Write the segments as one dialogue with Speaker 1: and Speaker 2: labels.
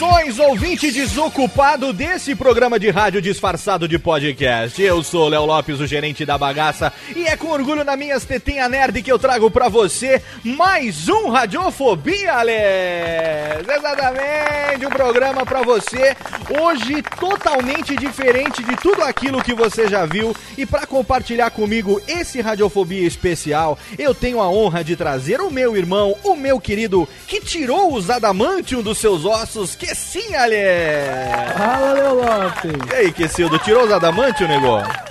Speaker 1: Saudações, ouvinte desocupado desse programa de rádio disfarçado de podcast. Eu sou Léo Lopes, o gerente da bagaça, e é com orgulho na minhas tetinha nerd que eu trago pra você mais um Radiofobia, Alex! Exatamente, um programa pra você, hoje totalmente diferente de tudo aquilo que você já viu. E pra compartilhar comigo esse Radiofobia especial, eu tenho a honra de trazer o meu irmão, o meu querido, que tirou os adamantium dos seus ossos, que sim!
Speaker 2: Fala, Léo Lopes!
Speaker 1: E aí, Quesildo, tirou os adamantium, negócio?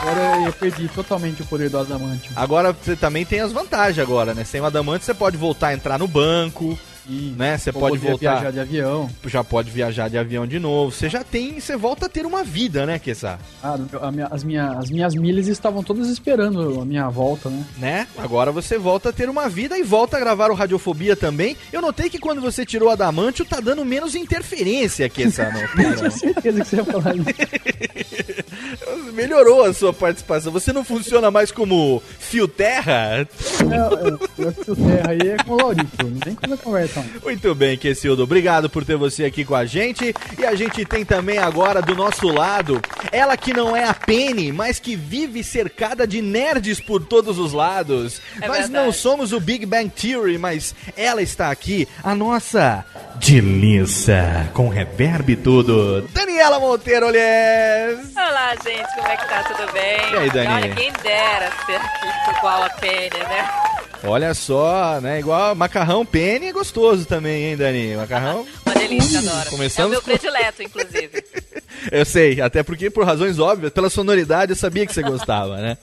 Speaker 2: Agora eu perdi totalmente o poder do Adamantio.
Speaker 1: Agora você também tem as vantagens agora, né? Sem o adamante você pode voltar a entrar no banco,
Speaker 2: E
Speaker 1: né? Você pode voltar,
Speaker 2: viajar de avião.
Speaker 1: já pode viajar de avião de novo. Você já tem, você volta a ter uma vida, né, Kessa?
Speaker 2: Ah, minha- as, minha, as minhas milhas estavam todas esperando a minha volta, né?
Speaker 1: Né? Agora você volta a ter uma vida e volta a gravar o Radiofobia também. Eu notei que quando você tirou o adamantio, tá dando menos interferência, Kessa,
Speaker 2: Eu tinha certeza que você ia falar isso.
Speaker 1: Melhorou a sua participação. Você não funciona mais como fio terra?
Speaker 2: É, é, eu que o terra aí é com o Laurito, não tem coisa conversa.
Speaker 1: Muito bem, Kessildo. Obrigado por ter você aqui com a gente. E a gente tem também agora do nosso lado ela que não é a Penny, mas que vive cercada de nerds por todos os lados.
Speaker 3: É
Speaker 1: Nós
Speaker 3: verdade.
Speaker 1: não somos o Big Bang Theory, mas ela está aqui, a nossa
Speaker 4: Delícia, com reverb e tudo.
Speaker 1: Daniela Monteiro, olhês.
Speaker 3: Olá, gente, como é que tá? Tudo bem?
Speaker 1: E aí, Dani?
Speaker 3: Olha, quem dera ser aqui igual a Penny, né?
Speaker 1: Olha só, né? Igual macarrão Penny é gostoso também, hein, Dani? Macarrão.
Speaker 3: Uma delícia, adoro.
Speaker 1: Começamos
Speaker 3: é o meu predileto, inclusive.
Speaker 1: Eu sei, até porque por razões óbvias, pela sonoridade eu sabia que você gostava, né?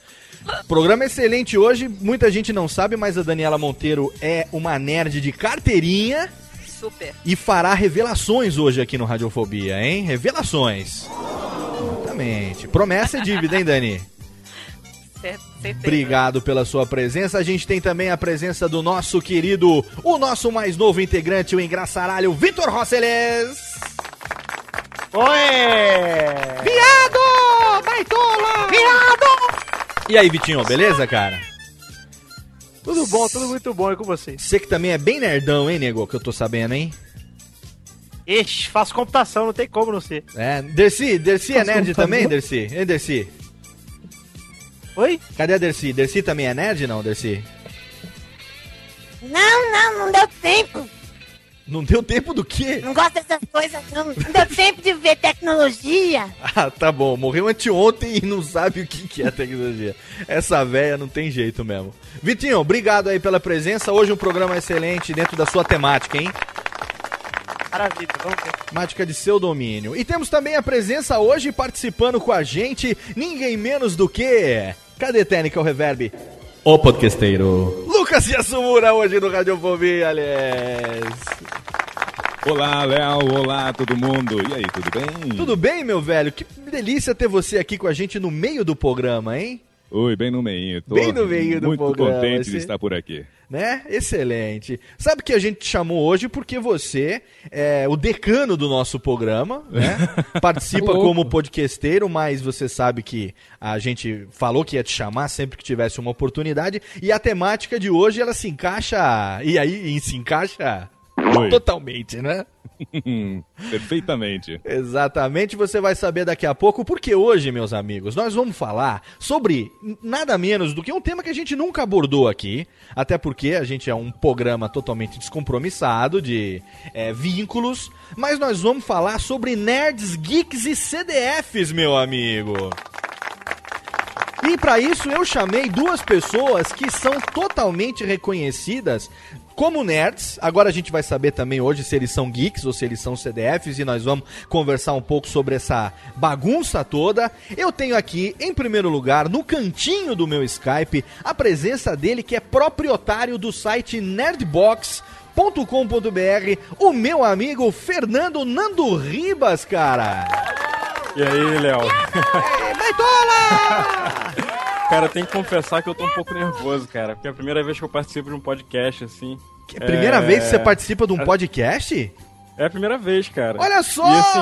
Speaker 1: Programa excelente hoje, muita gente não sabe, mas a Daniela Monteiro é uma nerd de carteirinha
Speaker 3: Super.
Speaker 1: e fará revelações hoje aqui no Radiofobia, hein? Revelações. Exatamente. Promessa é dívida, hein, Dani?
Speaker 3: Certeza.
Speaker 1: Obrigado pela sua presença. A gente tem também a presença do nosso querido, o nosso mais novo integrante, o engraçaralho Vitor Rosseles. Oi! Viado! Baitola! Viado! E aí, Vitinho, beleza, cara?
Speaker 5: Tudo bom, tudo muito bom, e com vocês?
Speaker 1: Você que também é bem nerdão, hein, nego? Que eu tô sabendo, hein?
Speaker 5: Ixi, faço computação, não tem como não ser.
Speaker 1: É, Dercy, Dercy é nerd também, Dercy? Hein, Dercy?
Speaker 5: Oi?
Speaker 1: Cadê a Dercy? Dercy também é nerd, não, Dercy?
Speaker 6: Não, não, não deu tempo.
Speaker 1: Não deu tempo do quê?
Speaker 6: Não gosto dessas coisas, não. Não deu tempo de ver tecnologia.
Speaker 1: Ah, tá bom. Morreu anteontem e não sabe o que, que é tecnologia. Essa véia não tem jeito mesmo. Vitinho, obrigado aí pela presença. Hoje um programa excelente dentro da sua temática, hein?
Speaker 5: Maravilha, vamos ver.
Speaker 1: Temática de seu domínio. E temos também a presença hoje participando com a gente, ninguém menos do que. Cadê Técnica o Reverb?
Speaker 7: O podcasteiro.
Speaker 1: Lucas Yasumura hoje no Radiofobia, aliás.
Speaker 7: Olá, Léo. Olá, todo mundo. E aí, tudo bem?
Speaker 1: Tudo bem, meu velho? Que delícia ter você aqui com a gente no meio do programa, hein?
Speaker 7: Oi, bem no meio. Tô
Speaker 1: Bem no meio do
Speaker 7: muito
Speaker 1: programa,
Speaker 7: contente
Speaker 1: esse-
Speaker 7: de estar por aqui.
Speaker 1: Né? Excelente. Sabe que a gente te chamou hoje porque você é o decano do nosso programa, né? Participa
Speaker 2: Louco.
Speaker 1: como podcasteiro, mas você sabe que a gente falou que ia te chamar sempre que tivesse uma oportunidade. E a temática de hoje, ela se encaixa. E aí, e se encaixa
Speaker 7: Oi.
Speaker 1: totalmente, né?
Speaker 7: Perfeitamente.
Speaker 1: Exatamente, você vai saber daqui a pouco, porque hoje, meus amigos, nós vamos falar sobre nada menos do que um tema que a gente nunca abordou aqui, até porque a gente é um programa totalmente descompromissado de é, vínculos, mas nós vamos falar sobre nerds, geeks e CDFs, meu amigo. E para isso eu chamei duas pessoas que são totalmente reconhecidas como nerds. Agora a gente vai saber também hoje se eles são geeks ou se eles são CDFs e nós vamos conversar um pouco sobre essa bagunça toda. Eu tenho aqui, em primeiro lugar, no cantinho do meu Skype, a presença dele que é proprietário do site nerdbox.com.br, o meu amigo Fernando Nando Ribas, cara.
Speaker 8: E aí, Léo?
Speaker 1: Baitola!
Speaker 8: Cara, tem que confessar que eu tô um pouco nervoso, cara. Porque é a primeira vez que eu participo de um podcast, assim.
Speaker 1: É a primeira
Speaker 8: É,
Speaker 1: vez que você participa de um podcast?
Speaker 8: É a primeira vez, cara.
Speaker 1: Olha só!
Speaker 8: E assim.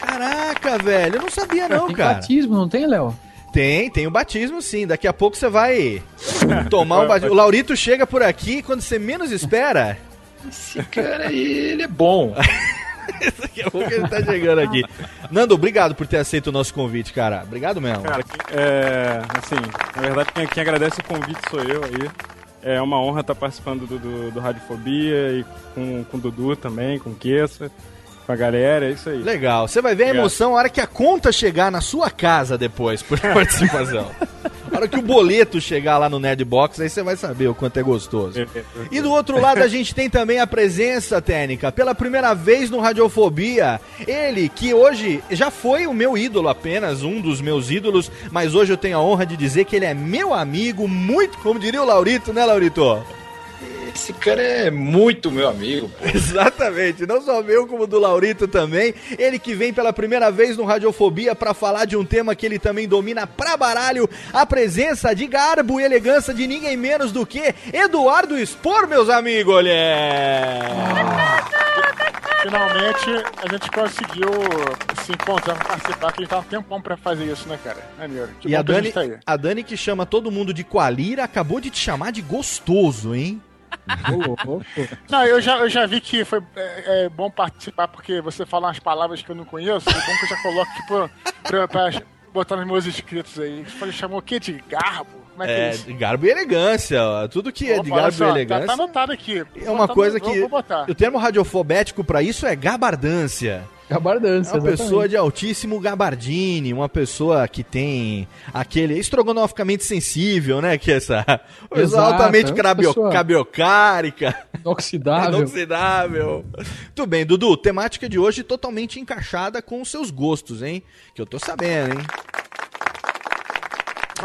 Speaker 1: Caraca, velho, eu não sabia não,
Speaker 2: Tem
Speaker 1: cara.
Speaker 2: batismo, não tem, Léo?
Speaker 1: Tem, tem o batismo sim. Daqui a pouco você vai tomar um batismo. O Laurito chega por aqui quando você menos espera.
Speaker 9: Esse cara aí, ele é bom.
Speaker 1: Daqui a pouco ele tá chegando aqui. Nando, obrigado por ter aceito o nosso convite, cara. Obrigado mesmo.
Speaker 8: Cara, é. Assim, na verdade, quem, quem agradece o convite sou eu aí. É uma honra estar participando do, do, do Radiofobia e com, com o Dudu também, com o Kessa, com a galera, é isso aí.
Speaker 1: Legal. Você vai ver a
Speaker 8: Obrigado.
Speaker 1: emoção na hora que a conta chegar na sua casa depois por participação. Na hora que o boleto chegar lá no Nerdbox, aí você vai saber o quanto é gostoso. E do outro lado a gente tem também a presença técnica, pela primeira vez no Radiofobia. Ele que hoje já foi o meu ídolo apenas, um dos meus ídolos, mas hoje eu tenho a honra de dizer que ele é meu amigo, muito, como diria o Laurito, né, Laurito?
Speaker 9: Esse cara é muito meu amigo, pô.
Speaker 1: Exatamente, não só meu, como do Laurito também. Ele que vem pela primeira vez no Radiofobia para falar de um tema que ele também domina pra baralho, a presença de garbo e elegância de ninguém menos do que Eduardo Spor, meus amigos, olha!
Speaker 10: Finalmente a gente conseguiu se encontrar pra participar, que a gente tava um tempão pra fazer isso, né, cara? Maneiro. Que
Speaker 1: E a Dani,
Speaker 10: gente tá aí.
Speaker 1: a Dani que chama todo mundo de Qualira, acabou de te chamar de gostoso, hein?
Speaker 10: Não, eu já, eu já vi que foi é, é bom participar porque você fala umas palavras que eu não conheço. É bom que eu já coloco, tipo, pra, pra botar nos meus inscritos aí. Você falou, chamou o quê? De garbo? Como é que é,
Speaker 1: É,
Speaker 10: isso?
Speaker 1: garbo e elegância, ó. tudo que é de
Speaker 10: Opa,
Speaker 1: garbo
Speaker 10: só,
Speaker 1: e
Speaker 10: tá-
Speaker 1: elegância.
Speaker 10: Tá, anotado aqui.
Speaker 1: É
Speaker 10: Vou
Speaker 1: uma
Speaker 10: botar
Speaker 1: coisa
Speaker 10: no-
Speaker 1: que.
Speaker 10: Vou botar.
Speaker 1: O termo radiofobético pra isso é gabardância.
Speaker 2: Gabardância,
Speaker 1: É uma
Speaker 2: exatamente.
Speaker 1: pessoa de altíssimo gabardine, uma pessoa que tem aquele estrogonoficamente sensível, né? Que é essa.
Speaker 2: Exato,
Speaker 1: altamente
Speaker 2: é
Speaker 1: crabio,
Speaker 2: pessoa-
Speaker 1: cabiocárica,
Speaker 2: Inoxidável.
Speaker 1: inoxidável. Tudo bem, Dudu, temática de hoje totalmente encaixada com os seus gostos, hein? Que eu tô sabendo, hein?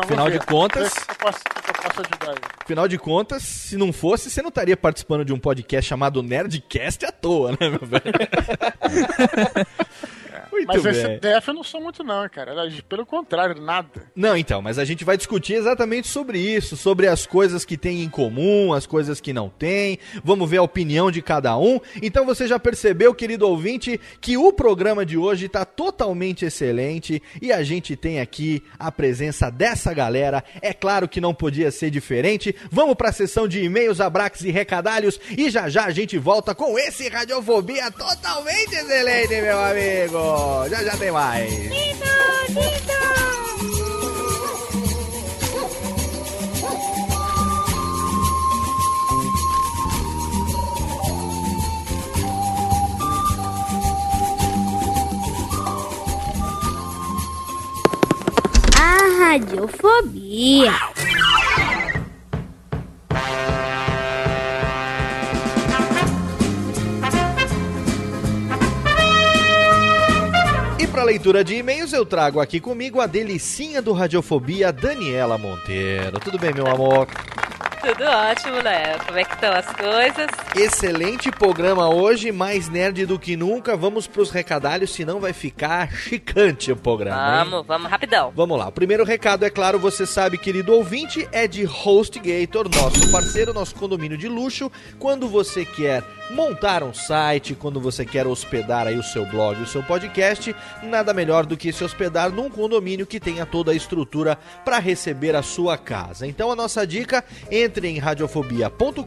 Speaker 1: Afinal de contas-
Speaker 10: eu posso, eu posso ajudar aí.
Speaker 1: Afinal de contas, se não fosse, você não estaria participando de um podcast chamado Nerdcast à toa, né, meu velho? Muito
Speaker 10: Mas esse. DF eu não sou muito, não, cara. Pelo contrário, nada.
Speaker 1: Não, então, mas a gente vai discutir exatamente sobre isso, sobre as coisas que tem em comum, as coisas que não tem. Vamos ver a opinião de cada um. Então você já percebeu, querido ouvinte, que o programa de hoje está totalmente excelente e a gente tem aqui a presença dessa galera. É claro que não podia ser diferente. Vamos para a sessão de e-mails, abraques e recadalhos e já já a gente volta com esse Radiofobia totalmente excelente, meu amigo. Já já tem mais.
Speaker 11: A radiofobia.
Speaker 1: Leitura de e-mails, eu trago aqui comigo a delicinha do Radiofobia, Daniela Monteiro. Tudo bem, meu amor?
Speaker 3: Tudo ótimo, Léo. Como é que estão as coisas?
Speaker 1: Excelente programa hoje, mais nerd do que nunca. Vamos pros recadalhos, senão vai ficar chicante o programa. hein?
Speaker 3: Vamos, vamos rapidão.
Speaker 1: Vamos lá. O primeiro recado, é claro, você sabe, querido ouvinte, é de HostGator, nosso parceiro, nosso condomínio de luxo. Quando você quer montar um site, quando você quer hospedar aí o seu blog, o seu podcast, nada melhor do que se hospedar num condomínio que tenha toda a estrutura para receber a sua casa. Então a nossa dica, entre em radiofobia.com.br,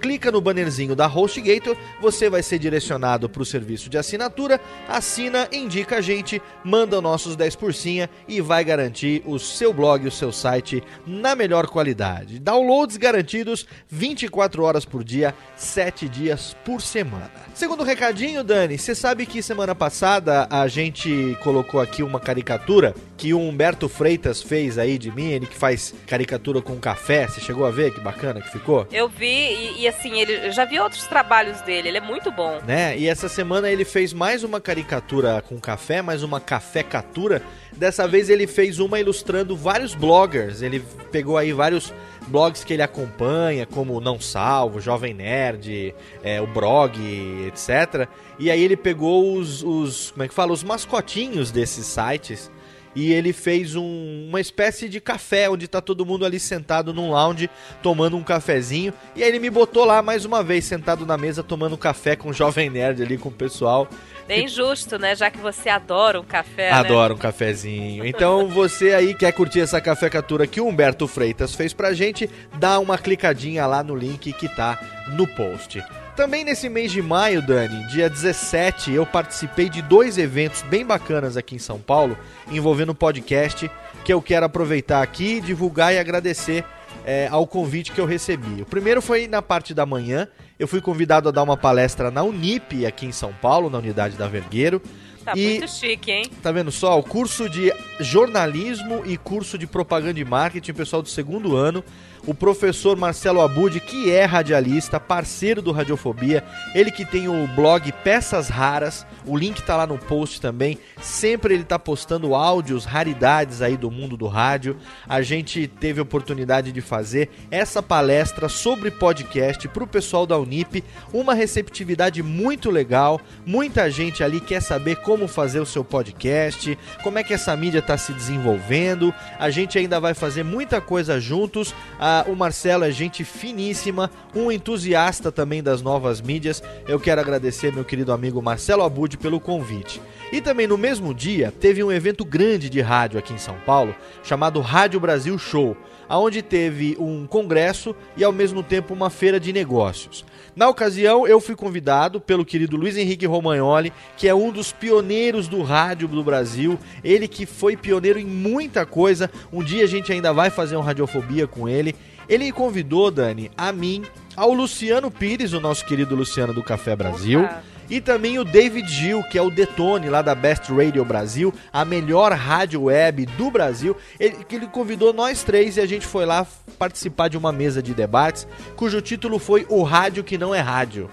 Speaker 1: clica no bannerzinho da HostGator, você vai ser direcionado para o serviço de assinatura, assina, indica a gente, manda nossos 10 porcinha e vai garantir o seu blog, o seu site na melhor qualidade. Downloads garantidos 24 horas por dia, 7 dias por semana. Segundo recadinho, Dani, você sabe que semana passada a gente colocou aqui uma caricatura que o Humberto Freitas fez aí de mim, ele que faz caricatura com café. Você chegou a ver que bacana que ficou?
Speaker 3: Eu vi e, e, assim, ele eu já vi outros trabalhos dele, ele é muito bom.
Speaker 1: Né? E essa semana ele fez mais uma caricatura com café, mais uma café-catura. Dessa vez ele fez uma ilustrando vários bloggers. Ele pegou aí vários blogs que ele acompanha, como Não Salvo, Jovem Nerd, é, o Brog, etc. E aí ele pegou os, os, como é que fala, os mascotinhos desses sites e ele fez um, uma espécie de café, onde tá todo mundo ali sentado num lounge, tomando um cafezinho. E aí ele me botou lá mais uma vez, sentado na mesa, tomando café com o Jovem Nerd ali, com o pessoal.
Speaker 3: Bem justo, né? Já que você adora um café,
Speaker 1: Adoro né? um cafezinho. Então você aí quer curtir essa cafecatura que o Humberto Freitas fez pra gente, dá uma clicadinha lá no link que tá no post. Também nesse mês de maio, Dani, dia 17, eu participei de dois eventos bem bacanas aqui em São Paulo, envolvendo podcast, que eu quero aproveitar aqui, divulgar e agradecer é, ao convite que eu recebi. O primeiro foi na parte da manhã, eu fui convidado a dar uma palestra na Unip, aqui em São Paulo, na unidade da Vergueiro.
Speaker 3: Tá
Speaker 1: e,
Speaker 3: muito chique, hein?
Speaker 1: Tá vendo só? O curso de jornalismo e curso de propaganda e marketing, pessoal do segundo ano o professor Marcelo Abud, que é radialista, parceiro do Radiofobia, ele que tem o blog Peças Raras, o link tá lá no post também. Sempre ele tá postando áudios, raridades aí do mundo do rádio. A gente teve a oportunidade de fazer essa palestra sobre podcast pro pessoal da Unip, uma receptividade muito legal. Muita gente ali quer saber como fazer o seu podcast, como é que essa mídia tá se desenvolvendo. A gente ainda vai fazer muita coisa juntos. A o Marcelo é gente finíssima, um entusiasta também das novas mídias. Eu quero agradecer meu querido amigo Marcelo Abud pelo convite. E também no mesmo dia teve um evento grande de rádio aqui em São Paulo, chamado Rádio Brasil Show, aonde teve um congresso e ao mesmo tempo uma feira de negócios. Na ocasião, eu fui convidado pelo querido Luiz Henrique Romagnoli, que é um dos pioneiros do rádio do Brasil. Ele que foi pioneiro em muita coisa. Um dia a gente ainda vai fazer um Radiofobia com ele. Ele convidou, Dani, a mim, ao Luciano Pires, o nosso querido Luciano do Café Brasil.
Speaker 3: Opa.
Speaker 1: E também o David Gil, que é o Detone lá da Best Radio Brasil, a melhor rádio web do Brasil. Ele, que ele convidou nós três e a gente foi lá participar de uma mesa de debates, cujo título foi O Rádio que Não é Rádio.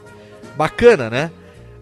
Speaker 1: Bacana, né?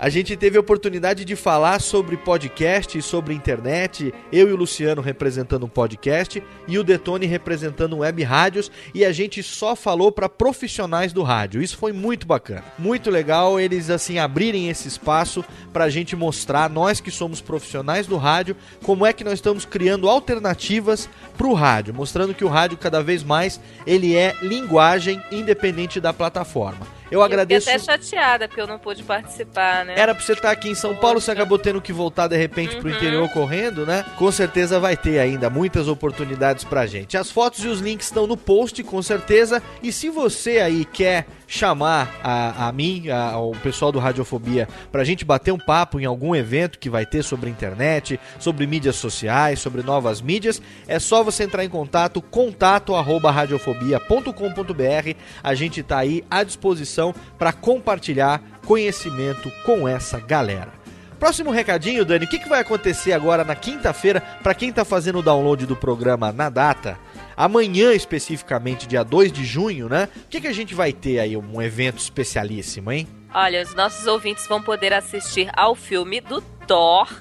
Speaker 1: A gente teve a oportunidade de falar sobre podcast e sobre internet, eu e o Luciano representando um podcast e o Detone representando web rádios, e a gente só falou para profissionais do rádio. Isso foi muito bacana. Muito legal eles assim abrirem esse espaço para a gente mostrar, nós que somos profissionais do rádio, como é que nós estamos criando alternativas para o rádio, mostrando que o rádio cada vez mais ele é linguagem independente da plataforma. Eu agradeço.
Speaker 3: Eu fiquei até chateada porque eu não pude participar, né?
Speaker 1: Era pra você estar aqui em São Paulo, você acabou tendo que voltar de repente pro
Speaker 3: Uhum.
Speaker 1: interior correndo, né? Com certeza vai ter ainda muitas oportunidades pra gente. As fotos e os links estão no post, com certeza. E se você aí quer chamar a, a mim, a- ao pessoal do Radiofobia, pra gente bater um papo em algum evento que vai ter sobre internet, sobre mídias sociais, sobre novas mídias, é só você entrar em contato, contato arroba radiofobia.com.br. A gente tá aí à disposição para compartilhar conhecimento com essa galera. Próximo recadinho, Dani, o que, que vai acontecer agora na quinta-feira para quem tá fazendo o download do programa na data? Amanhã, especificamente, dia 2 de junho, né? O que, que a gente vai ter aí? Um evento especialíssimo, hein?
Speaker 3: Olha, os nossos ouvintes vão poder assistir ao filme do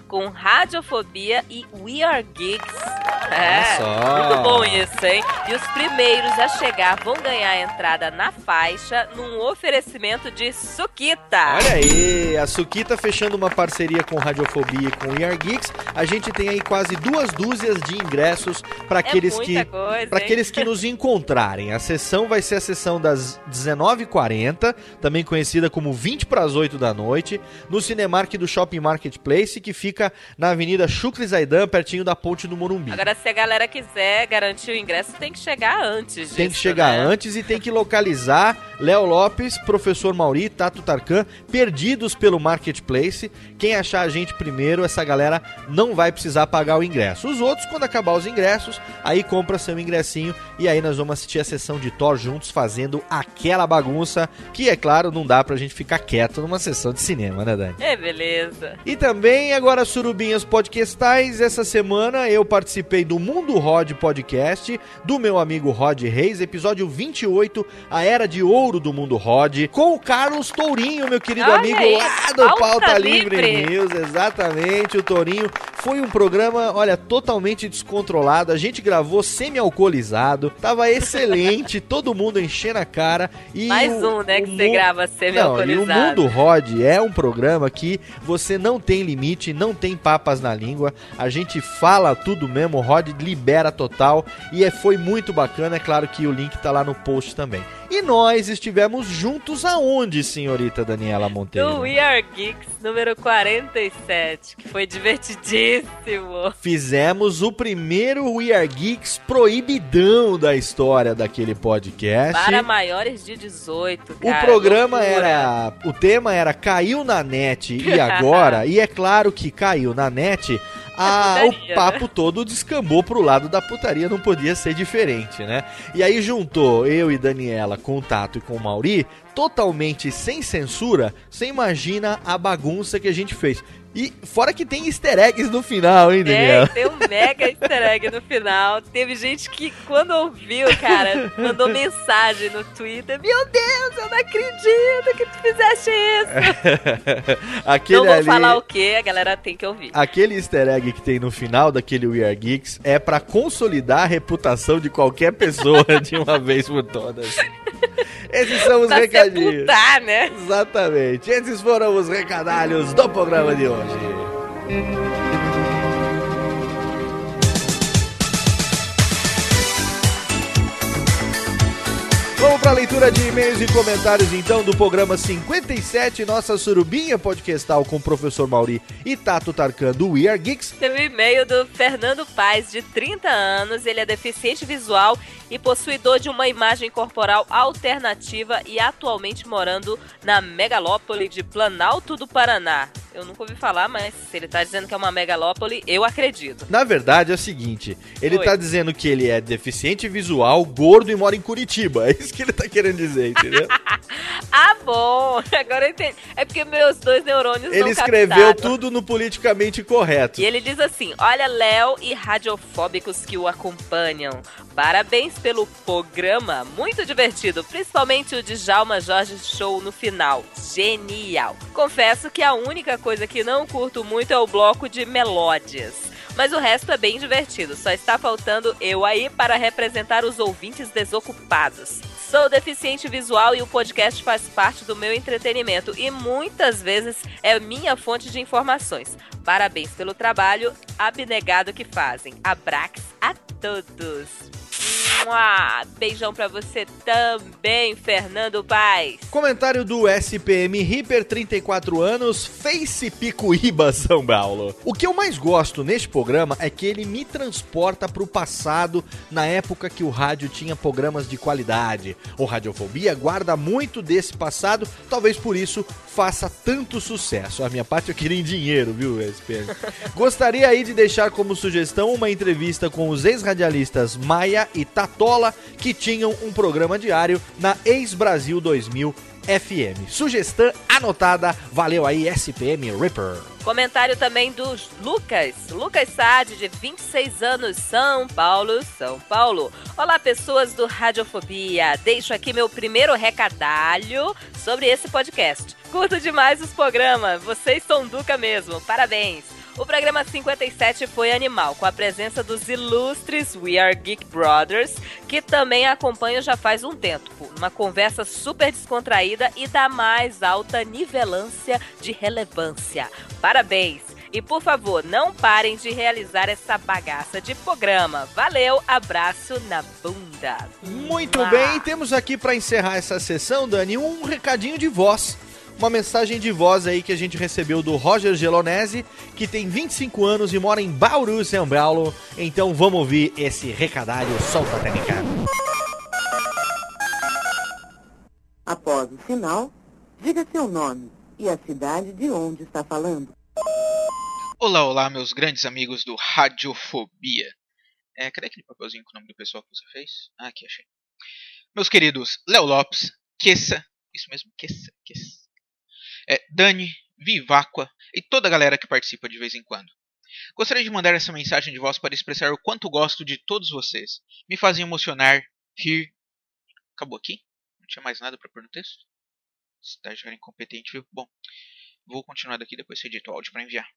Speaker 3: Com Radiofobia e We Are Geeks. É, muito bom isso, hein? E os primeiros a chegar vão ganhar a entrada na faixa num oferecimento de Suquita.
Speaker 1: Olha aí, a Suquita fechando uma parceria com Radiofobia e com We Are Geeks. A gente tem aí quase duas dúzias de ingressos para aqueles
Speaker 3: muita
Speaker 1: que para aqueles que nos encontrarem. A sessão vai ser a sessão das 19h40, também conhecida como 20 para as 8 da noite, no Cinemark do Shopping Marketplace, que fica na Avenida Chucre Zaidan, pertinho da Ponte do Morumbi.
Speaker 3: Agora, se a galera quiser garantir o ingresso, tem que chegar antes
Speaker 1: Tem que
Speaker 3: disso,
Speaker 1: chegar
Speaker 3: né?
Speaker 1: antes e tem que localizar Léo Lopes, Professor Mauri, Tato Tarkan, perdidos pelo Marketplace. Quem achar a gente primeiro, essa galera não vai precisar pagar o ingresso. Os outros, quando acabar os ingressos, aí compra seu ingressinho e aí nós vamos assistir a sessão de Thor juntos fazendo aquela bagunça que, é claro, não dá pra gente ficar quieto numa sessão de cinema, né, Dani?
Speaker 3: É, beleza.
Speaker 1: E também, agora, Surubinhas Podcastais, essa semana eu participei do Mundo Rod Podcast, do meu amigo Rod Reis, episódio 28, a Era de Ouro do Mundo Rod, com o Carlos Tourinho, meu querido
Speaker 3: Olha
Speaker 1: amigo
Speaker 3: aí,
Speaker 1: lá do
Speaker 3: Pauta
Speaker 1: Pauta Livre.
Speaker 3: Livre.
Speaker 1: News, exatamente, o Tourinho. Foi um programa, olha, totalmente descontrolado, a gente gravou semi-alcoolizado, tava excelente, todo mundo enchendo a cara. E
Speaker 3: Mais
Speaker 1: o-
Speaker 3: um, né, que você grava
Speaker 1: não, e o
Speaker 3: semi-alcoolizado.
Speaker 1: Mundo Rod é um programa que você não tem limite, não tem papas na língua. A gente fala tudo mesmo, o Rod libera total e é, foi muito bacana. É claro que o link tá lá no post também. E nós estivemos juntos aonde, senhorita Daniela Monteiro?
Speaker 3: Do We Are Geeks, número 47, que foi divertidíssimo.
Speaker 1: Fizemos o primeiro We Are Geeks proibidão da história daquele podcast.
Speaker 3: Para maiores de 18,
Speaker 1: O
Speaker 3: cara.
Speaker 1: programa
Speaker 3: loucura.
Speaker 1: era. O tema era Caiu na net e agora? e é claro que caiu na net. a-
Speaker 3: É putaria,
Speaker 1: o papo todo descambou pro lado da putaria, não podia ser diferente, né? E aí juntou eu e Daniela com o Tato e com o Mauri, totalmente sem censura, você imagina a bagunça que a gente fez. E fora que tem easter eggs no final, hein,
Speaker 3: Tem,
Speaker 1: Daniela?
Speaker 3: tem um mega easter egg no final. Teve gente que, quando ouviu, cara, mandou mensagem no Twitter: Meu Deus, eu não acredito que tu fizeste isso.
Speaker 1: Aquele
Speaker 3: não vou
Speaker 1: ali-
Speaker 3: falar o que, a galera tem que ouvir.
Speaker 1: Aquele easter egg que tem no final daquele We Are Geeks é pra consolidar a reputação de qualquer pessoa de uma vez por todas. Esses são os
Speaker 3: Pra
Speaker 1: recadinhos.
Speaker 3: sepultar, né?
Speaker 1: Exatamente. Esses foram os recadalhos do programa de hoje. Vamos para a leitura de e-mails e comentários então do programa 57, nossa surubinha podcastal com o professor Mauri e Tato Tarkan do We Are Geeks.
Speaker 3: Teve um e-mail do Fernando Paz, de 30 anos. Ele é deficiente visual e possuidor de uma imagem corporal alternativa e atualmente morando na megalópole de Planalto do Paraná. Eu nunca ouvi falar, mas se ele tá dizendo que é uma megalópole, eu acredito.
Speaker 1: Na verdade é o seguinte, ele
Speaker 3: Oi.
Speaker 1: tá dizendo que ele é deficiente visual, gordo e mora em Curitiba. É isso que ele tá querendo dizer, entendeu?
Speaker 3: Ah, bom! Agora eu entendi. É porque meus dois neurônios
Speaker 1: ele escreveu
Speaker 3: captaram.
Speaker 1: tudo no politicamente correto.
Speaker 3: E ele diz assim: Olha, Léo e radiofóbicos que o acompanham. Parabéns pelo programa, muito divertido, principalmente o de Jalma Jorge Show no final. Genial. Confesso que a única coisa que não curto muito é o bloco de melódias. Mas o resto é bem divertido, só está faltando eu aí para representar os ouvintes desocupados. Sou deficiente visual e o podcast faz parte do meu entretenimento e muitas vezes é minha fonte de informações. Parabéns pelo trabalho abnegado que fazem. Abraços a todos. Mua! Beijão pra você também, Fernando Paz.
Speaker 1: Comentário do SPM Ripper, 34 anos, Face Picuíba, São Paulo. O que eu mais gosto neste programa é que ele me transporta pro passado, na época que o rádio tinha programas de qualidade. O Radiofobia guarda muito desse passado, talvez por isso faça tanto sucesso. A minha parte eu queria em dinheiro, viu, SPM? Gostaria aí de deixar como sugestão uma entrevista com os ex-radialistas Maia e Tatola, que tinham um programa diário na Ex-Brasil 2000 FM. Sugestão anotada, valeu aí SPM Ripper.
Speaker 3: Comentário também do Lucas, Lucas Sade, de 26 anos, São Paulo, São Paulo. Olá, pessoas do Radiofobia. Deixo aqui meu primeiro recadalho sobre esse podcast. Curto demais os programas, vocês são Duca mesmo, parabéns. O programa 57 foi animal, com a presença dos ilustres We Are Geek Brothers, que também acompanho já faz um tempo. Uma conversa super descontraída e da mais alta nivelância de relevância. Parabéns! E por favor, não parem de realizar essa bagaça de programa. Valeu, abraço na bunda.
Speaker 1: Muito bem, temos aqui para encerrar essa sessão, Dani, um recadinho de voz. Uma mensagem de voz aí que a gente recebeu do Roger Gelonese, que tem 25 anos e mora em Bauru, São Paulo. Então vamos ouvir esse recadário. Solta a técnica.
Speaker 11: Após o sinal, diga seu nome e a cidade de onde está falando.
Speaker 12: Olá, olá, meus grandes amigos do Radiofobia. É, cadê aquele papelzinho com o nome do pessoal que você fez? Ah, aqui, achei. Meus queridos Léo Lopes, Queça, isso mesmo, Queça, Queça. É, Dani, Viváqua e toda a galera que participa de vez em quando. Gostaria de mandar essa mensagem de voz para expressar o quanto gosto de todos vocês. Me fazem emocionar, rir. Acabou aqui? Não tinha mais nada para pôr no texto? Estagiário incompetente, viu? Bom, vou continuar daqui depois você edita o áudio para enviar.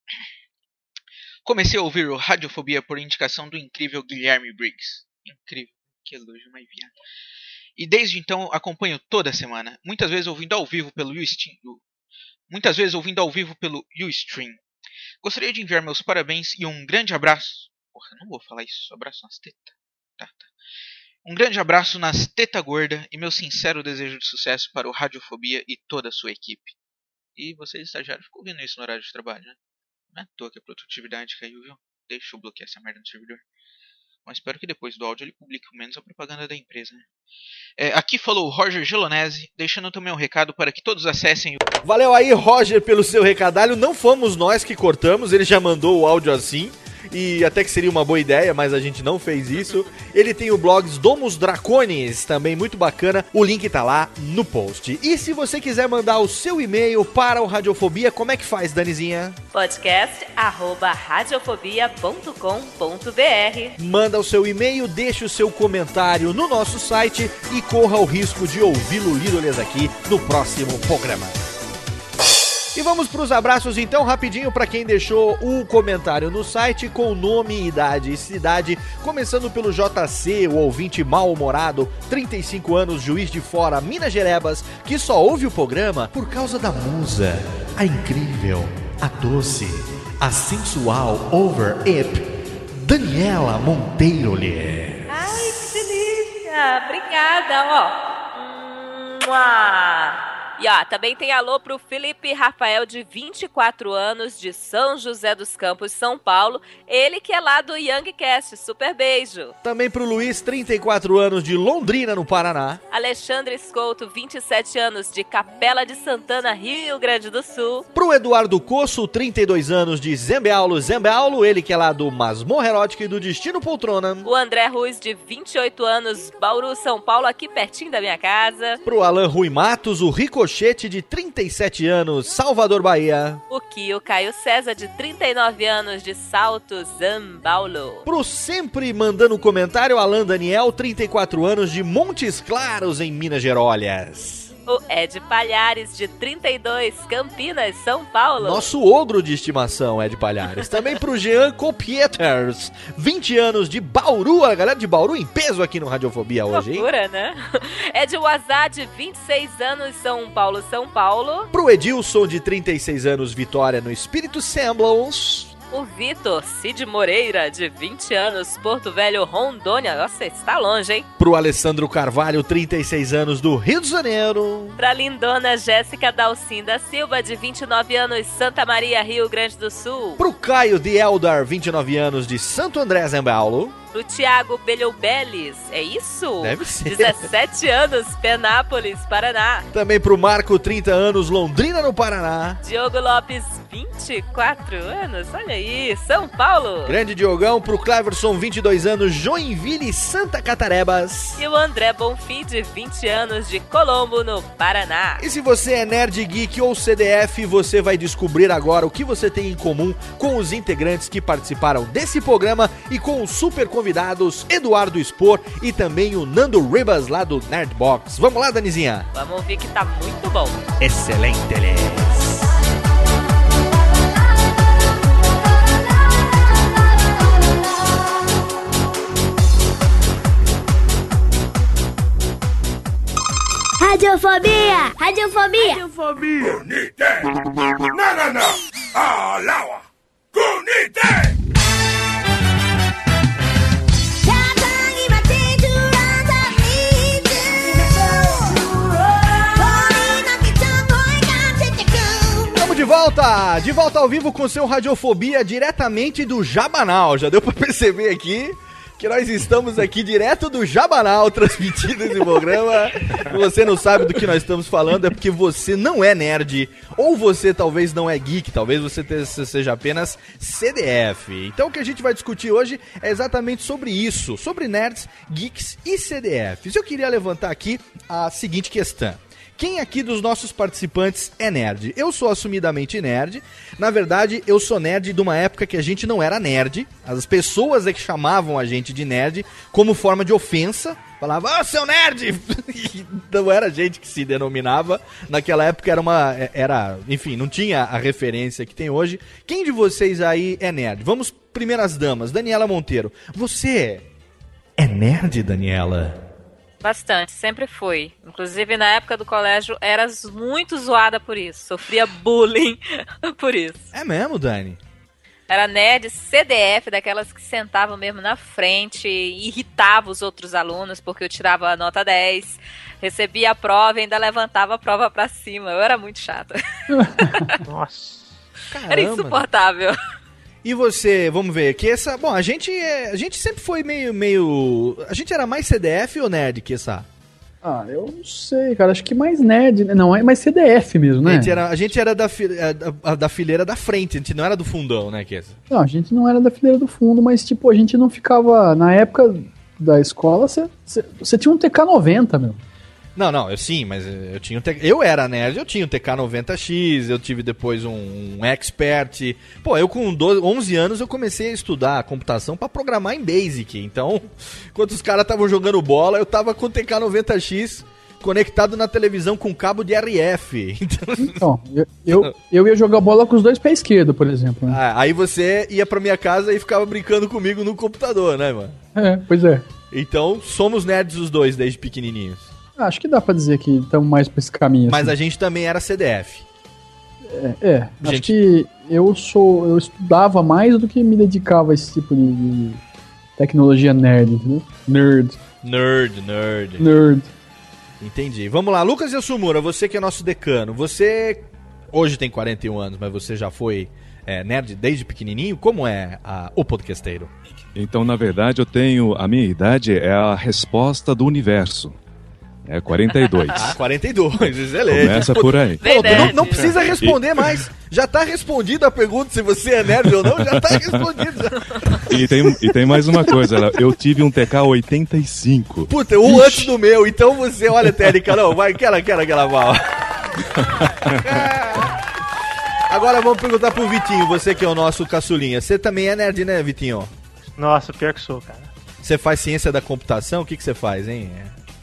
Speaker 12: Comecei a ouvir o Radiofobia por indicação do incrível Guilherme Briggs. Incrível, que elogio mais viado. E desde então acompanho toda semana, muitas vezes ouvindo ao vivo pelo Ustream, muitas vezes ouvindo ao vivo pelo Ustream. Gostaria de enviar meus parabéns e um grande abraço. Porra, não vou falar isso, abraço nas tetas. Tá, tá. Um grande abraço nas teta gorda e meu sincero desejo de sucesso para o Radiofobia e toda a sua equipe. E vocês estagiários ficam ouvindo isso no horário de trabalho, né? Não é à toa que a produtividade caiu, viu? Deixa eu bloquear essa merda no servidor. Mas espero que depois do áudio ele publique ao menos a propaganda da empresa, né? É, aqui falou o Roger Gelonese, deixando também um recado para que todos acessem o.
Speaker 1: Valeu aí, Roger, pelo seu recadalho. Não fomos nós que cortamos, ele já mandou o áudio assim. E até que seria uma boa ideia, mas a gente não fez isso. Ele tem o blog Domus Dracones, também muito bacana. O link tá lá no post. E se você quiser mandar o seu e-mail para o Radiofobia, como é que faz, Danizinha?
Speaker 3: Podcast arroba radiofobia.com.br
Speaker 1: Manda o seu e-mail, deixe o seu comentário no nosso site e corra o risco de ouvi-lo lido aqui no próximo programa. E vamos para os abraços então, rapidinho para quem deixou o comentário no site com nome, idade e cidade, começando pelo JC, o ouvinte mal-humorado, 35 anos, juiz de fora, Minas Gerebas, que só ouve o programa por causa da musa, a incrível, a doce, a sensual over ip, Daniela Monteiro-lhe.
Speaker 3: Ai, que delícia! Obrigada, ó. Mua. E ó, também tem alô pro Felipe Rafael, de 24 anos, de São José dos Campos, São Paulo. Ele que é lá do Youngcast. Super beijo.
Speaker 1: Também pro Luiz, 34 anos, de Londrina, no Paraná.
Speaker 3: Alexandre Scouto, 27 anos, de Capela de Santana, Rio Grande do Sul.
Speaker 1: Pro Eduardo Coço, 32 anos, de Zembeaulo, Zembeaulo. Ele que é lá do Masmorra Erótica e do Destino Poltrona.
Speaker 3: O André Ruiz, de 28 anos, Bauru, São Paulo, aqui pertinho da minha casa.
Speaker 1: Pro Alan Rui Matos, o Ricochete, de 37 anos, Salvador, Bahia.
Speaker 3: O Kio Caio César, de 39 anos, de Salto, São Paulo.
Speaker 1: Pro sempre mandando um comentário, Alan Daniel, 34 anos, de Montes Claros, em Minas Gerais.
Speaker 3: O Ed Palhares, de 32, Campinas, São Paulo.
Speaker 1: Nosso ogro de estimação, Ed Palhares. Também pro Jean Copieters, 20 anos, de Bauru. A galera de Bauru em peso aqui no Radiofobia hoje, hein?
Speaker 3: Loucura, né? É de Wazá, de 26 anos, São Paulo, São Paulo.
Speaker 1: Pro Edilson, de 36 anos, Vitória, no Espírito Semblance.
Speaker 3: O Vitor Cid Moreira, de 20 anos, Porto Velho, Rondônia. Nossa, está longe, hein?
Speaker 1: Pro Alessandro Carvalho, 36 anos, do Rio de Janeiro.
Speaker 3: Pra lindona Jéssica Dalcinda Silva, de 29 anos, Santa Maria, Rio Grande do Sul.
Speaker 1: Pro Caio de Eldar, 29 anos, de Santo André, São Paulo.
Speaker 3: Pro Thiago Belhoubeles, é isso?
Speaker 1: Deve ser.
Speaker 3: 17 anos, Penápolis, Paraná.
Speaker 1: Também pro Marco, 30 anos, Londrina, no Paraná.
Speaker 3: Diogo Lopes, 24 anos, olha aí, São Paulo.
Speaker 1: Grande Diogão, pro Cleverson, 22 anos, Joinville, Santa Catarebas.
Speaker 3: E o André Bonfim, de 20 anos, de Colombo, no Paraná.
Speaker 1: E se você é nerd, geek ou CDF, você vai descobrir agora o que você tem em comum com os integrantes que participaram desse programa e com os super convidados Eduardo Spor e também o Nando Ribas lá do Nerdbox. Vamos lá, Danizinha?
Speaker 3: Vamos ouvir que tá muito bom.
Speaker 1: Excelente.
Speaker 6: Radiofobia! Radiofobia!
Speaker 13: Radiofobia! Não, não, não! Alawa! Kunite!
Speaker 1: De volta! De volta ao vivo com seu Radiofobia diretamente do Jabanal. Já deu pra perceber aqui que nós estamos aqui direto do Jabanal transmitindo esse programa. Se você não sabe do que nós estamos falando, é porque você não é nerd, ou você talvez não é geek, talvez você seja apenas CDF. Então o que a gente vai discutir hoje é exatamente sobre isso, sobre nerds, geeks e CDFs. Eu queria levantar aqui a seguinte questão. Quem aqui dos nossos participantes é nerd? Eu sou assumidamente nerd. Na verdade, eu sou nerd de uma época que a gente não era nerd. As pessoas é que chamavam a gente de nerd como forma de ofensa. Falava, ah, seu nerd! Não era gente que se denominava. Naquela época era uma. Era. Enfim, não tinha a referência que tem hoje. Quem de vocês aí é nerd? Vamos, primeiras damas. Daniela Monteiro. Você é nerd, Daniela?
Speaker 3: Bastante, sempre fui. Inclusive, na época do colégio, era muito zoada por isso. Sofria bullying por isso.
Speaker 1: É mesmo, Dani?
Speaker 3: Era nerd CDF, daquelas que sentavam mesmo na frente, irritava os outros alunos porque eu tirava a nota 10, recebia a prova e ainda levantava a prova pra cima. Eu era muito chata.
Speaker 5: Nossa.
Speaker 3: Era
Speaker 1: Caramba.
Speaker 3: insuportável.
Speaker 1: E você, vamos ver, que essa. Bom, a gente, é- a gente sempre foi meio. meio a gente era mais CDF ou nerd que essa?
Speaker 2: Ah, eu não sei, cara. Acho que mais nerd, né? Não, é mais CDF mesmo,
Speaker 1: A
Speaker 2: né?
Speaker 1: gente era, a gente era da, fi- da, da fileira da frente, a gente não era do fundão, né, Kessa?
Speaker 2: Não, a gente não era da fileira do fundo, mas tipo, a gente não ficava. Na época da escola, você tinha um TK90, meu.
Speaker 1: Não, não, eu sim, mas eu tinha um eu era nerd, eu tinha um TK90X, eu tive depois um, um Expert. Pô, eu com 12, 11 anos eu comecei a estudar computação pra programar em Basic. Então, enquanto os caras estavam jogando bola, eu tava com o TK90X conectado na televisão com cabo de RF. Então,
Speaker 2: Então, eu, eu, eu ia jogar bola com os dois pés esquerdo, por exemplo. Né?
Speaker 1: Ah, aí você ia pra minha casa e ficava brincando comigo no computador, né, mano?
Speaker 2: É, pois é.
Speaker 1: Então, somos nerds os dois desde pequenininhos.
Speaker 2: Ah, Acho que dá pra dizer que estamos mais pra esse caminho.
Speaker 1: Mas
Speaker 2: assim.
Speaker 1: a gente também era CDF.
Speaker 2: É, é acho
Speaker 1: Gente-
Speaker 2: que eu sou. Eu estudava mais do que me dedicava a esse tipo de, de tecnologia nerd, entendeu? Nerd.
Speaker 1: Nerd, nerd.
Speaker 2: Nerd.
Speaker 1: Entendi. Vamos lá, Lucas Yasumura, você que é nosso decano, você hoje tem 41 anos, mas você já foi é, nerd desde pequenininho? Como é a- o podcasteiro?
Speaker 7: Então, na verdade, eu tenho. A minha idade é a resposta do universo. É 42.
Speaker 1: Ah, 42, excelente.
Speaker 7: Começa por aí.
Speaker 1: Pô, não, não precisa responder mais. Já tá respondido a pergunta se você é nerd ou não, já tá respondido.
Speaker 7: E tem, e tem mais uma coisa, eu tive um TK 85.
Speaker 1: Puta, um antes do meu, então você, olha, Térica, não, vai, quero, quero aquela mal. Agora vamos perguntar pro Vitinho, você que é o nosso caçulinha. Você também é nerd, né, Vitinho?
Speaker 5: Nossa, pior que sou, cara.
Speaker 1: Você faz ciência da computação? O que, que você faz, hein?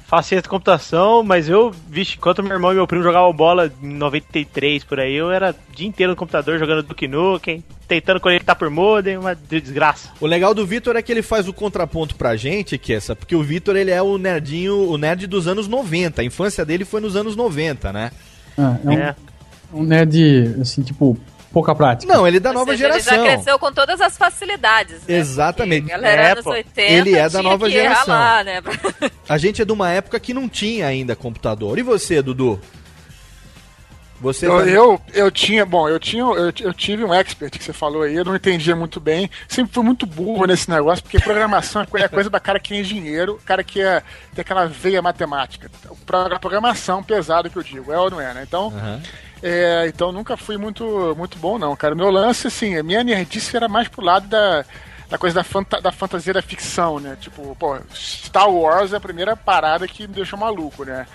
Speaker 5: Faço ciência de computação, mas eu, vixe, enquanto meu irmão e meu primo jogavam bola em 93 por aí, eu era o dia inteiro no computador jogando Duke Nukem, tentando conectar por modem, uma desgraça.
Speaker 1: O legal do Vitor é que ele faz o contraponto pra gente, que essa, porque o Vitor ele é o nerdinho, o nerd dos anos 90. A infância dele foi nos anos 90, né?
Speaker 2: Ah, é, um,
Speaker 5: É.
Speaker 2: um nerd, assim, tipo, pouca prática.
Speaker 1: Não, ele é da nova
Speaker 3: seja,
Speaker 1: geração.
Speaker 3: Ele já cresceu com todas as facilidades. Né?
Speaker 1: Exatamente.
Speaker 3: Galera,
Speaker 1: É,
Speaker 3: anos
Speaker 1: pô.
Speaker 3: 80,
Speaker 1: Ele é da nova geração.
Speaker 3: ralar, né?
Speaker 1: A gente é de uma época que não tinha ainda computador. E você, Dudu? Você
Speaker 10: Eu,
Speaker 1: também-
Speaker 10: eu, eu tinha, bom, eu tinha, eu, eu tive um expert que você falou aí, eu não entendia muito bem. Sempre fui muito burro nesse negócio, porque programação é é coisa da cara que é engenheiro, cara que é, tem aquela veia matemática. Pro- Programação pesada que eu digo, é ou não é, né? Então, é, então nunca fui muito, muito bom, não, cara. Meu lance, assim, a minha nerdice era mais pro lado da, da coisa da, fanta- da fantasia da ficção, né? Tipo, pô, Star Wars é a primeira parada que me deixou maluco, né?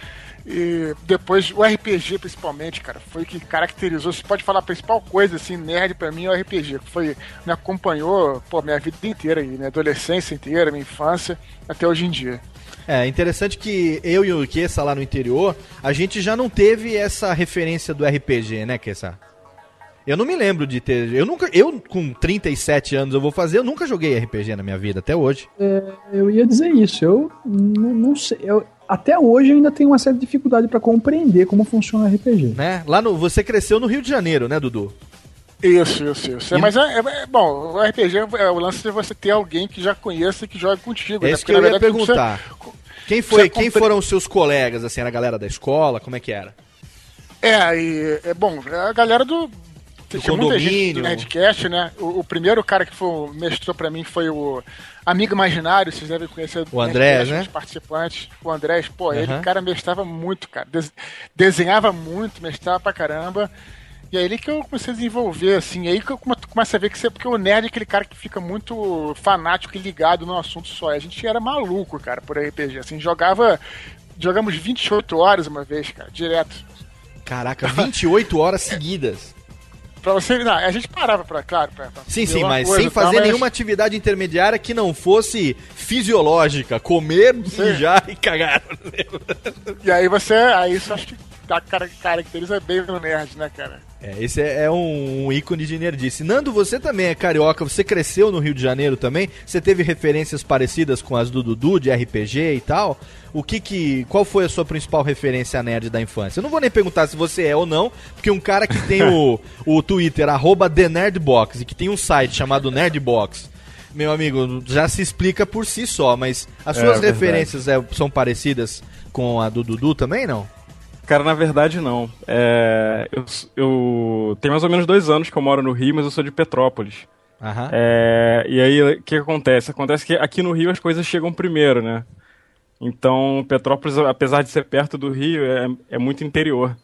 Speaker 10: E depois o RPG, principalmente, cara, foi o que caracterizou. Você pode falar a principal coisa, assim, nerd pra mim é o RPG, que foi, me acompanhou, pô, minha vida inteira aí, minha adolescência inteira, minha infância, até hoje em dia.
Speaker 1: É interessante que eu e o Kessa lá no interior, a gente já não teve essa referência do RPG, né, Kessa? Eu não me lembro de ter. Eu nunca. Eu, com 37 anos, eu vou fazer, eu nunca joguei RPG na minha vida, até hoje.
Speaker 2: É, eu ia dizer isso. Eu não, não sei. Eu, até hoje eu ainda tenho uma certa dificuldade pra compreender como funciona o RPG.
Speaker 1: Né? Lá no. Você cresceu no Rio de Janeiro, né, Dudu?
Speaker 10: Isso, isso, isso. É,
Speaker 1: E-
Speaker 10: mas é, é- é- bom, o RPG é o lance de você ter alguém que já conheça e que joga contigo.
Speaker 1: É
Speaker 10: né?
Speaker 1: isso que eu ia
Speaker 10: verdade,
Speaker 1: perguntar. Quem, foi, quem
Speaker 10: compre-
Speaker 1: foram os seus colegas, assim, era a galera da escola? Como é que era?
Speaker 10: É, e é bom, a galera do. tinha muita gente
Speaker 1: condomínio.
Speaker 10: do Nerdcast, né? O, o primeiro cara que foi, mestrou pra mim foi o Amigo Imaginário, vocês devem conhecer
Speaker 1: O
Speaker 10: Nerdcast,
Speaker 1: né?
Speaker 10: os participantes. O Andrés, pô, ele,
Speaker 1: Aham.
Speaker 10: cara, mestrava muito, cara. Des- desenhava muito, mestrava pra caramba. E aí que eu comecei a desenvolver, assim, aí que eu come- começo a ver que você, porque o nerd é aquele cara que fica muito fanático e ligado num assunto só. A gente era maluco, cara, por RPG, assim, jogava, jogamos 28 horas uma vez, cara, direto.
Speaker 1: Caraca, 28 horas seguidas.
Speaker 10: Pra você, não, a gente parava pra, claro, pra, pra
Speaker 1: Sim,
Speaker 10: fazer
Speaker 1: sim, mas
Speaker 10: coisa
Speaker 1: sem
Speaker 10: e tal,
Speaker 1: fazer
Speaker 10: mas-
Speaker 1: nenhuma atividade intermediária que não fosse fisiológica. Comer, mijar e cagar.
Speaker 10: E aí você, aí isso acho que cara, caracteriza bem o nerd, né, cara?
Speaker 1: É, esse é, é um, um ícone de nerdice. Nando, você também é carioca, você cresceu no Rio de Janeiro também? Você teve referências parecidas com as do Dudu, de RPG e tal? O que que... Qual foi a sua principal referência nerd da infância? Eu não vou nem perguntar se você é ou não, porque um cara que tem o, o Twitter, arroba TheNerdBox, e que tem um site chamado Nerdbox, meu amigo, já se explica por si só, mas as
Speaker 8: É,
Speaker 1: suas
Speaker 8: verdade.
Speaker 1: referências é, são parecidas com a do Dudu também, não?
Speaker 8: Cara, na verdade não. É, eu, eu tenho mais ou menos dois anos que eu moro no Rio, mas eu sou de Petrópolis.
Speaker 1: Aham.
Speaker 8: É, e aí, o que acontece? Acontece que aqui no Rio as coisas chegam primeiro, né? Então, Petrópolis, apesar de ser perto do Rio, é, é muito interior.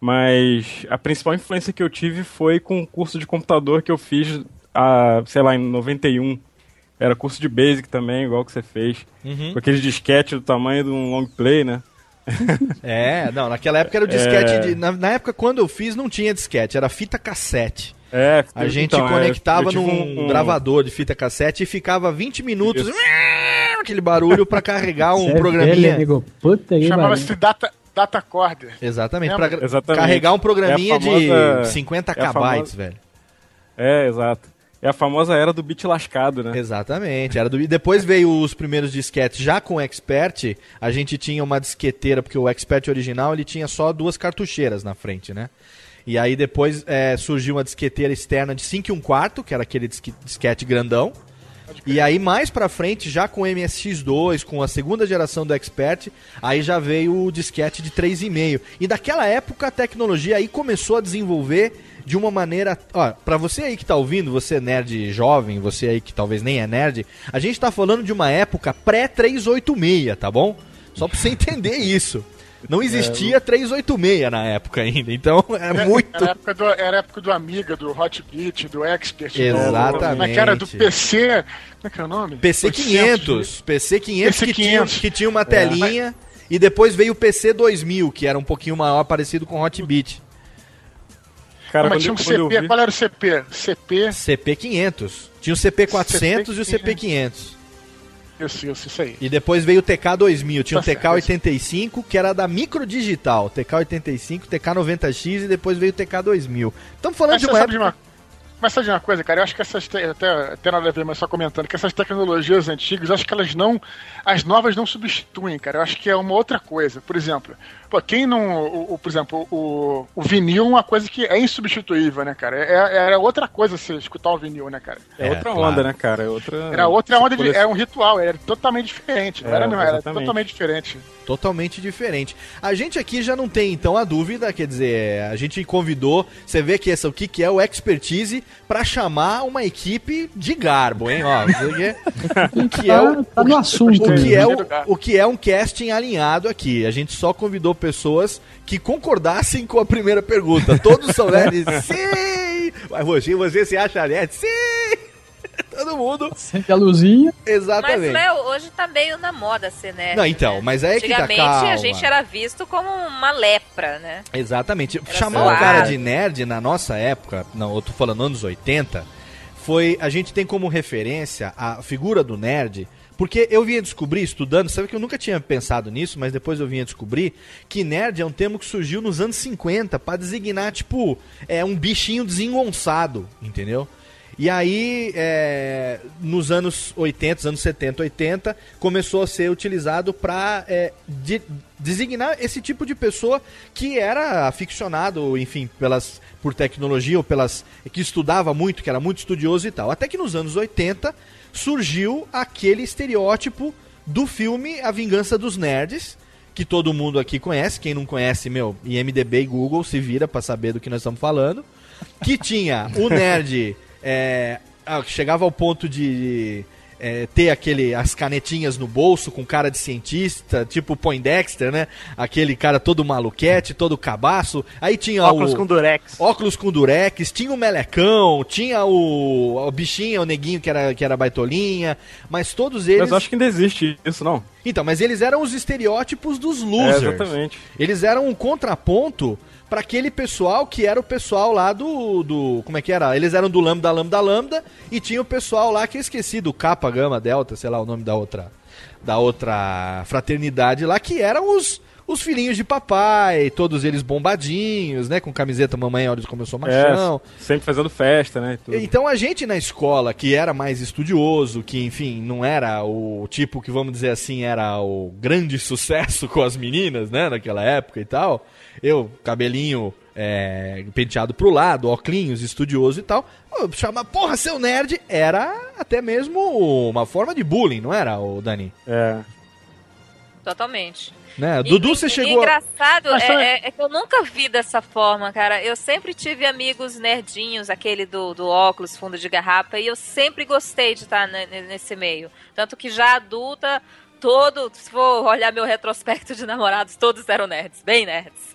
Speaker 8: Mas a principal influência que eu tive foi com o curso de computador que eu fiz, a, sei lá, em 91. Era curso de Basic também, igual que você fez.
Speaker 1: Uhum.
Speaker 8: Com aqueles disquete do tamanho de um long play, né?
Speaker 1: É, não, naquela época era o disquete.
Speaker 8: É.
Speaker 1: de- na, na época, quando eu fiz, não tinha disquete, era fita cassete.
Speaker 8: É,
Speaker 1: A gente
Speaker 8: então, é,
Speaker 1: conectava
Speaker 8: tive
Speaker 1: num
Speaker 8: um-
Speaker 1: gravador de fita cassete e ficava 20 minutos. Aquele barulho pra carregar um
Speaker 2: é
Speaker 1: programinha.
Speaker 10: Chamava-se Data, data Corder.
Speaker 1: Exatamente,
Speaker 10: Lembra?
Speaker 1: pra gra-
Speaker 8: Exatamente.
Speaker 1: carregar um programinha
Speaker 8: É famosa-
Speaker 1: de 50
Speaker 8: é a
Speaker 1: kbytes,
Speaker 8: famosa-
Speaker 1: velho.
Speaker 8: É, exato. É a famosa era do bit lascado, né?
Speaker 1: Exatamente. Era do... e Depois veio os primeiros disquetes já com o Expert. A gente tinha uma disqueteira, porque o Expert original ele tinha só duas cartucheiras na frente, né? E aí depois é, surgiu uma disqueteira externa de 5 e 1 quarto, que era aquele disque- disquete grandão. E aí mais pra frente, já com o MSX2, com a segunda geração do Expert, aí já veio o disquete de 3,5. E daquela época a tecnologia aí começou a desenvolver de uma maneira, ó, para você aí que tá ouvindo, você é nerd jovem, você aí que talvez nem é nerd, a gente tá falando de uma época pré 386, tá bom? Só pra você entender isso. Não existia 386 na época ainda, então é muito
Speaker 10: Era a época do, era época do Amiga, do Hotbit, do Expert.
Speaker 1: Exatamente.
Speaker 10: Na era do PC. Como é que é o nome?
Speaker 1: PC 500, PC 500 que,
Speaker 10: PC
Speaker 1: tinha,
Speaker 10: 500.
Speaker 1: que tinha uma telinha e depois veio o PC 2000, que era um pouquinho maior, parecido com o Hotbit.
Speaker 8: Cara,
Speaker 10: mas tinha um CP, qual era o CP? CP.
Speaker 1: CP 500. Tinha o CP 400 e o CP 500.
Speaker 10: Isso, isso, isso aí.
Speaker 1: E depois veio o TK 2000, tinha o
Speaker 10: Tá
Speaker 1: TK 85, que era da Microdigital, TK 85, TK 90X e depois veio o TK 2000. Estamos falando
Speaker 10: Mas
Speaker 1: de uma época...
Speaker 10: de uma, mas sabe de uma coisa, cara? Eu acho que essas. te- Até, até nada a ver, mas só comentando, que essas tecnologias antigas, eu acho que elas não. As novas não substituem, cara. Eu acho que é uma outra coisa. Por exemplo, pô, quem não. O, o- por exemplo, o, o vinil é uma coisa que é insubstituível, né, cara? É, era outra coisa você escutar o vinil, né, cara?
Speaker 8: É outra onda, né, cara? É outra.
Speaker 10: Era outra onda, de, era um ritual, era totalmente diferente. Não
Speaker 8: É,
Speaker 10: era, não, era
Speaker 8: exatamente.
Speaker 10: totalmente diferente.
Speaker 1: Totalmente diferente. A gente aqui já não tem então a dúvida, quer dizer, a gente convidou, você vê que essa o que, que é o expertise pra chamar uma equipe de garbo, hein? Ó, o que é, o é
Speaker 2: Tá no assunto.
Speaker 1: o que
Speaker 2: né?
Speaker 1: é o, o que é um casting alinhado aqui. A gente só convidou pessoas que concordassem com a primeira pergunta. Todos são nerds. Sim! Mas você, você se acha nerd? Sim! Todo mundo.
Speaker 2: Sente a luzinha.
Speaker 3: Mas,
Speaker 1: Exatamente.
Speaker 3: Léo, hoje tá meio na moda ser nerd.
Speaker 1: Não, então, mas aí é que tá,
Speaker 3: Antigamente
Speaker 1: calma.
Speaker 3: a gente era visto como uma lepra, né?
Speaker 1: Exatamente. Chamar
Speaker 3: zoado.
Speaker 1: o cara de nerd na nossa época, não, eu tô falando anos 80, foi. A gente tem como referência a figura do nerd. Porque eu vinha descobrir, estudando, sabe que eu nunca tinha pensado nisso, mas depois eu vinha descobrir que nerd é um termo que surgiu nos anos 50 pra designar, tipo, é um bichinho desengonçado, entendeu? E aí, é, nos anos 80, anos 70, 80, começou a ser utilizado para designar esse tipo de pessoa que era aficionado, enfim, pelas, por tecnologia ou pelas. que estudava muito, que era muito estudioso e tal. Até que nos anos 80 surgiu aquele estereótipo do filme A Vingança dos Nerds, que todo mundo aqui conhece. Quem não conhece, meu, IMDB e Google se vira pra saber do que nós estamos falando. Que tinha o nerd. É, ah, chegava ao ponto de é, ter aquele, as canetinhas no bolso com cara de cientista, tipo Poindexter, né? Aquele cara todo maluquete, todo cabaço. Aí tinha
Speaker 5: Óculos
Speaker 1: o...
Speaker 5: com durex.
Speaker 1: Óculos com durex, tinha o melecão, tinha o, o bichinho, o neguinho que era, que era baitolinha, mas todos eles...
Speaker 8: Mas eu acho que ainda existe isso, não.
Speaker 1: Então, mas eles eram os estereótipos dos losers.
Speaker 8: É, exatamente.
Speaker 1: Eles eram um contraponto para aquele pessoal que era o pessoal lá do, do. Como é que era? Eles eram do Lambda, Lambda, Lambda. E tinha o pessoal lá que eu esqueci, do Kappa, Gama, Delta, sei lá o nome da outra. Da outra fraternidade lá, que eram os. Os filhinhos de papai, todos eles bombadinhos, né? Com camiseta mamãe, olha como eu sou machão.
Speaker 8: É, sempre fazendo festa, né? tudo.
Speaker 1: Então a gente na escola, que era mais estudioso, que enfim, não era o tipo que, vamos dizer assim, era o grande sucesso com as meninas, né, naquela época e tal. Eu, cabelinho é, penteado pro lado, óculos, estudioso e tal. Chama, porra, seu nerd era até mesmo uma forma de bullying, não era, o Dani?
Speaker 8: É.
Speaker 3: Totalmente.
Speaker 1: Né?
Speaker 3: E-
Speaker 1: Dudu, você
Speaker 3: e
Speaker 1: chegou. a-
Speaker 3: engraçado
Speaker 1: Mas
Speaker 3: é, é- é que eu nunca vi dessa forma, cara. Eu sempre tive amigos nerdinhos, aquele do, do óculos, fundo de garrafa, e eu sempre gostei de estar ne- ne- nesse meio. Tanto que já adulta, todo, se for olhar meu retrospecto de namorados, todos eram nerds, bem nerds.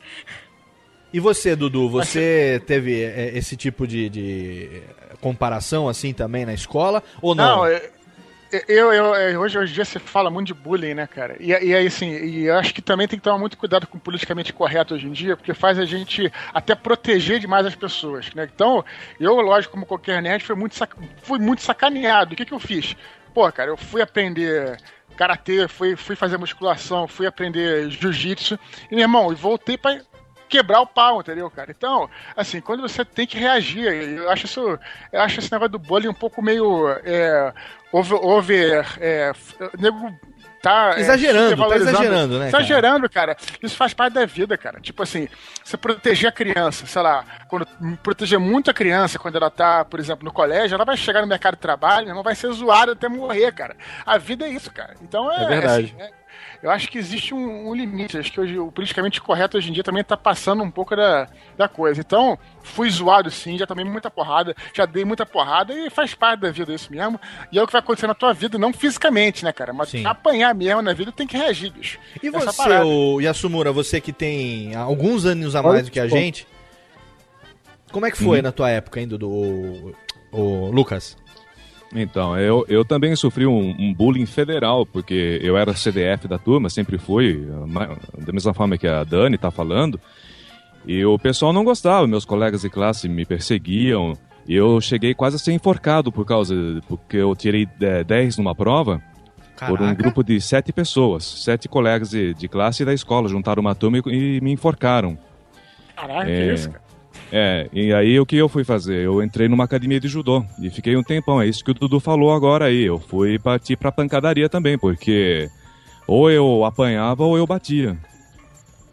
Speaker 1: E você, Dudu, você teve é, esse tipo de, de comparação assim também na escola? Ou não?
Speaker 10: Não, é- eu, eu, eu- hoje, hoje em dia se fala muito de bullying, né, cara? E, e aí, assim, e eu acho que também tem que tomar muito cuidado com o politicamente correto hoje em dia, porque faz a gente até proteger demais as pessoas, né? Então, eu, lógico, como qualquer nerd, fui muito, sac- fui muito sacaneado. O que, que eu fiz? Pô, cara, eu fui aprender karatê, fui, fui fazer musculação, fui aprender jiu-jitsu, e, meu irmão, voltei pra quebrar o pau, entendeu, cara? Então, assim, quando você tem que reagir, eu acho isso, eu acho esse negócio do bullying um pouco meio é, over, over é, nego tá é,
Speaker 1: Exagerando, tá
Speaker 10: supervalorizando.
Speaker 1: exagerando, né, cara?
Speaker 10: Exagerando, cara. Isso faz parte da vida, cara. Tipo assim, você proteger a criança, sei lá, quando proteger muito a criança quando ela tá, por exemplo, no colégio, ela vai chegar no mercado de trabalho, não vai ser zoada até morrer, cara. A vida é isso, cara. Então é,
Speaker 8: É verdade.
Speaker 10: assim, é- eu acho que existe um, um limite. Acho que hoje, o politicamente correto hoje em dia também tá passando um pouco da, da coisa. Então, fui zoado sim, já tomei muita porrada, já dei muita porrada e faz parte da vida isso mesmo. E é o que vai acontecer na tua vida, não fisicamente, né, cara? Mas
Speaker 1: Sim.
Speaker 10: apanhar mesmo na vida tem que reagir, bicho.
Speaker 1: E
Speaker 10: Essa
Speaker 1: você, o Yasumura, você que tem alguns anos a mais do que a gente, como é que foi
Speaker 7: Uhum.
Speaker 1: na tua época ainda do o, o Lucas?
Speaker 7: Então, eu, eu também sofri um, um bullying federal, porque eu era CDF da turma, sempre fui, ma- da mesma forma que a Dani tá falando. E o pessoal não gostava, meus colegas de classe me perseguiam. E eu cheguei quase a ser enforcado por causa, porque eu tirei eh, 10 numa prova por um
Speaker 1: Caraca.
Speaker 7: grupo de sete pessoas, sete colegas de, de classe da escola, juntaram uma turma e, e me enforcaram.
Speaker 10: Caraca, que
Speaker 7: É,
Speaker 10: isso, cara?
Speaker 7: É, e aí o que eu fui fazer? Eu entrei numa academia de judô e fiquei um tempão. É isso que o Dudu falou agora aí. Eu fui partir pra pancadaria também, porque ou eu apanhava ou eu batia.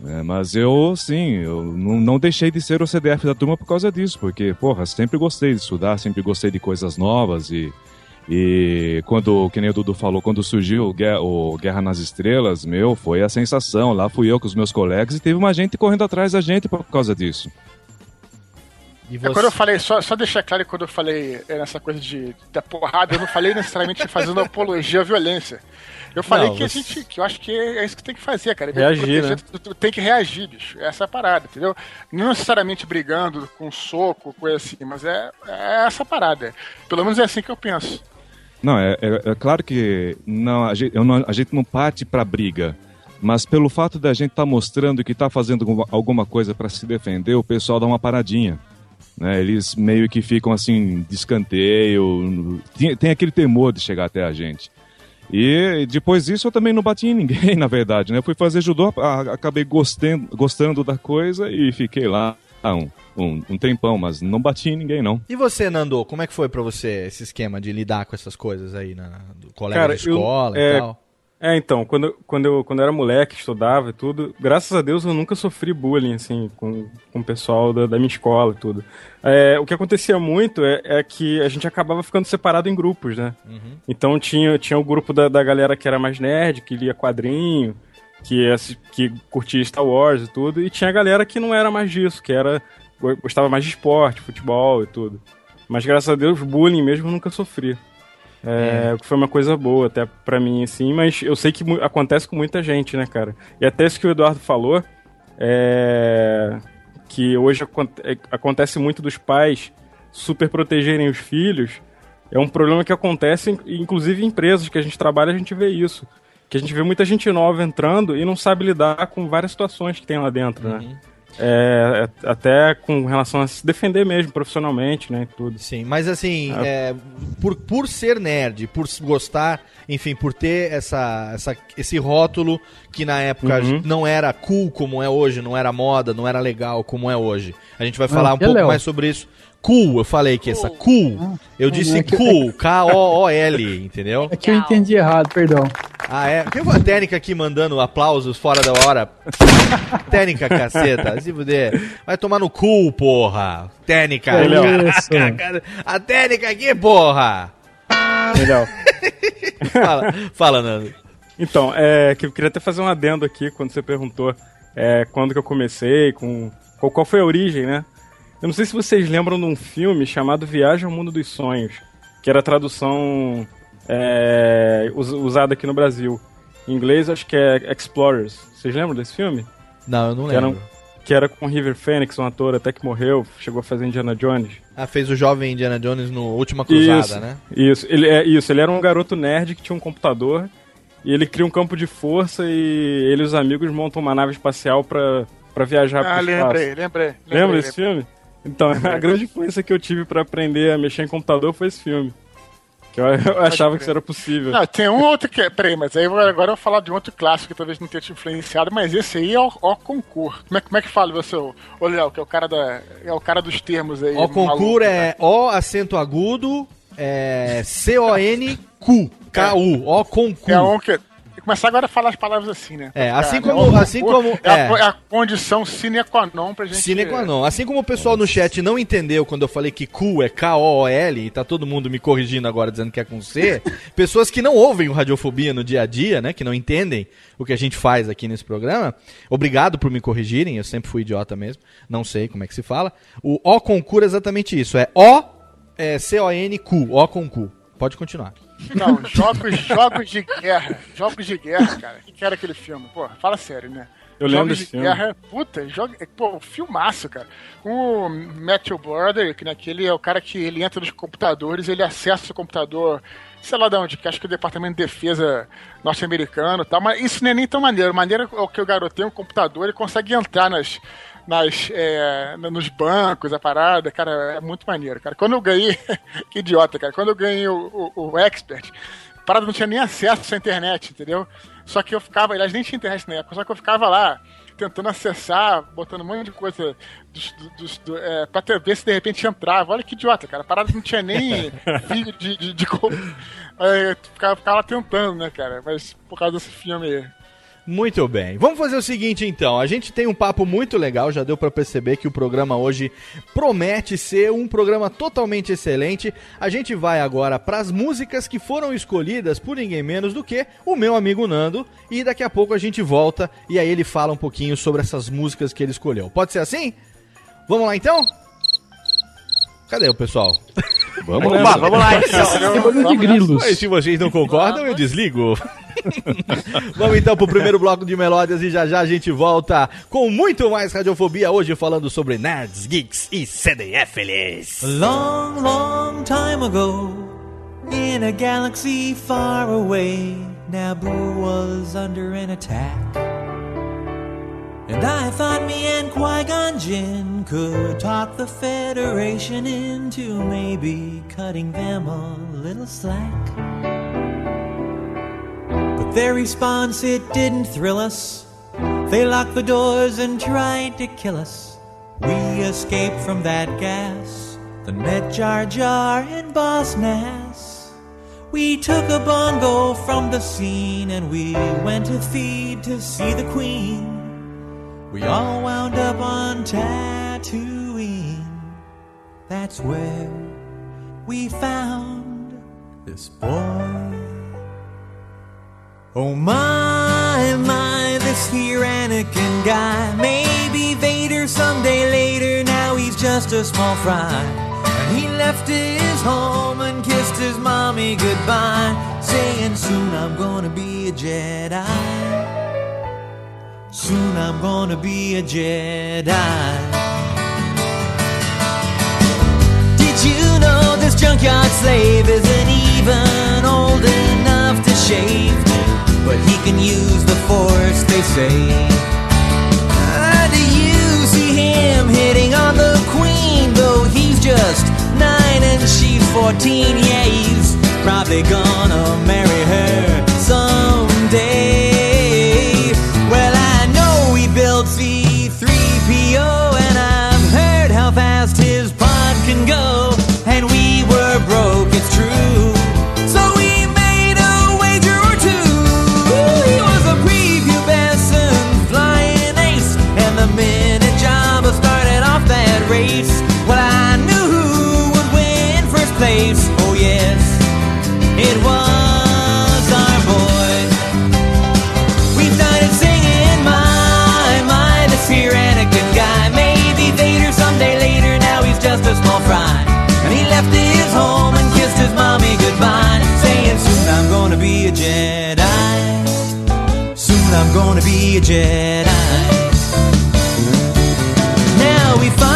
Speaker 7: É, mas eu, sim, eu não, deixei de ser o CDF da turma por causa disso, porque, porra, sempre gostei de estudar, sempre gostei de coisas novas e E quando, que nem o Dudu falou, quando surgiu o Guerra, o Guerra nas Estrelas, meu, foi a sensação. Lá fui eu com os meus colegas e teve uma gente correndo atrás da gente por causa disso.
Speaker 10: É, quando eu falei, só, só deixar claro quando eu falei é, nessa coisa de da porrada, eu não falei necessariamente fazendo apologia à violência. Eu falei
Speaker 8: Não,
Speaker 10: que
Speaker 8: você-
Speaker 10: a gente, que eu acho que é isso que tem que fazer, cara.
Speaker 8: Reagir,
Speaker 10: Proteger,
Speaker 8: né?
Speaker 10: tu- tu tem que reagir, bicho. Essa é a parada, entendeu? Não necessariamente brigando com soco, coisa assim, mas é, é essa parada. Pelo menos é assim que eu penso.
Speaker 7: Não, é, é- é claro que não, a, gente, eu não- a gente não parte pra briga. Mas pelo fato da gente estar mostrando que está fazendo alguma- alguma coisa para se defender, o pessoal dá uma paradinha. Né? Eles meio que ficam assim, de escanteio. Tem, tem aquele temor de chegar até a gente. E depois disso eu também não bati em ninguém, na verdade. Né? Fui fazer judô, acabei gostando, gostando da coisa e fiquei lá um, um, um tempão, mas não bati em ninguém, não.
Speaker 1: E você, Nando, como é que foi pra você esse esquema de lidar com essas coisas aí na do colega
Speaker 8: Cara,
Speaker 1: de escola
Speaker 8: eu,
Speaker 1: e
Speaker 8: é,
Speaker 1: tal?
Speaker 8: É, então, quando, quando, eu, quando eu era moleque, estudava e tudo, graças a Deus eu nunca sofri bullying, assim, com, com o pessoal da, da minha escola e tudo. É, o que acontecia muito é, é que a gente acabava ficando separado em grupos, né?
Speaker 1: Uhum.
Speaker 8: Então tinha, tinha o grupo da, da galera que era mais nerd, que lia quadrinho, que, que curtia Star Wars e tudo, e tinha a galera que não era mais disso, que era go- gostava mais de esporte, futebol e tudo. Mas graças a Deus, bullying mesmo eu nunca sofri. É, que foi uma coisa boa até pra mim, assim, mas eu sei que acontece com muita gente, né, cara? E até isso que o Eduardo falou, é, que hoje é, acontece muito dos pais super protegerem os filhos, é um problema que acontece, in- inclusive em empresas que a gente trabalha, a gente vê isso. Que a gente vê muita gente nova entrando e não sabe lidar com várias situações que tem lá dentro, né? É, é- até com relação a se defender mesmo profissionalmente, né? Tudo.
Speaker 1: Sim, mas assim,
Speaker 8: Ah.
Speaker 1: é, por, por ser nerd, por gostar, enfim, por ter essa, essa, esse rótulo que na época
Speaker 8: Uhum.
Speaker 1: não era cool como é hoje, não era moda, não era legal como é hoje. A gente vai falar
Speaker 2: Ah,
Speaker 1: um
Speaker 2: que
Speaker 1: pouco
Speaker 2: Léo?
Speaker 1: mais sobre isso. Cool, eu falei que essa cool. Eu disse
Speaker 2: é
Speaker 1: cool, K-O-O-L, entendeu?
Speaker 2: É que eu entendi errado, perdão.
Speaker 1: Ah, é? Tem uma técnica aqui mandando aplausos fora da hora. técnica, caceta. Se fuder. Vai tomar no cu, porra. Técnica.
Speaker 2: É isso.
Speaker 1: Caraca, A técnica aqui, porra.
Speaker 8: Legal.
Speaker 1: Fala, fala, Nando.
Speaker 8: Então, é, que eu queria até fazer um adendo aqui quando você perguntou é, quando que eu comecei, com qual, qual foi a origem, né? Eu não sei se vocês lembram de um filme chamado Viagem ao Mundo dos Sonhos, que era a tradução é, us- usada aqui no Brasil. Em inglês, acho que é Explorers. Vocês lembram desse filme?
Speaker 1: Não, eu não
Speaker 8: Que era, um-
Speaker 1: lembro.
Speaker 8: que era com River Phoenix, um ator até que morreu, chegou a fazer Indiana Jones.
Speaker 1: Ah, fez o jovem Indiana Jones no Última Cruzada,
Speaker 8: isso,
Speaker 1: né?
Speaker 8: Isso, ele, é, isso, ele era um garoto nerd que tinha um computador e ele cria um campo de força e ele e os amigos montam uma nave espacial pra, pra viajar
Speaker 10: Ah,
Speaker 8: pro espaço.
Speaker 10: lembrei, lembrei.
Speaker 8: Lembra
Speaker 10: lembrei,
Speaker 8: desse filme? Então, a grande influência que eu tive pra aprender a mexer em computador foi esse filme. Que eu, eu achava que isso era possível.
Speaker 10: Não, tem um outro que. Peraí, mas aí agora eu vou falar de um outro clássico que talvez não tenha te influenciado, mas esse aí é o, o concurso. Como é, como é que fala você, ô Léo, que é o cara da. É o cara dos termos aí.
Speaker 1: O concurso é O acento agudo, é C-O-N-Q. K-U. O concurso.
Speaker 10: É um que. Começar agora a falar as palavras assim, né?
Speaker 1: É, assim como-
Speaker 10: né?
Speaker 1: Assim como-
Speaker 10: É, a,
Speaker 1: é.
Speaker 10: co- é a condição sine qua non pra gente.
Speaker 1: Sine qua non. Assim como o pessoal no chat não entendeu quando eu falei que Q é K-O-O-L, e tá todo mundo me corrigindo agora dizendo que é com C, pessoas que não ouvem o Radiofobia no dia a dia, né, que não entendem o que a gente faz aqui nesse programa, obrigado por me corrigirem, eu sempre fui idiota mesmo, não sei como é que se fala. O O com Q é exatamente isso, é O, é C-O-N-Q, O com Q. Pode continuar.
Speaker 10: Não, jogos, jogos de guerra. Jogos de guerra, cara. O que era aquele filme? Pô, fala sério, né?
Speaker 8: Eu lembro
Speaker 10: jogos de
Speaker 8: filme.
Speaker 10: guerra, puta, joga, pô, filmaço, cara. O Matthew Brother, que naquele é o cara que ele entra nos computadores, ele acessa o computador, sei lá de onde, que acho que é o Departamento de Defesa norte-americano e tal, mas isso não é nem tão maneiro. Maneiro é o que o garoto tem um computador e consegue entrar nas, nas, é, nos bancos, a parada, cara, é muito maneiro, cara. Quando eu ganhei, que idiota, cara, quando eu ganhei o, o, o Expert, a parada não tinha nem acesso à internet, entendeu? Só que eu ficava, aliás, nem tinha internet na época, só que eu ficava lá tentando acessar, botando um monte de coisa dos, dos, do, é, pra ver se de repente entrava. Olha que idiota, cara. A parada não tinha nem vídeo de, de, de eu ficava, ficava lá tentando, né, cara? Mas por causa desse filme aí.
Speaker 1: Muito bem. Vamos fazer o seguinte então. A gente tem um papo muito legal, já deu pra perceber que o programa hoje promete ser um programa totalmente excelente. A gente vai agora pras músicas que foram escolhidas por ninguém menos do que o meu amigo Nando e daqui a pouco a gente volta e aí ele fala um pouquinho sobre essas músicas que ele escolheu. Pode ser assim? Vamos lá então? Cadê o pessoal?
Speaker 7: Vamos
Speaker 1: lá, vamos lá.
Speaker 2: Barulho de grilos.
Speaker 1: Mas se vocês não concordam, eu desligo. Vamos então pro primeiro bloco de melódias e já já a gente volta com muito mais radiofobia hoje falando sobre nerds, geeks e CDFs.
Speaker 14: Long, long time ago, in a galaxy far away, Naboo was under an attack. And I thought me and Qui-Gon Jinn could talk the Federation into maybe cutting them a little slack. But their response, it didn't thrill us. They locked the doors and tried to kill us. We escaped from that gas, then met Jar Jar and Boss Nass. We took a bongo from the scene and we went to feed to see the Queen. We all wound up on Tatooine. That's where we found this boy. Oh my, my, this here Anakin guy. Maybe Vader someday later, now he's just a small fry. And he left his home and kissed his mommy goodbye, saying soon I'm gonna be a Jedi. Soon I'm gonna be a Jedi. Did you know this junkyard slave isn't even old enough to shave? But he can use the force, they say. Ah, do you see him hitting on the queen? Though he's just nine and she's fourteen. Yeah, he's probably gonna marry her goodbye, saying, soon I'm gonna be a Jedi. Soon I'm gonna be a Jedi. Now we finally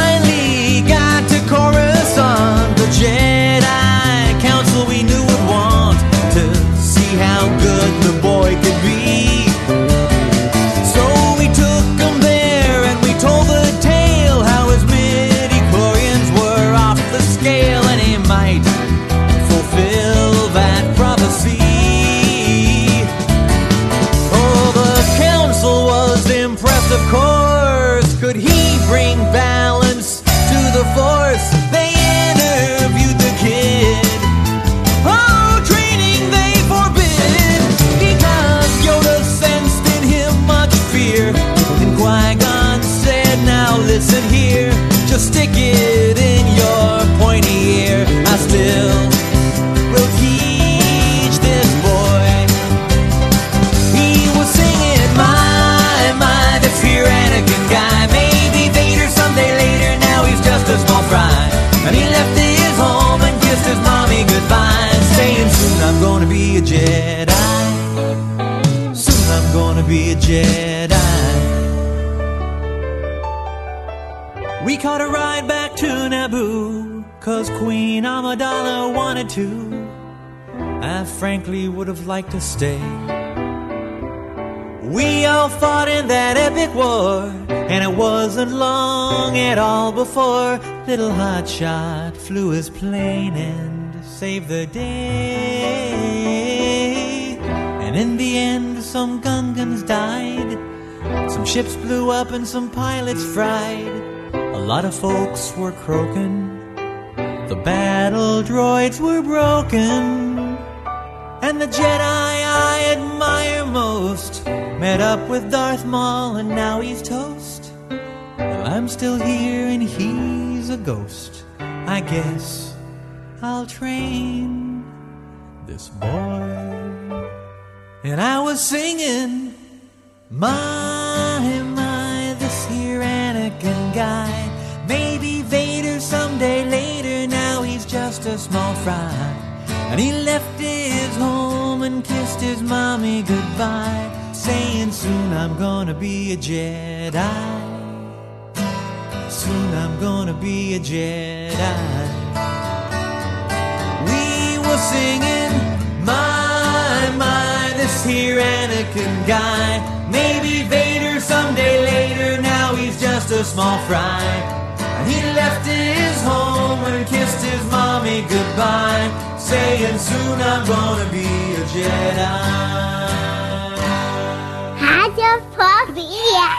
Speaker 14: wanted to. I frankly would have liked to stay. We all fought in that epic war, and it wasn't long at all before little Hotshot flew his plane and saved the day. And in the end, some Gungans died, some ships blew up, and some pilots fried. A lot of folks were croaking, battle droids were broken. And the Jedi I admire most Met up with Darth Maul and now he's toast. Well, I'm still here and he's a ghost. I guess I'll train this boy. And I was singing, My, small fry. And he left his home and kissed his mommy goodbye, saying, Soon I'm gonna be a Jedi. Soon I'm gonna be a Jedi. We were singing, My, my, this here Anakin guy. Maybe Vader someday later, now he's just a small fry. He left his home and kissed his mommy goodbye, saying, Soon I'm gonna be a Jedi. Yeah,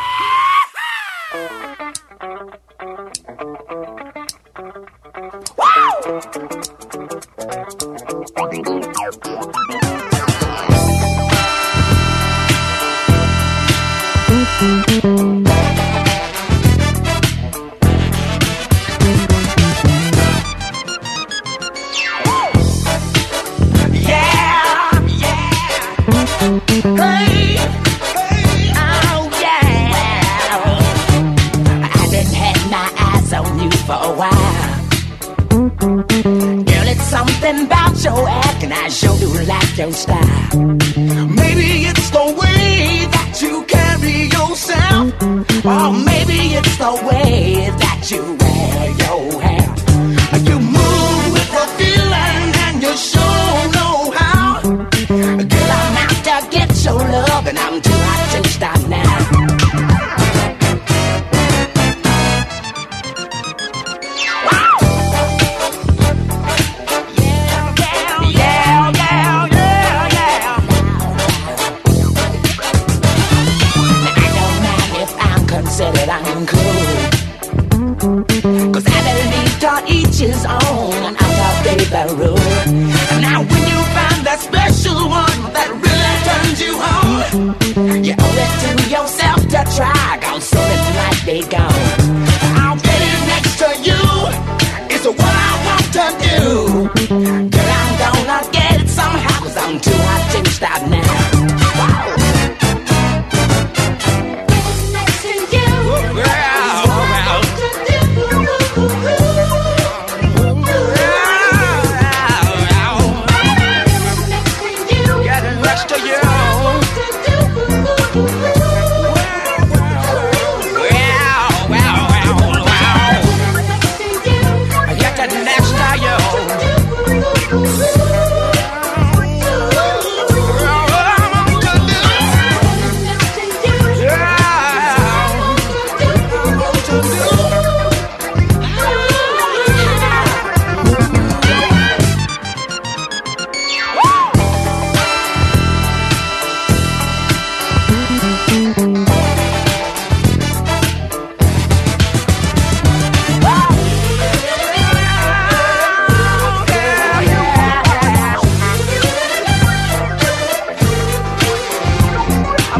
Speaker 15: your act, and I sure do like your style.
Speaker 14: Maybe it's the way that you carry yourself.
Speaker 15: Or maybe it's the way that you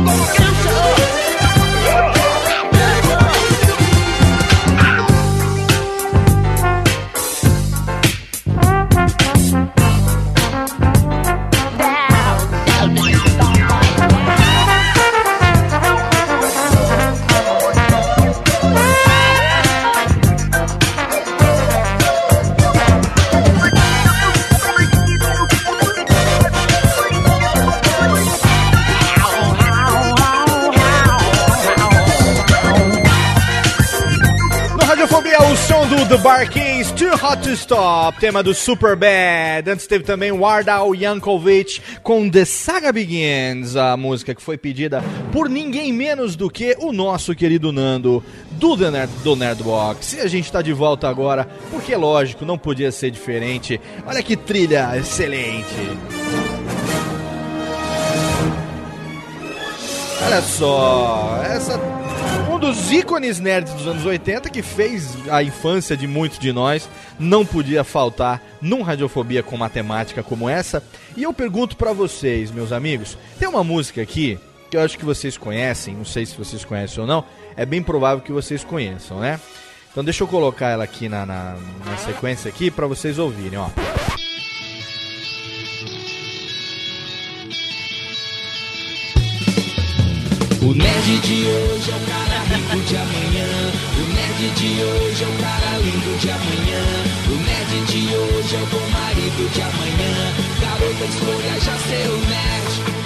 Speaker 1: No Barkings, Too Hot to Stop, tema do Superbad. Antes teve também Wardal Yankovic com The Saga Begins, a música que foi pedida por ninguém menos do que o nosso querido Nando do, The Nerd, do Nerdbox. E a gente tá de volta agora, porque lógico, não podia ser diferente. Olha que trilha excelente. Olha só, essa dos ícones nerds dos anos 80 que fez a infância de muitos de nós, não podia faltar num Radiofobia com matemática como essa. E eu pergunto pra vocês, meus amigos, tem uma música aqui que eu acho que vocês conhecem, não sei se vocês conhecem ou não, é bem provável que vocês conheçam, né? Então deixa eu colocar ela aqui na, na, na sequência aqui para vocês ouvirem, ó.
Speaker 14: O nerd de hoje é o cara rico de amanhã. O nerd de hoje é o cara lindo de amanhã. O nerd de hoje é o bom marido de amanhã. Garota escolha já ser o nerd.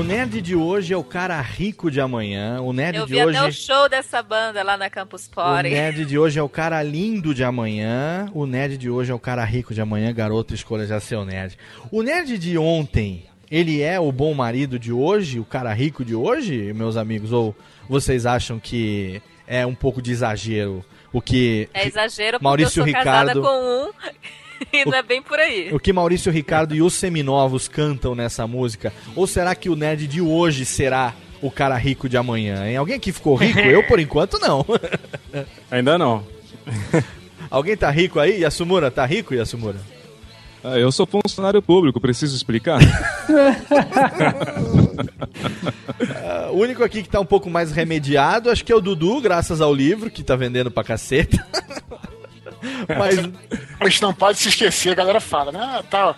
Speaker 1: O nerd de hoje é o cara rico de amanhã. O nerd
Speaker 3: Eu
Speaker 1: de
Speaker 3: vi
Speaker 1: hoje
Speaker 3: até o show dessa banda lá na Campus
Speaker 1: O
Speaker 3: Party.
Speaker 1: nerd de hoje é o cara lindo de amanhã. O nerd de hoje é o cara rico de amanhã. Garoto, escolha já seu nerd. O nerd de ontem, ele é o bom marido de hoje? O cara rico de hoje, meus amigos? Ou vocês acham que é um pouco de exagero o que
Speaker 3: É exagero porque
Speaker 1: Maurício
Speaker 3: eu sou casada
Speaker 1: Ricardo-
Speaker 3: com um e não é bem por aí.
Speaker 1: o que Maurício Ricardo e os seminovos cantam nessa música? Ou será que o nerd de hoje será o cara rico de amanhã? Hein? Alguém aqui ficou rico? Eu, por enquanto, não.
Speaker 8: Ainda não.
Speaker 1: Alguém tá rico aí? Yasumura, tá rico, Yasumura?
Speaker 7: Ah, eu sou funcionário público, preciso explicar?
Speaker 1: Ah, o único aqui que tá um pouco mais remediado, acho que é o Dudu, graças ao livro, que tá vendendo pra caceta. Mas
Speaker 10: Mas não pode se esquecer, a galera fala, né? Ah, tá.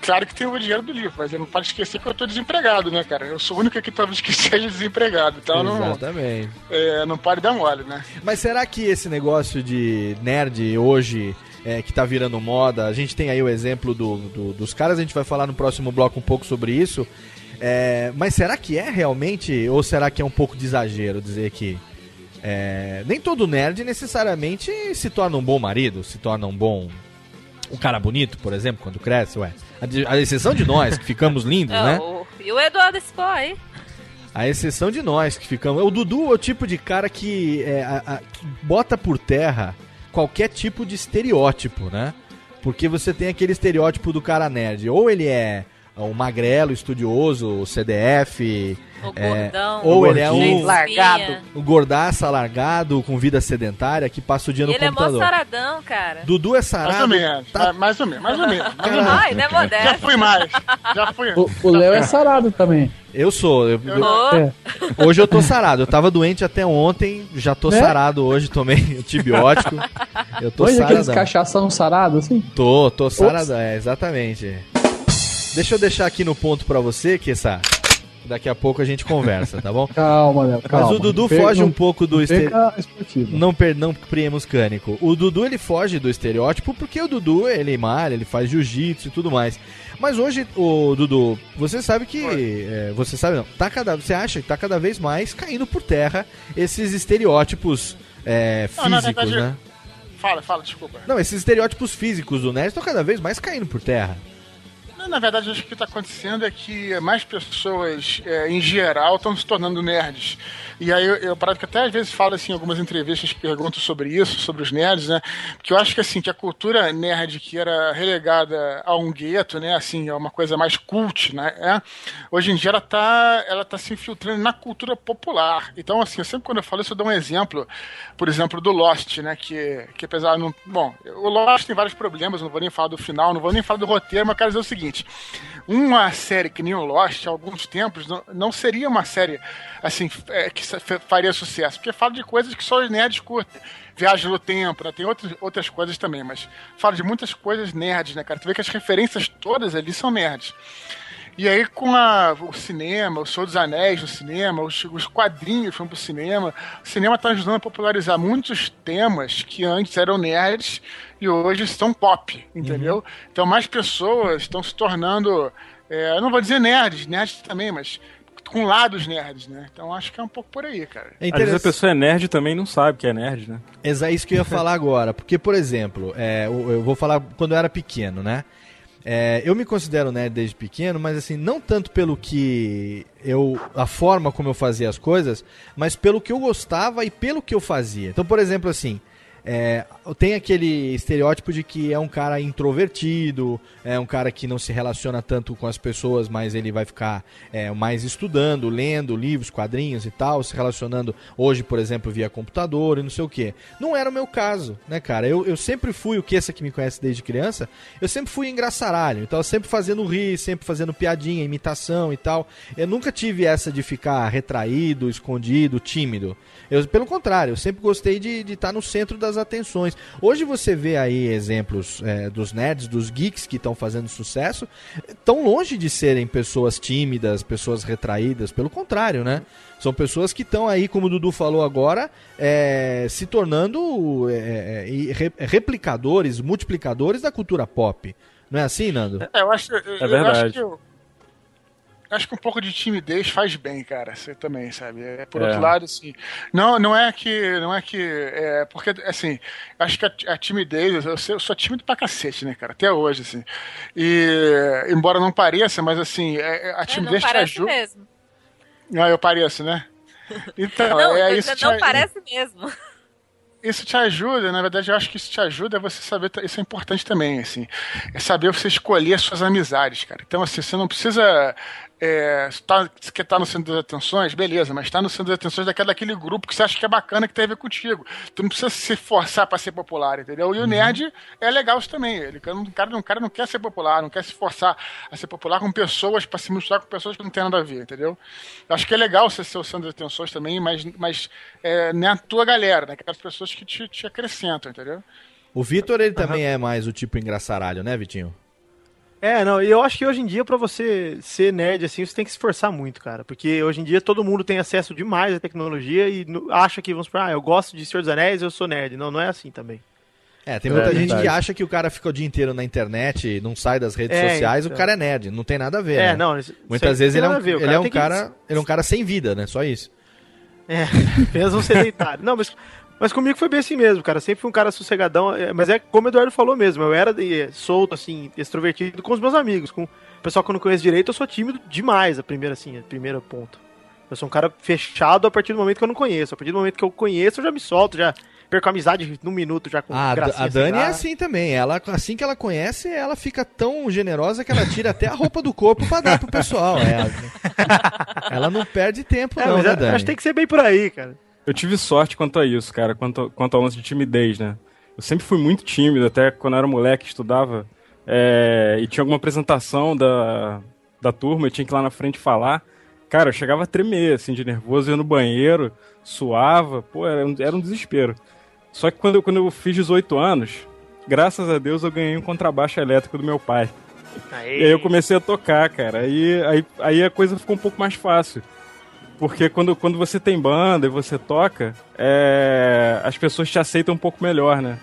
Speaker 10: Claro que tem o dinheiro do livro, mas não pode esquecer que eu tô desempregado, né, cara? Eu sou o único aqui talvez que seja desempregado, então não,
Speaker 1: Exatamente.
Speaker 10: é, não pode dar mole, né?
Speaker 1: Mas será que esse negócio de nerd hoje, é, que tá virando moda, a gente tem aí o exemplo do, do- dos caras, a gente vai falar no próximo bloco um pouco sobre isso. é, mas será que é realmente, ou será que é um pouco de exagero dizer que é, nem todo nerd necessariamente se torna um bom marido, se torna um bom. Um cara bonito, por exemplo, quando cresce, ué. A, a exceção de nós, que ficamos lindos, né?
Speaker 3: E o Eduardo Spoy.
Speaker 1: A exceção de nós que ficamos. O Dudu é o tipo de cara que, é, a- a- que bota por terra qualquer tipo de estereótipo, né? Porque você tem aquele estereótipo do cara nerd. Ou ele é um magrelo, estudioso, CDF.
Speaker 3: O
Speaker 1: é,
Speaker 3: gordão,
Speaker 1: ou
Speaker 3: o
Speaker 1: ele é um.
Speaker 3: largado.
Speaker 1: Um gordaça largado, com vida sedentária, que passa o dia
Speaker 3: E
Speaker 1: no
Speaker 3: ele é mó
Speaker 1: computador.
Speaker 3: saradão, cara.
Speaker 1: Dudu é sarado.
Speaker 10: Mais ou menos,
Speaker 1: tá-
Speaker 10: mais ou menos, mais ou menos. Mais ou menos.
Speaker 3: Ai, não é modesto.
Speaker 10: Já fui mais, já fui.
Speaker 2: O o Léo é sarado também.
Speaker 1: Eu sou. eu- eu-
Speaker 2: É.
Speaker 1: Hoje eu tô sarado. Eu tava doente até ontem, já tô
Speaker 2: Né?
Speaker 1: sarado hoje, tomei antibiótico. Eu tô
Speaker 2: Hoje aqueles
Speaker 1: saradão.
Speaker 2: cachação sarado, assim?
Speaker 1: Tô, tô sarado, é, exatamente. Deixa eu deixar aqui no ponto pra você, que essa daqui a pouco a gente conversa, tá bom?
Speaker 2: Calma, Léo, calma.
Speaker 1: Mas o Dudu
Speaker 2: Não
Speaker 1: foge
Speaker 2: não-
Speaker 1: um pouco do
Speaker 2: não
Speaker 1: este...
Speaker 2: perca a esportiva.
Speaker 1: não per... não priemos cânico. O Dudu ele foge do estereótipo porque o Dudu ele malha, ele faz jiu-jitsu e tudo mais. Mas hoje o Dudu, você sabe que é, você sabe não? Tá cada você acha que tá cada vez mais caindo por terra esses estereótipos é,
Speaker 10: Não,
Speaker 1: físicos,
Speaker 10: verdade,
Speaker 1: né?
Speaker 10: Fala, fala, desculpa.
Speaker 1: Não, esses estereótipos físicos do nerd estão cada vez mais caindo por terra.
Speaker 10: Na verdade, acho que está acontecendo é que mais pessoas, é, em geral, estão se tornando nerds. E aí eu, eu parado que até às vezes falo assim, em algumas entrevistas que pergunto sobre isso, sobre os nerds, né? Porque eu acho que assim, que a cultura nerd que era relegada a um gueto, né? Assim, a uma coisa mais cult, né? É, hoje em dia ela tá, ela tá se infiltrando na cultura popular. Então, assim, sempre quando eu falo isso, eu dou um exemplo, por exemplo, do Lost, né? Que, que apesar não. Bom, o Lost tem vários problemas, não vou nem falar do final, não vou nem falar do roteiro, mas quero dizer o seguinte: uma série que nem o Lost, há alguns tempos, não, seria uma série assim é, que faria sucesso, porque fala de coisas que só os nerds curtem. Viagem no tempo, né? tem outras, outras coisas também, mas fala de muitas coisas nerds, né, cara? Tu vê que as referências todas ali são nerds. E aí, com a- o cinema, o Senhor dos Anéis no cinema, os, os quadrinhos foram pro cinema, o cinema está ajudando a popularizar muitos temas que antes eram nerds e hoje são pop, entendeu? Então, mais pessoas estão se tornando, é, eu não vou dizer nerds, nerds também, mas com lados nerds, né? Então, acho que é um pouco por aí, cara.
Speaker 1: É
Speaker 8: Às vezes a pessoa é nerd e também não sabe que é nerd, né?
Speaker 1: É isso que eu ia falar agora. Porque, por exemplo, é, eu eu vou falar quando eu era pequeno, né? É, eu me considero nerd desde pequeno, mas assim, não tanto pelo que eu. a forma como eu fazia as coisas, mas pelo que eu gostava e pelo que eu fazia. Então, por exemplo, assim. É, tem aquele estereótipo de que é um cara introvertido, é um cara que não se relaciona tanto com as pessoas, mas ele vai ficar é, mais estudando, lendo livros, quadrinhos e tal, se relacionando hoje, por exemplo, via computador e não sei o que. Não era o meu caso, né, cara? Eu, eu sempre fui, o que essa que me conhece desde criança, eu sempre fui engraçaralho, então sempre fazendo rir, sempre fazendo piadinha, imitação e tal. Eu nunca tive essa de ficar retraído, escondido, tímido. Eu, pelo contrário, eu sempre gostei de estar no centro das atenções. Hoje você vê aí exemplos é, dos nerds, dos geeks que estão fazendo sucesso, tão longe de serem pessoas tímidas, pessoas retraídas, pelo contrário, né? São pessoas que estão aí, como o Dudu falou agora, é, se tornando é, é, e re- replicadores, multiplicadores da cultura pop. Não é assim, Nando?
Speaker 10: É, eu acho, eu, eu acho
Speaker 1: verdade.
Speaker 10: que eu- acho que um pouco de timidez faz bem, cara. Você também, sabe? É, por
Speaker 8: É.
Speaker 10: outro lado, assim, não, não é que, não é que, é, porque assim, acho que a, a timidez, eu, sou- eu sou tímido pra cacete, né, cara? Até hoje, assim. E embora não pareça, mas assim, é- é- a
Speaker 3: Não
Speaker 10: timidez te ajuda.
Speaker 3: mesmo.
Speaker 10: Ah, eu pareço, né? Então,
Speaker 3: Não,
Speaker 10: é
Speaker 3: não,
Speaker 10: isso. te-
Speaker 3: não parece mesmo.
Speaker 10: isso te ajuda, na verdade, eu acho que isso te ajuda a você saber, isso é importante também, assim, é saber você escolher as suas amizades, cara. Então, assim, você não precisa é, se tá, quer estar no centro das atenções, beleza, mas está no centro das atenções daquele, daquele grupo que você acha que é bacana que tem a ver contigo. Tu não precisa se forçar para ser popular, entendeu? E o nerd é legal isso também. Ele, o, cara, o cara não quer ser popular, não quer se forçar a ser popular com pessoas, para se misturar com pessoas que não tem nada a ver, entendeu? Eu acho que é legal você ser o centro das atenções também, mas, mas é, não é a tua galera, né? Aquelas pessoas que te, te acrescentam, entendeu?
Speaker 1: O Vitor, ele também é mais o tipo engraçaralho, né, Vitinho?
Speaker 5: É, não, e eu acho que hoje em dia, pra você ser nerd, assim, você tem que se esforçar muito, cara. Porque hoje em dia todo mundo tem acesso demais à tecnologia e acha que, vamos supor, ah, eu gosto de Senhor dos Anéis, eu sou nerd. Não, não é assim também.
Speaker 1: É, tem muita
Speaker 5: É,
Speaker 1: gente
Speaker 5: verdade.
Speaker 1: que acha que o cara fica o dia inteiro na internet, não sai das redes
Speaker 5: É,
Speaker 1: sociais, o
Speaker 5: então.
Speaker 1: cara é nerd. Não tem nada a ver.
Speaker 5: É,
Speaker 1: né?
Speaker 5: não, isso-
Speaker 1: Muitas vezes ele é um,
Speaker 5: ver, o
Speaker 1: ele
Speaker 5: cara
Speaker 1: é um
Speaker 5: que-
Speaker 1: cara, ele é um cara sem vida, né? Só isso.
Speaker 5: É, apenas um sedentário. Não, mas, mas comigo foi bem assim mesmo, cara. Sempre fui um cara sossegadão. é, Mas é como o Eduardo falou mesmo. Eu era eh, solto, assim, extrovertido com os meus amigos. Com o pessoal que eu não conheço direito, eu sou tímido demais, a primeira, assim, a primeira ponto. Eu sou um cara fechado a partir do momento que eu não conheço. A partir do momento que eu conheço, eu já me solto, já perco a amizade num minuto, já com
Speaker 1: Ah, a, Da-
Speaker 5: gracinha
Speaker 1: a Dani é assim também. Ela, assim que ela conhece, ela fica tão generosa que ela tira até a roupa do corpo pra dar pro pessoal. É, ela não perde tempo,
Speaker 5: É,
Speaker 1: não, né,
Speaker 5: é-
Speaker 1: Dani?
Speaker 5: acho que tem que ser bem por aí, cara.
Speaker 8: Eu tive sorte quanto a isso, cara, quanto, quanto ao lance de timidez, né? Eu sempre fui muito tímido, até quando eu era moleque, estudava, é, e tinha alguma apresentação da, da turma, eu tinha que ir lá na frente falar. Cara, eu chegava a tremer, assim, de nervoso, ia no banheiro, suava, pô, era um, era um desespero. Só que quando, eu- quando eu fiz 18 anos, graças a Deus eu ganhei um contrabaixo elétrico do meu pai. E aí eu comecei a tocar, cara. Aí, aí, aí a coisa ficou um pouco mais fácil. Porque quando, quando você tem banda e você toca, é, as pessoas te aceitam um pouco melhor, né?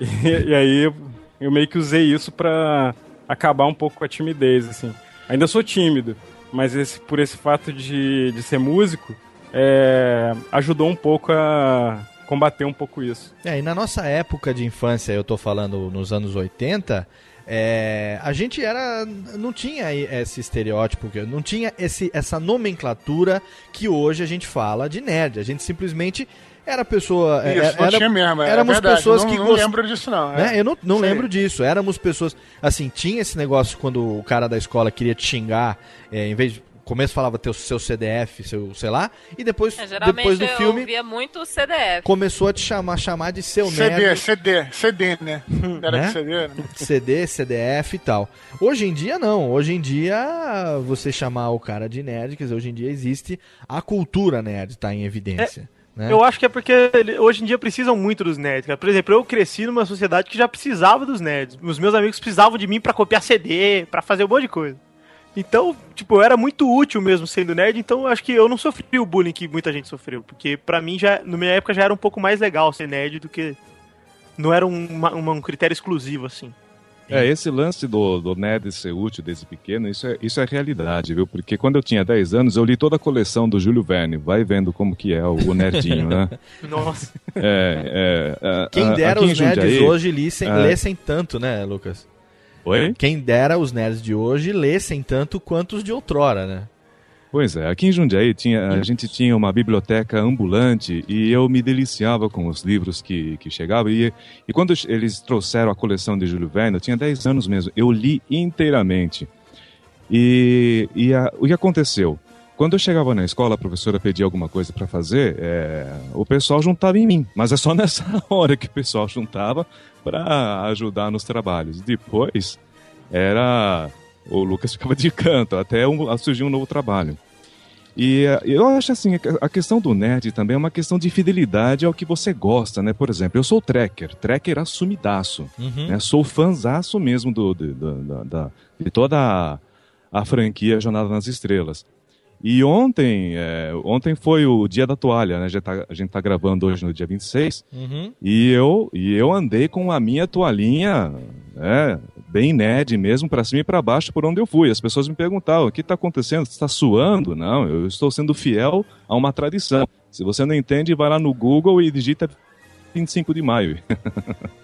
Speaker 8: E, e aí eu, meio que usei isso pra acabar um pouco com a timidez, assim. Ainda sou tímido, mas esse, por esse fato de, de ser músico, é, ajudou um pouco a combater um pouco isso.
Speaker 1: É, e na nossa época de infância, eu tô falando nos anos 80, é, a gente era. não tinha esse estereótipo, não tinha esse, essa nomenclatura que hoje a gente fala de nerd. A gente simplesmente era pessoa. é,
Speaker 10: Isso, não
Speaker 1: era,
Speaker 10: tinha mesmo, é
Speaker 1: éramos
Speaker 10: verdade,
Speaker 1: pessoas
Speaker 10: não-
Speaker 1: que
Speaker 10: não
Speaker 1: gost-
Speaker 10: lembro disso, não, é.
Speaker 1: né? Eu não, não lembro disso. Éramos pessoas. Assim, tinha esse negócio quando o cara da escola queria te xingar, é, em vez de. Começo falava teu, seu CDF, seu, sei lá, e depois,
Speaker 3: É, geralmente
Speaker 1: depois do
Speaker 3: eu
Speaker 1: filme
Speaker 3: via muito o CDF.
Speaker 1: começou a te chamar, chamar de seu
Speaker 10: CD,
Speaker 1: nerd.
Speaker 10: CD, CD, né? Era
Speaker 1: Né?
Speaker 10: de CD, né?
Speaker 1: CD, CDF e tal. Hoje em dia, não. Hoje em dia, você chamar o cara de nerd, quer dizer, hoje em dia existe a cultura nerd, tá em evidência. né?
Speaker 5: Eu acho que é porque hoje em dia precisam muito dos nerds, cara. Por exemplo, eu cresci numa sociedade que já precisava dos nerds. Os meus amigos precisavam de mim pra copiar CD, pra fazer um monte de coisa. Então, tipo, eu era muito útil mesmo sendo nerd, então eu acho que eu não sofri o bullying que muita gente sofreu. Porque pra mim, já, na minha época, já era um pouco mais legal ser nerd do que. Não era um, uma- um critério exclusivo, assim.
Speaker 7: É, esse lance do, do nerd ser útil desde pequeno, isso é, isso é realidade, viu? Porque quando eu tinha 10 anos, eu li toda a coleção do Júlio Verne. Vai vendo como que é o, o nerdinho, né?
Speaker 5: Nossa.
Speaker 7: É, é, a-
Speaker 1: Quem dera os nerds
Speaker 7: Jundiaí-
Speaker 1: hoje lissem,
Speaker 7: É.
Speaker 1: lessem tanto, né, Lucas?
Speaker 7: Oi?
Speaker 1: Quem dera os nerds de hoje lessem tanto quanto os de outrora, né?
Speaker 7: Pois é, aqui em Jundiaí tinha, a gente tinha uma biblioteca ambulante e eu me deliciava com os livros que, que chegavam. E, e quando eles trouxeram a coleção de Júlio Verne, eu tinha 10 anos mesmo, eu li inteiramente. E, e a- o que aconteceu? Quando eu chegava na escola, a professora pedia alguma coisa para fazer, é, o pessoal juntava em mim. Mas é só nessa hora que o pessoal juntava para ajudar nos trabalhos. Depois era o Lucas ficava de canto até um, surgir um novo trabalho. E eh, eu acho assim, a questão do nerd também é uma questão de fidelidade ao que você gosta, né? Por exemplo, eu sou trekker, trekker assumidaço,
Speaker 1: Uhum.
Speaker 7: né? Sou fãzaço mesmo do, do- do- da- da- de toda a, a franquia Jornada nas Estrelas. E ontem, eh, ontem foi o dia da toalha, né? A gente tá, a gente tá gravando hoje no dia 26.
Speaker 1: Uhum.
Speaker 7: E eu, e eu andei com a minha toalhinha, né, bem nerd mesmo, para cima e para baixo por onde eu fui. As pessoas me perguntavam: o que está acontecendo? Você está suando? Não, eu estou sendo fiel a uma tradição. Se você não entende, vai lá no Google e digita 25 de maio.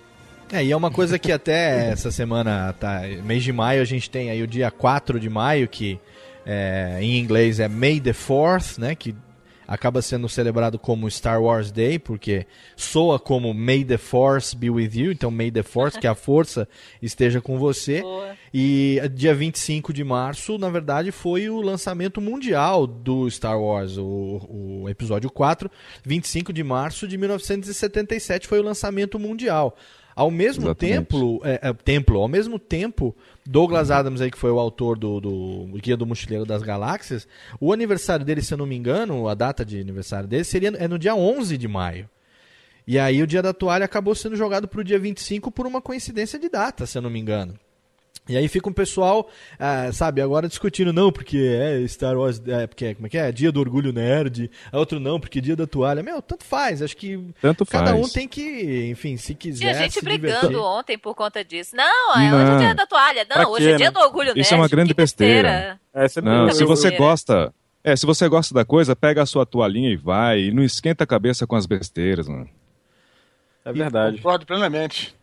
Speaker 1: É, e é uma coisa que até essa semana, tá, mês de maio, a gente tem aí o dia 4 de maio, que é, em inglês é May the 4th, né, que acaba sendo celebrado como Star Wars Day, porque soa como May the Force be with you, então May the Force, que a força esteja com você. E dia 25 de março, na verdade, foi o lançamento mundial do Star Wars, o, o episódio 4. 25 de março de 1977 foi o lançamento mundial. Ao mesmo
Speaker 7: Exatamente.
Speaker 1: tempo, é, é, templo, ao mesmo tempo, Douglas Adams aí que foi o autor do, do Guia do Mochileiro das Galáxias, o aniversário dele, se eu não me engano, a data de aniversário dele seria é no dia 11 de maio. E aí o dia da toalha acabou sendo jogado para o dia 25 por uma coincidência de data, se eu não me engano. E aí fica um pessoal, ah, sabe, agora discutindo, não, porque é Star Wars, é, porque, como é que é? Dia do Orgulho Nerd, a outro não, porque dia da toalha. Meu, tanto faz, acho que
Speaker 7: Tanto
Speaker 1: cada
Speaker 7: faz.
Speaker 1: um tem que, enfim, se quiser
Speaker 3: Tinha gente
Speaker 1: se
Speaker 3: brigando
Speaker 1: divertir.
Speaker 3: ontem por conta disso. Não, é hoje é
Speaker 7: Não.
Speaker 3: dia da toalha.
Speaker 7: Pra
Speaker 3: Não, hoje
Speaker 7: quê,
Speaker 3: é dia
Speaker 7: né?
Speaker 3: do orgulho
Speaker 7: Isso é uma
Speaker 3: nerd.
Speaker 7: grande
Speaker 3: Que besteira.
Speaker 7: besteira.
Speaker 8: É, você
Speaker 7: Não, se você gosta. É, se você gosta da coisa, pega a sua toalhinha e vai. E não esquenta a cabeça com as besteiras, mano.
Speaker 8: É verdade.
Speaker 10: Concordo plenamente.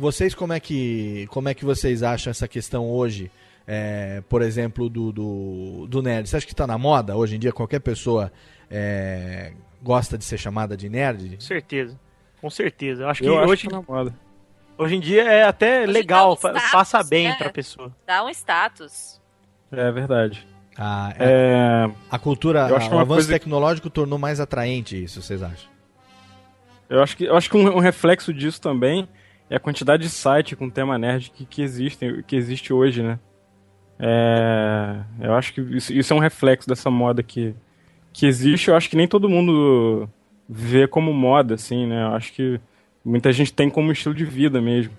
Speaker 1: Vocês como é que como é que vocês acham essa questão hoje? é, por exemplo, do, do, do nerd. Você acha que tá na moda hoje em dia? Qualquer pessoa é, gosta de ser chamada de nerd?
Speaker 5: Com certeza. Com certeza. Eu acho que
Speaker 8: Eu acho
Speaker 5: hoje,
Speaker 8: que tá na moda.
Speaker 5: hoje em dia é até legal, fa-
Speaker 3: status,
Speaker 5: passa bem
Speaker 3: né?
Speaker 5: pra pessoa.
Speaker 3: Dá um status.
Speaker 8: É verdade.
Speaker 1: A,
Speaker 8: É,
Speaker 1: a cultura,
Speaker 8: Eu acho que
Speaker 1: o avanço
Speaker 8: coisa-
Speaker 1: tecnológico tornou mais atraente isso, vocês acham?
Speaker 8: Eu acho que, eu acho que um, um reflexo disso também é a quantidade de site com tema nerd que, que, existem, que existe hoje, né? É, eu acho que isso, isso é um reflexo dessa moda que, que existe. Eu acho que nem todo mundo vê como moda, assim, né? Eu acho que muita gente tem como estilo de vida mesmo.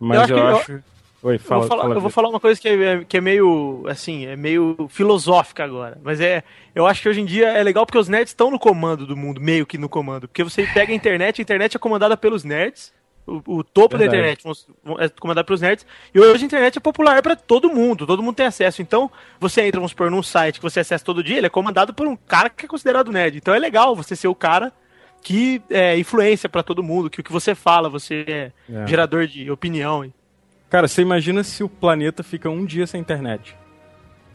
Speaker 8: Mas
Speaker 5: Eu
Speaker 8: eu
Speaker 5: acho que eu-
Speaker 8: Oi,
Speaker 5: Eu
Speaker 8: fala,
Speaker 5: vou falar,
Speaker 8: fala,
Speaker 5: eu vou falar uma coisa que é, que é meio, assim, é meio filosófica agora. Mas é, eu acho que hoje em dia é legal porque os nerds estão no comando do mundo, meio que no comando. Porque você pega a internet, a internet é comandada pelos nerds. O, o topo da
Speaker 8: Verdade.
Speaker 5: internet vamos- é comandado pelos nerds. E hoje a internet é popular para todo mundo, todo mundo tem acesso. Então, você entra, vamos supor, num site que você acessa todo dia, ele é comandado por um cara que é considerado nerd. Então é legal você ser o cara que é influência para todo mundo, que o que você fala, você é,
Speaker 8: É.
Speaker 5: gerador de opinião.
Speaker 8: Cara, você imagina se o planeta fica um dia sem internet.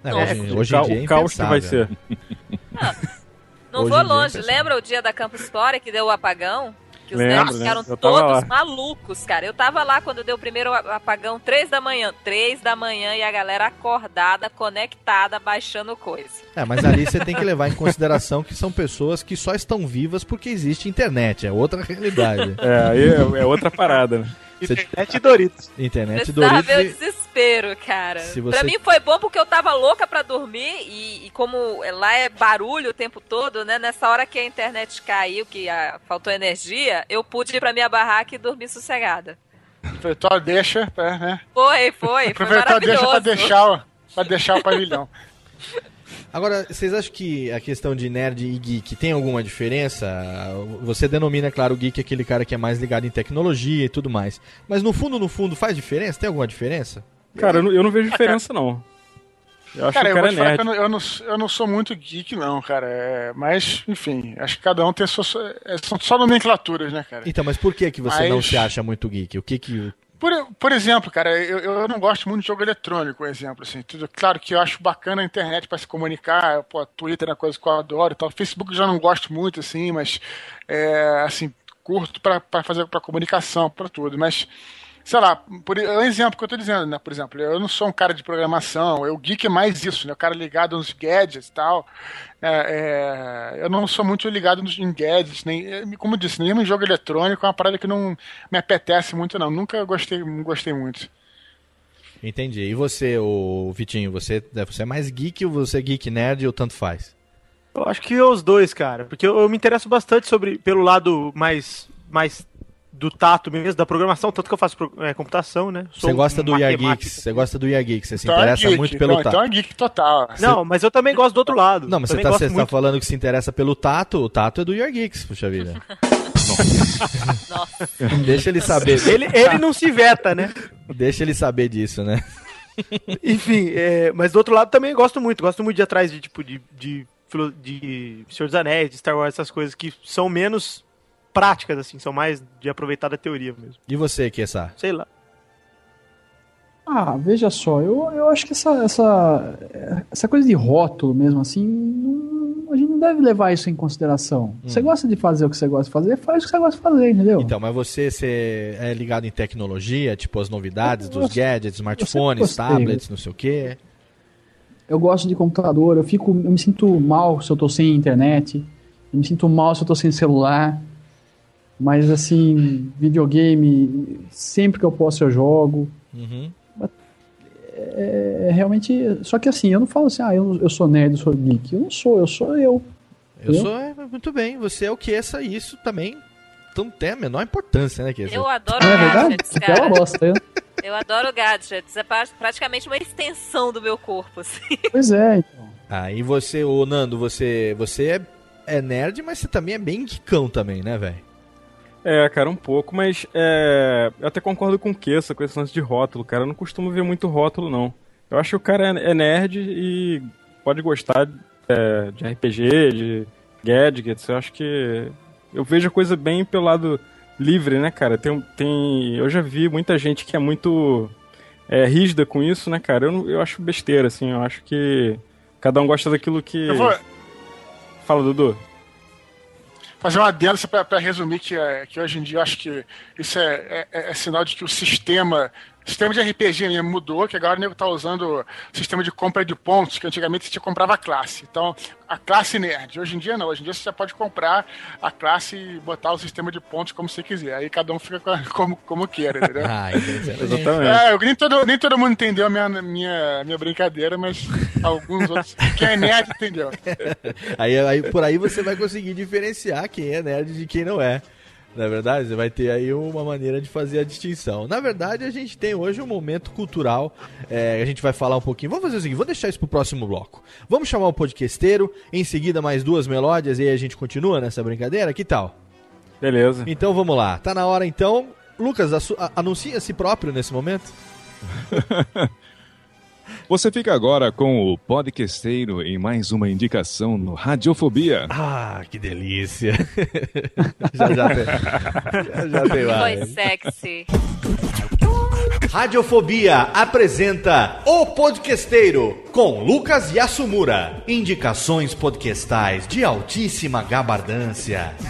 Speaker 1: É,
Speaker 8: É,
Speaker 1: hoje,
Speaker 8: o
Speaker 1: hoje dia é
Speaker 8: o caos que vai ser.
Speaker 3: Não
Speaker 1: Hoje
Speaker 3: vou
Speaker 1: é
Speaker 3: longe. Lembra o dia da Campus História que deu o apagão? Que os
Speaker 8: Lembro,
Speaker 3: nerds
Speaker 8: lembro.
Speaker 3: ficaram
Speaker 8: tava
Speaker 3: todos
Speaker 8: lá.
Speaker 3: malucos, cara. Eu tava lá quando deu o primeiro apagão, três da manhã. Três da manhã e a galera acordada, conectada, baixando coisa.
Speaker 1: É, mas ali você tem que levar em consideração que são pessoas que só estão vivas porque existe internet, é outra realidade.
Speaker 8: É, aí é, é outra parada, né?
Speaker 1: Você-
Speaker 5: Internet e Doritos.
Speaker 1: Internet
Speaker 3: Precisava
Speaker 1: Doritos
Speaker 3: ver o
Speaker 1: e-
Speaker 3: desespero, cara.
Speaker 1: Se você-
Speaker 3: Pra mim foi bom porque eu tava louca pra dormir e, e como lá é barulho o tempo todo, né? Nessa hora que a internet caiu, que ah, faltou energia, eu pude ir pra minha barraca e dormir sossegada.
Speaker 10: Aproveitou a deixa, né?
Speaker 3: Foi, foi, foi
Speaker 10: Aproveitou a deixa pra deixar, pra deixar o pavilhão.
Speaker 1: Agora, vocês acham que a questão de nerd e geek tem alguma diferença? Você denomina, claro, o geek aquele cara que é mais ligado em tecnologia e tudo mais. Mas no fundo, no fundo, faz diferença? Tem alguma diferença?
Speaker 8: Cara, eu não, eu não vejo diferença, não. Eu acho
Speaker 10: cara,
Speaker 8: que
Speaker 10: eu
Speaker 8: o
Speaker 10: vou
Speaker 8: cara
Speaker 10: te
Speaker 8: é
Speaker 10: falar
Speaker 8: nerd.
Speaker 10: que eu não, eu, não, eu não sou muito geek, não, cara. É, mas, enfim, acho que cada um tem a sua. é, são só nomenclaturas, né, cara?
Speaker 1: Então, mas por que, que você não
Speaker 10: Mas-
Speaker 1: se acha muito geek? O que que.
Speaker 10: Por, por exemplo, cara, eu, eu não gosto muito de jogo eletrônico, por exemplo. Assim, tudo, claro que eu acho bacana a internet para se comunicar, pô, Twitter é uma coisa que eu adoro e tal. Facebook já não gosto muito, assim, mas é, assim, curto para fazer para comunicação, para tudo. Mas sei lá, por, é um exemplo que eu tô dizendo, né? Por exemplo, eu não sou um cara de programação, eu geek é mais isso, né? O cara ligado nos gadgets e tal. É, é, eu não sou muito ligado nos, em gadgets, nem, é, como eu disse, nem em jogo eletrônico é uma parada que não me apetece muito, não. Nunca gostei, não gostei muito.
Speaker 1: Entendi. E você, o Vitinho, você, você é mais geek ou você é geek nerd ou tanto faz?
Speaker 5: Eu acho que os dois, cara. Porque eu, eu me interesso bastante sobre pelo lado mais, mais do tato mesmo, da programação, tanto que eu faço é, computação, né?
Speaker 1: Sou você gosta do Year Geeks, você gosta do Geeks, você se
Speaker 10: Então é
Speaker 1: interessa
Speaker 10: geek,
Speaker 1: muito pelo
Speaker 10: então,
Speaker 1: tato.
Speaker 10: então é geek total.
Speaker 5: Não, mas eu também gosto do outro lado.
Speaker 1: Não, mas você
Speaker 5: Também
Speaker 1: tá, você tá
Speaker 5: muito.
Speaker 1: falando que se interessa pelo tato, o tato é do Year Geeks, puxa vida. Deixa ele saber.
Speaker 5: Ele, ele não se veta, né?
Speaker 1: Deixa ele saber disso, né?
Speaker 5: Enfim, é, mas do outro lado também gosto muito. Gosto muito de atrás de, tipo, de, de, de Senhor dos Anéis, de Star Wars, essas coisas que são menos práticas, assim, são mais de aproveitar da teoria mesmo.
Speaker 1: E você, Kessa?
Speaker 5: Sei lá.
Speaker 2: Ah, veja só, eu, eu acho que essa, essa, essa coisa de rótulo mesmo assim, não- a gente não deve levar isso em consideração. Você gosta de fazer o que você gosta de fazer, faz o que você gosta de fazer, entendeu?
Speaker 1: Então, mas você, você é ligado em tecnologia, tipo as novidades
Speaker 2: Eu
Speaker 1: dos
Speaker 2: gosto-
Speaker 1: gadgets, smartphones,
Speaker 2: gostei,
Speaker 1: tablets, não sei o quê.
Speaker 2: Eu gosto de computador, eu fico, eu me sinto mal se eu tô sem internet, eu me sinto mal se eu tô sem celular. Mas assim, videogame, sempre que eu posso eu jogo.
Speaker 1: Uhum.
Speaker 2: É, é realmente. Só que assim, eu não falo assim, ah, eu, eu sou nerd, eu sou geek. Eu não sou, eu sou eu.
Speaker 1: Eu
Speaker 2: Entendeu?
Speaker 1: sou, é, muito bem, você é o Kessa, e isso também não tem a menor importância, né, Kessa?
Speaker 3: Eu adoro
Speaker 2: Não é verdade?
Speaker 3: gadgets,
Speaker 2: Porque ela
Speaker 3: cara.
Speaker 2: gosta, eu.
Speaker 3: Eu adoro gadgets. É pra- praticamente uma extensão do meu corpo, assim.
Speaker 2: Pois é, então.
Speaker 1: Ah, e você, ô Nando, você, você é, é nerd, mas você também é bem geekão também, né, velho?
Speaker 8: É, cara, um pouco, mas é, eu até concordo com o Kessa, com esse lance de rótulo, cara. Eu não costumo ver muito rótulo, não. Eu acho que o cara é, é nerd e pode gostar é, de RPG, de gadgets. Eu acho que eu vejo a coisa bem pelo lado livre, né, cara? Tem, tem, eu já vi muita gente que é muito é, rígida com isso, né, cara? Eu, eu acho besteira, assim. Eu acho que cada um gosta daquilo que.
Speaker 10: Vou
Speaker 8: Fala, Dudu.
Speaker 10: Fazer uma adendo pra resumir que, é, que hoje em dia eu acho que isso é, é- é sinal de que o sistema. O sistema de RPG mesmo mudou, que agora o nego tá usando o sistema de compra de pontos, que antigamente você comprava a classe. Então, a classe nerd. Hoje em dia não, hoje em dia você já pode comprar a classe e botar o sistema de pontos como você quiser. Aí cada um fica como, como queira, entendeu?
Speaker 1: Ah, exatamente.
Speaker 8: Exatamente.
Speaker 10: É, eu- nem, todo, nem todo mundo entendeu a minha, minha, minha brincadeira, mas alguns outros. Quem é nerd entendeu.
Speaker 1: Aí, aí, por aí você vai conseguir diferenciar quem é nerd de quem não é. Na verdade, você vai ter aí uma maneira de fazer a distinção. Na verdade, a gente tem hoje um momento cultural. é, a gente vai falar um pouquinho. Vamos fazer o seguinte: vou deixar isso pro próximo bloco. Vamos chamar o podcasteiro, em seguida mais duas melódias e aí a gente continua nessa brincadeira? Que tal?
Speaker 8: Beleza.
Speaker 1: Então vamos lá. Tá na hora então. Lucas, anuncia a si próprio nesse momento.
Speaker 7: Você fica agora com o podcasteiro em mais uma indicação no Radiofobia.
Speaker 1: Ah, que delícia. já, já tem, já, já tem
Speaker 3: Foi
Speaker 1: mais.
Speaker 3: sexy.
Speaker 1: Radiofobia apresenta O Podquesteiro com Lucas Yasumura. Indicações podcastais de altíssima gabardância.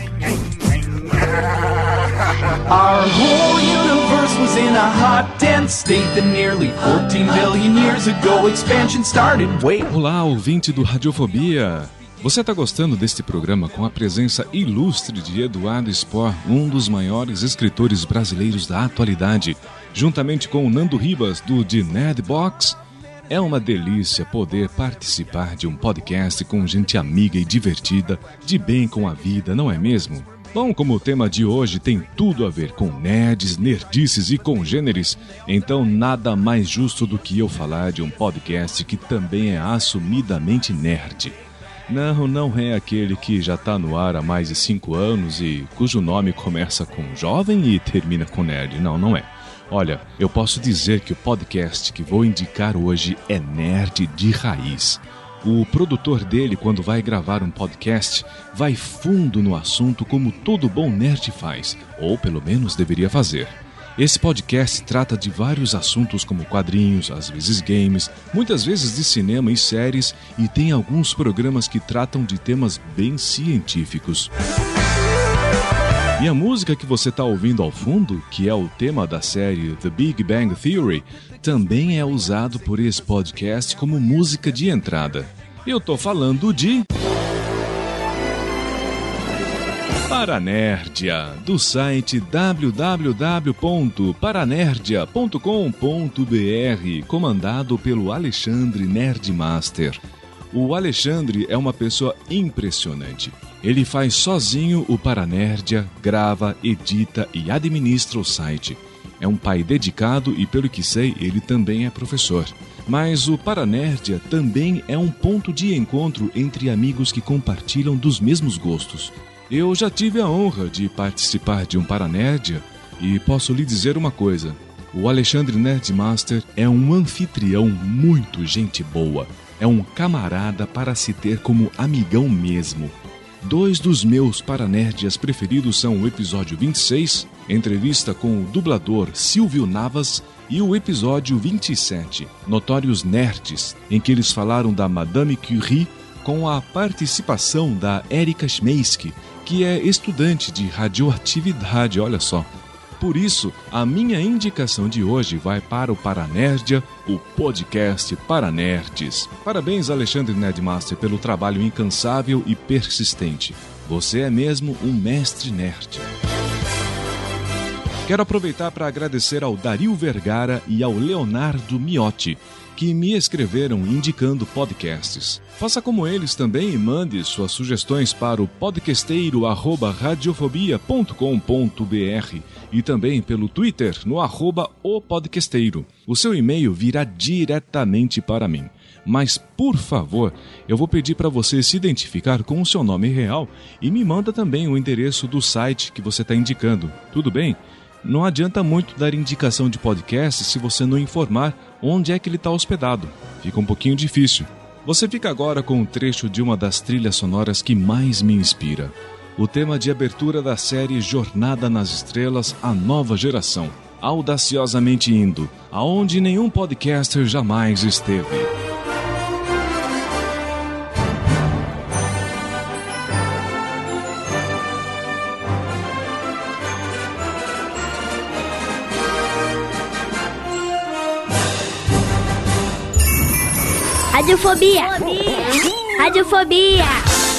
Speaker 16: Our whole universe was in a hot, dense state that nearly 14 billion years ago expansion started. Wait.
Speaker 7: Olá, ouvinte do Radiofobia. Você está gostando deste programa com a presença ilustre de Eduardo Spor, um dos maiores escritores brasileiros da atualidade, juntamente com o Nando Ribas, do The Nerdbox? É uma delícia poder participar de um podcast com gente amiga e divertida, de bem com a vida, não é mesmo? Bom, como o tema de hoje tem tudo a ver com nerds, nerdices e congêneres, então nada mais justo do que eu falar de um podcast que também é assumidamente nerd. Não, não é aquele que já tá no ar há mais de cinco anos e cujo nome começa com jovem e termina com nerd. Não, não é. Olha, eu posso dizer que o podcast que vou indicar hoje é nerd de raiz. O produtor dele, quando vai gravar um podcast, vai fundo no assunto como todo bom nerd faz, ou pelo menos deveria fazer. Esse podcast trata de vários assuntos como quadrinhos, às vezes games, muitas vezes de cinema e séries e tem alguns programas que tratam de temas bem científicos. E a música que você está ouvindo ao fundo, que é o tema da série The Big Bang Theory, também é usado por esse podcast como música de entrada. Eu tô falando de. Paranerdia, do site www.paranerdia.com.br, comandado pelo Alexandre Nerdmaster. O Alexandre é uma pessoa impressionante. Ele faz sozinho o Paranerdia, grava, edita e administra o site. É um pai dedicado e, pelo que sei, ele também é professor. Mas o Paranerdia também é um ponto de encontro entre amigos que compartilham dos mesmos gostos. Eu já tive a honra de participar de um Paranerdia e posso lhe dizer uma coisa: o Alexandre Nerdmaster é um anfitrião muito gente boa. É um camarada para se ter como amigão mesmo. Dois dos meus paranerdias preferidos são o episódio 26, entrevista com o dublador Silvio Navas, e o episódio 27, Notórios Nerds, em que eles falaram da Madame Curie com a participação da Erika Schmeisky, que é estudante de radioatividade, olha só. Por isso, a minha indicação de hoje vai para o Paranerdia, o podcast Paranerds. Parabéns, Alexandre Nerdmaster, pelo trabalho incansável e persistente. Você é mesmo um mestre nerd. Quero aproveitar para agradecer ao Dario Vergara e ao Leonardo Miotti, que me escreveram indicando podcasts. Faça como eles também e mande suas sugestões para o podcasteiro@radiofobia.com.br e também pelo Twitter no arroba o podcasteiro. O seu e-mail virá diretamente para mim. Mas, por favor, eu vou pedir para você se identificar com o seu nome real e me manda também o endereço do site que você está indicando. Tudo bem? Não adianta muito dar indicação de podcast se você não informar onde é que ele está hospedado. Fica um pouquinho difícil. Você fica agora com um trecho de uma das trilhas sonoras que mais me inspira. O tema de abertura da série Jornada nas Estrelas A Nova Geração. Audaciosamente indo, aonde nenhum podcaster jamais esteve.
Speaker 17: Radiofobia. Radiofobia.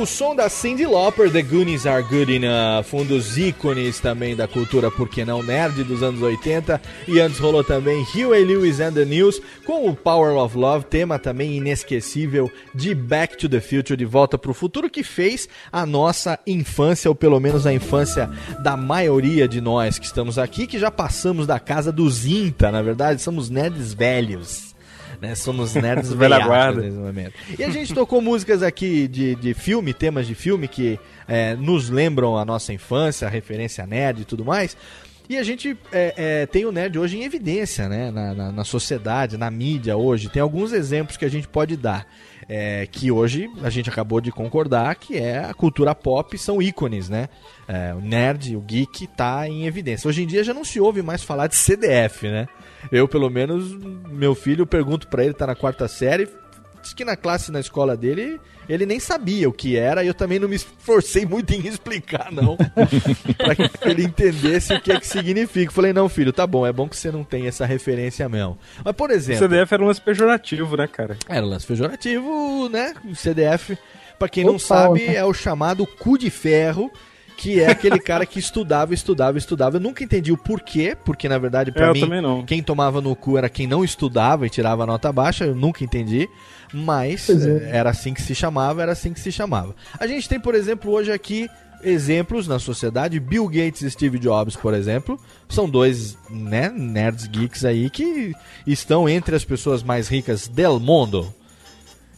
Speaker 1: O som da Cyndi Lauper, The Goonies Are Good Enough, um dos ícones também da cultura, por que não, nerd dos anos 80. E antes rolou também Huey Lewis and the News, com o Power of Love, tema também inesquecível de Back to the Future, de Volta para o Futuro, que fez a nossa infância, ou pelo menos a infância da maioria de nós que estamos aqui, que já passamos da casa dos INTA, na verdade, somos nerds velhos. Né? Somos nerds
Speaker 8: Velha guarda.
Speaker 1: nesse momento. E a gente tocou músicas aqui de, de filme, temas de filme que é, nos lembram a nossa infância, a referência nerd e tudo mais. E a gente é, é, tem o nerd hoje em evidência, né? Na, na, na sociedade, na mídia hoje. Tem alguns exemplos que a gente pode dar. É, que hoje a gente acabou de concordar que é a cultura pop, são ícones, né? É, o nerd, o geek tá em evidência. Hoje em dia já não se ouve mais falar de CDF, né? Eu, pelo menos, meu filho, pergunto pra ele, tá na quarta série, que na classe, na escola dele, ele nem sabia o que era e eu também não me esforcei muito em explicar, não. pra que ele entendesse o que é que significa. Falei, não, filho, tá bom, é bom que você não tem essa referência mesmo. Mas, por
Speaker 8: O
Speaker 1: exemplo...
Speaker 8: CDF era um lance pejorativo, né, cara?
Speaker 1: Era um lance pejorativo, né? O CDF, pra quem não
Speaker 8: Total,
Speaker 1: sabe,
Speaker 8: né?
Speaker 1: é o chamado cu de ferro, que é aquele cara que estudava, estudava, estudava. Eu nunca entendi o porquê, porque na verdade, pra
Speaker 8: É,
Speaker 1: mim,
Speaker 8: não.
Speaker 1: quem tomava no cu era quem não estudava e tirava nota baixa, eu nunca entendi. Mas
Speaker 2: é.
Speaker 1: era assim que se chamava, era assim que se chamava. A gente tem, por exemplo, hoje aqui exemplos na sociedade, Bill Gates e Steve Jobs, por exemplo, são dois né, nerds geeks aí que estão entre as pessoas mais ricas del mundo.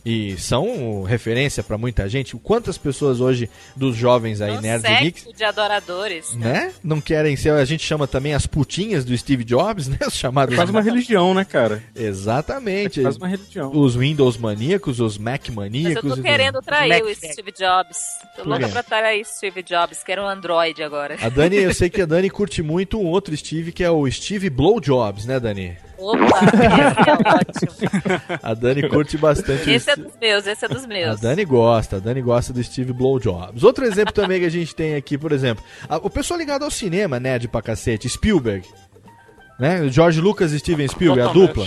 Speaker 1: E são referência pra muita gente. Quantas pessoas hoje dos jovens aí,
Speaker 3: Um
Speaker 1: nerds e geeks,
Speaker 3: de adoradores.
Speaker 1: né? Não querem ser, a gente chama também as putinhas do Steve Jobs, né? Os chamados.
Speaker 8: Quase uma religião, né, cara?
Speaker 1: Exatamente.
Speaker 8: É quase uma religião.
Speaker 1: Os Windows maníacos, os Mac
Speaker 3: Mas eu
Speaker 1: maníacos.
Speaker 3: tô querendo trair o Steve Jobs. Tô
Speaker 1: Por
Speaker 3: louca pra trair Steve Jobs, quero um Android agora.
Speaker 1: A Dani, eu sei que a Dani curte muito um outro Steve, que é o Steve Blowjobs, né, Dani?
Speaker 3: Opa, esse é ótimo.
Speaker 1: A Dani curte bastante
Speaker 3: Esse é dos meus, esse é dos
Speaker 1: A
Speaker 3: meus.
Speaker 1: Dani gosta, a Dani gosta do Steve Blowjobs. Outro exemplo também que a gente tem aqui, por exemplo, a- o pessoal ligado ao cinema, nerd pra cacete, Spielberg. Né? George Lucas e Steven Spielberg, a dupla.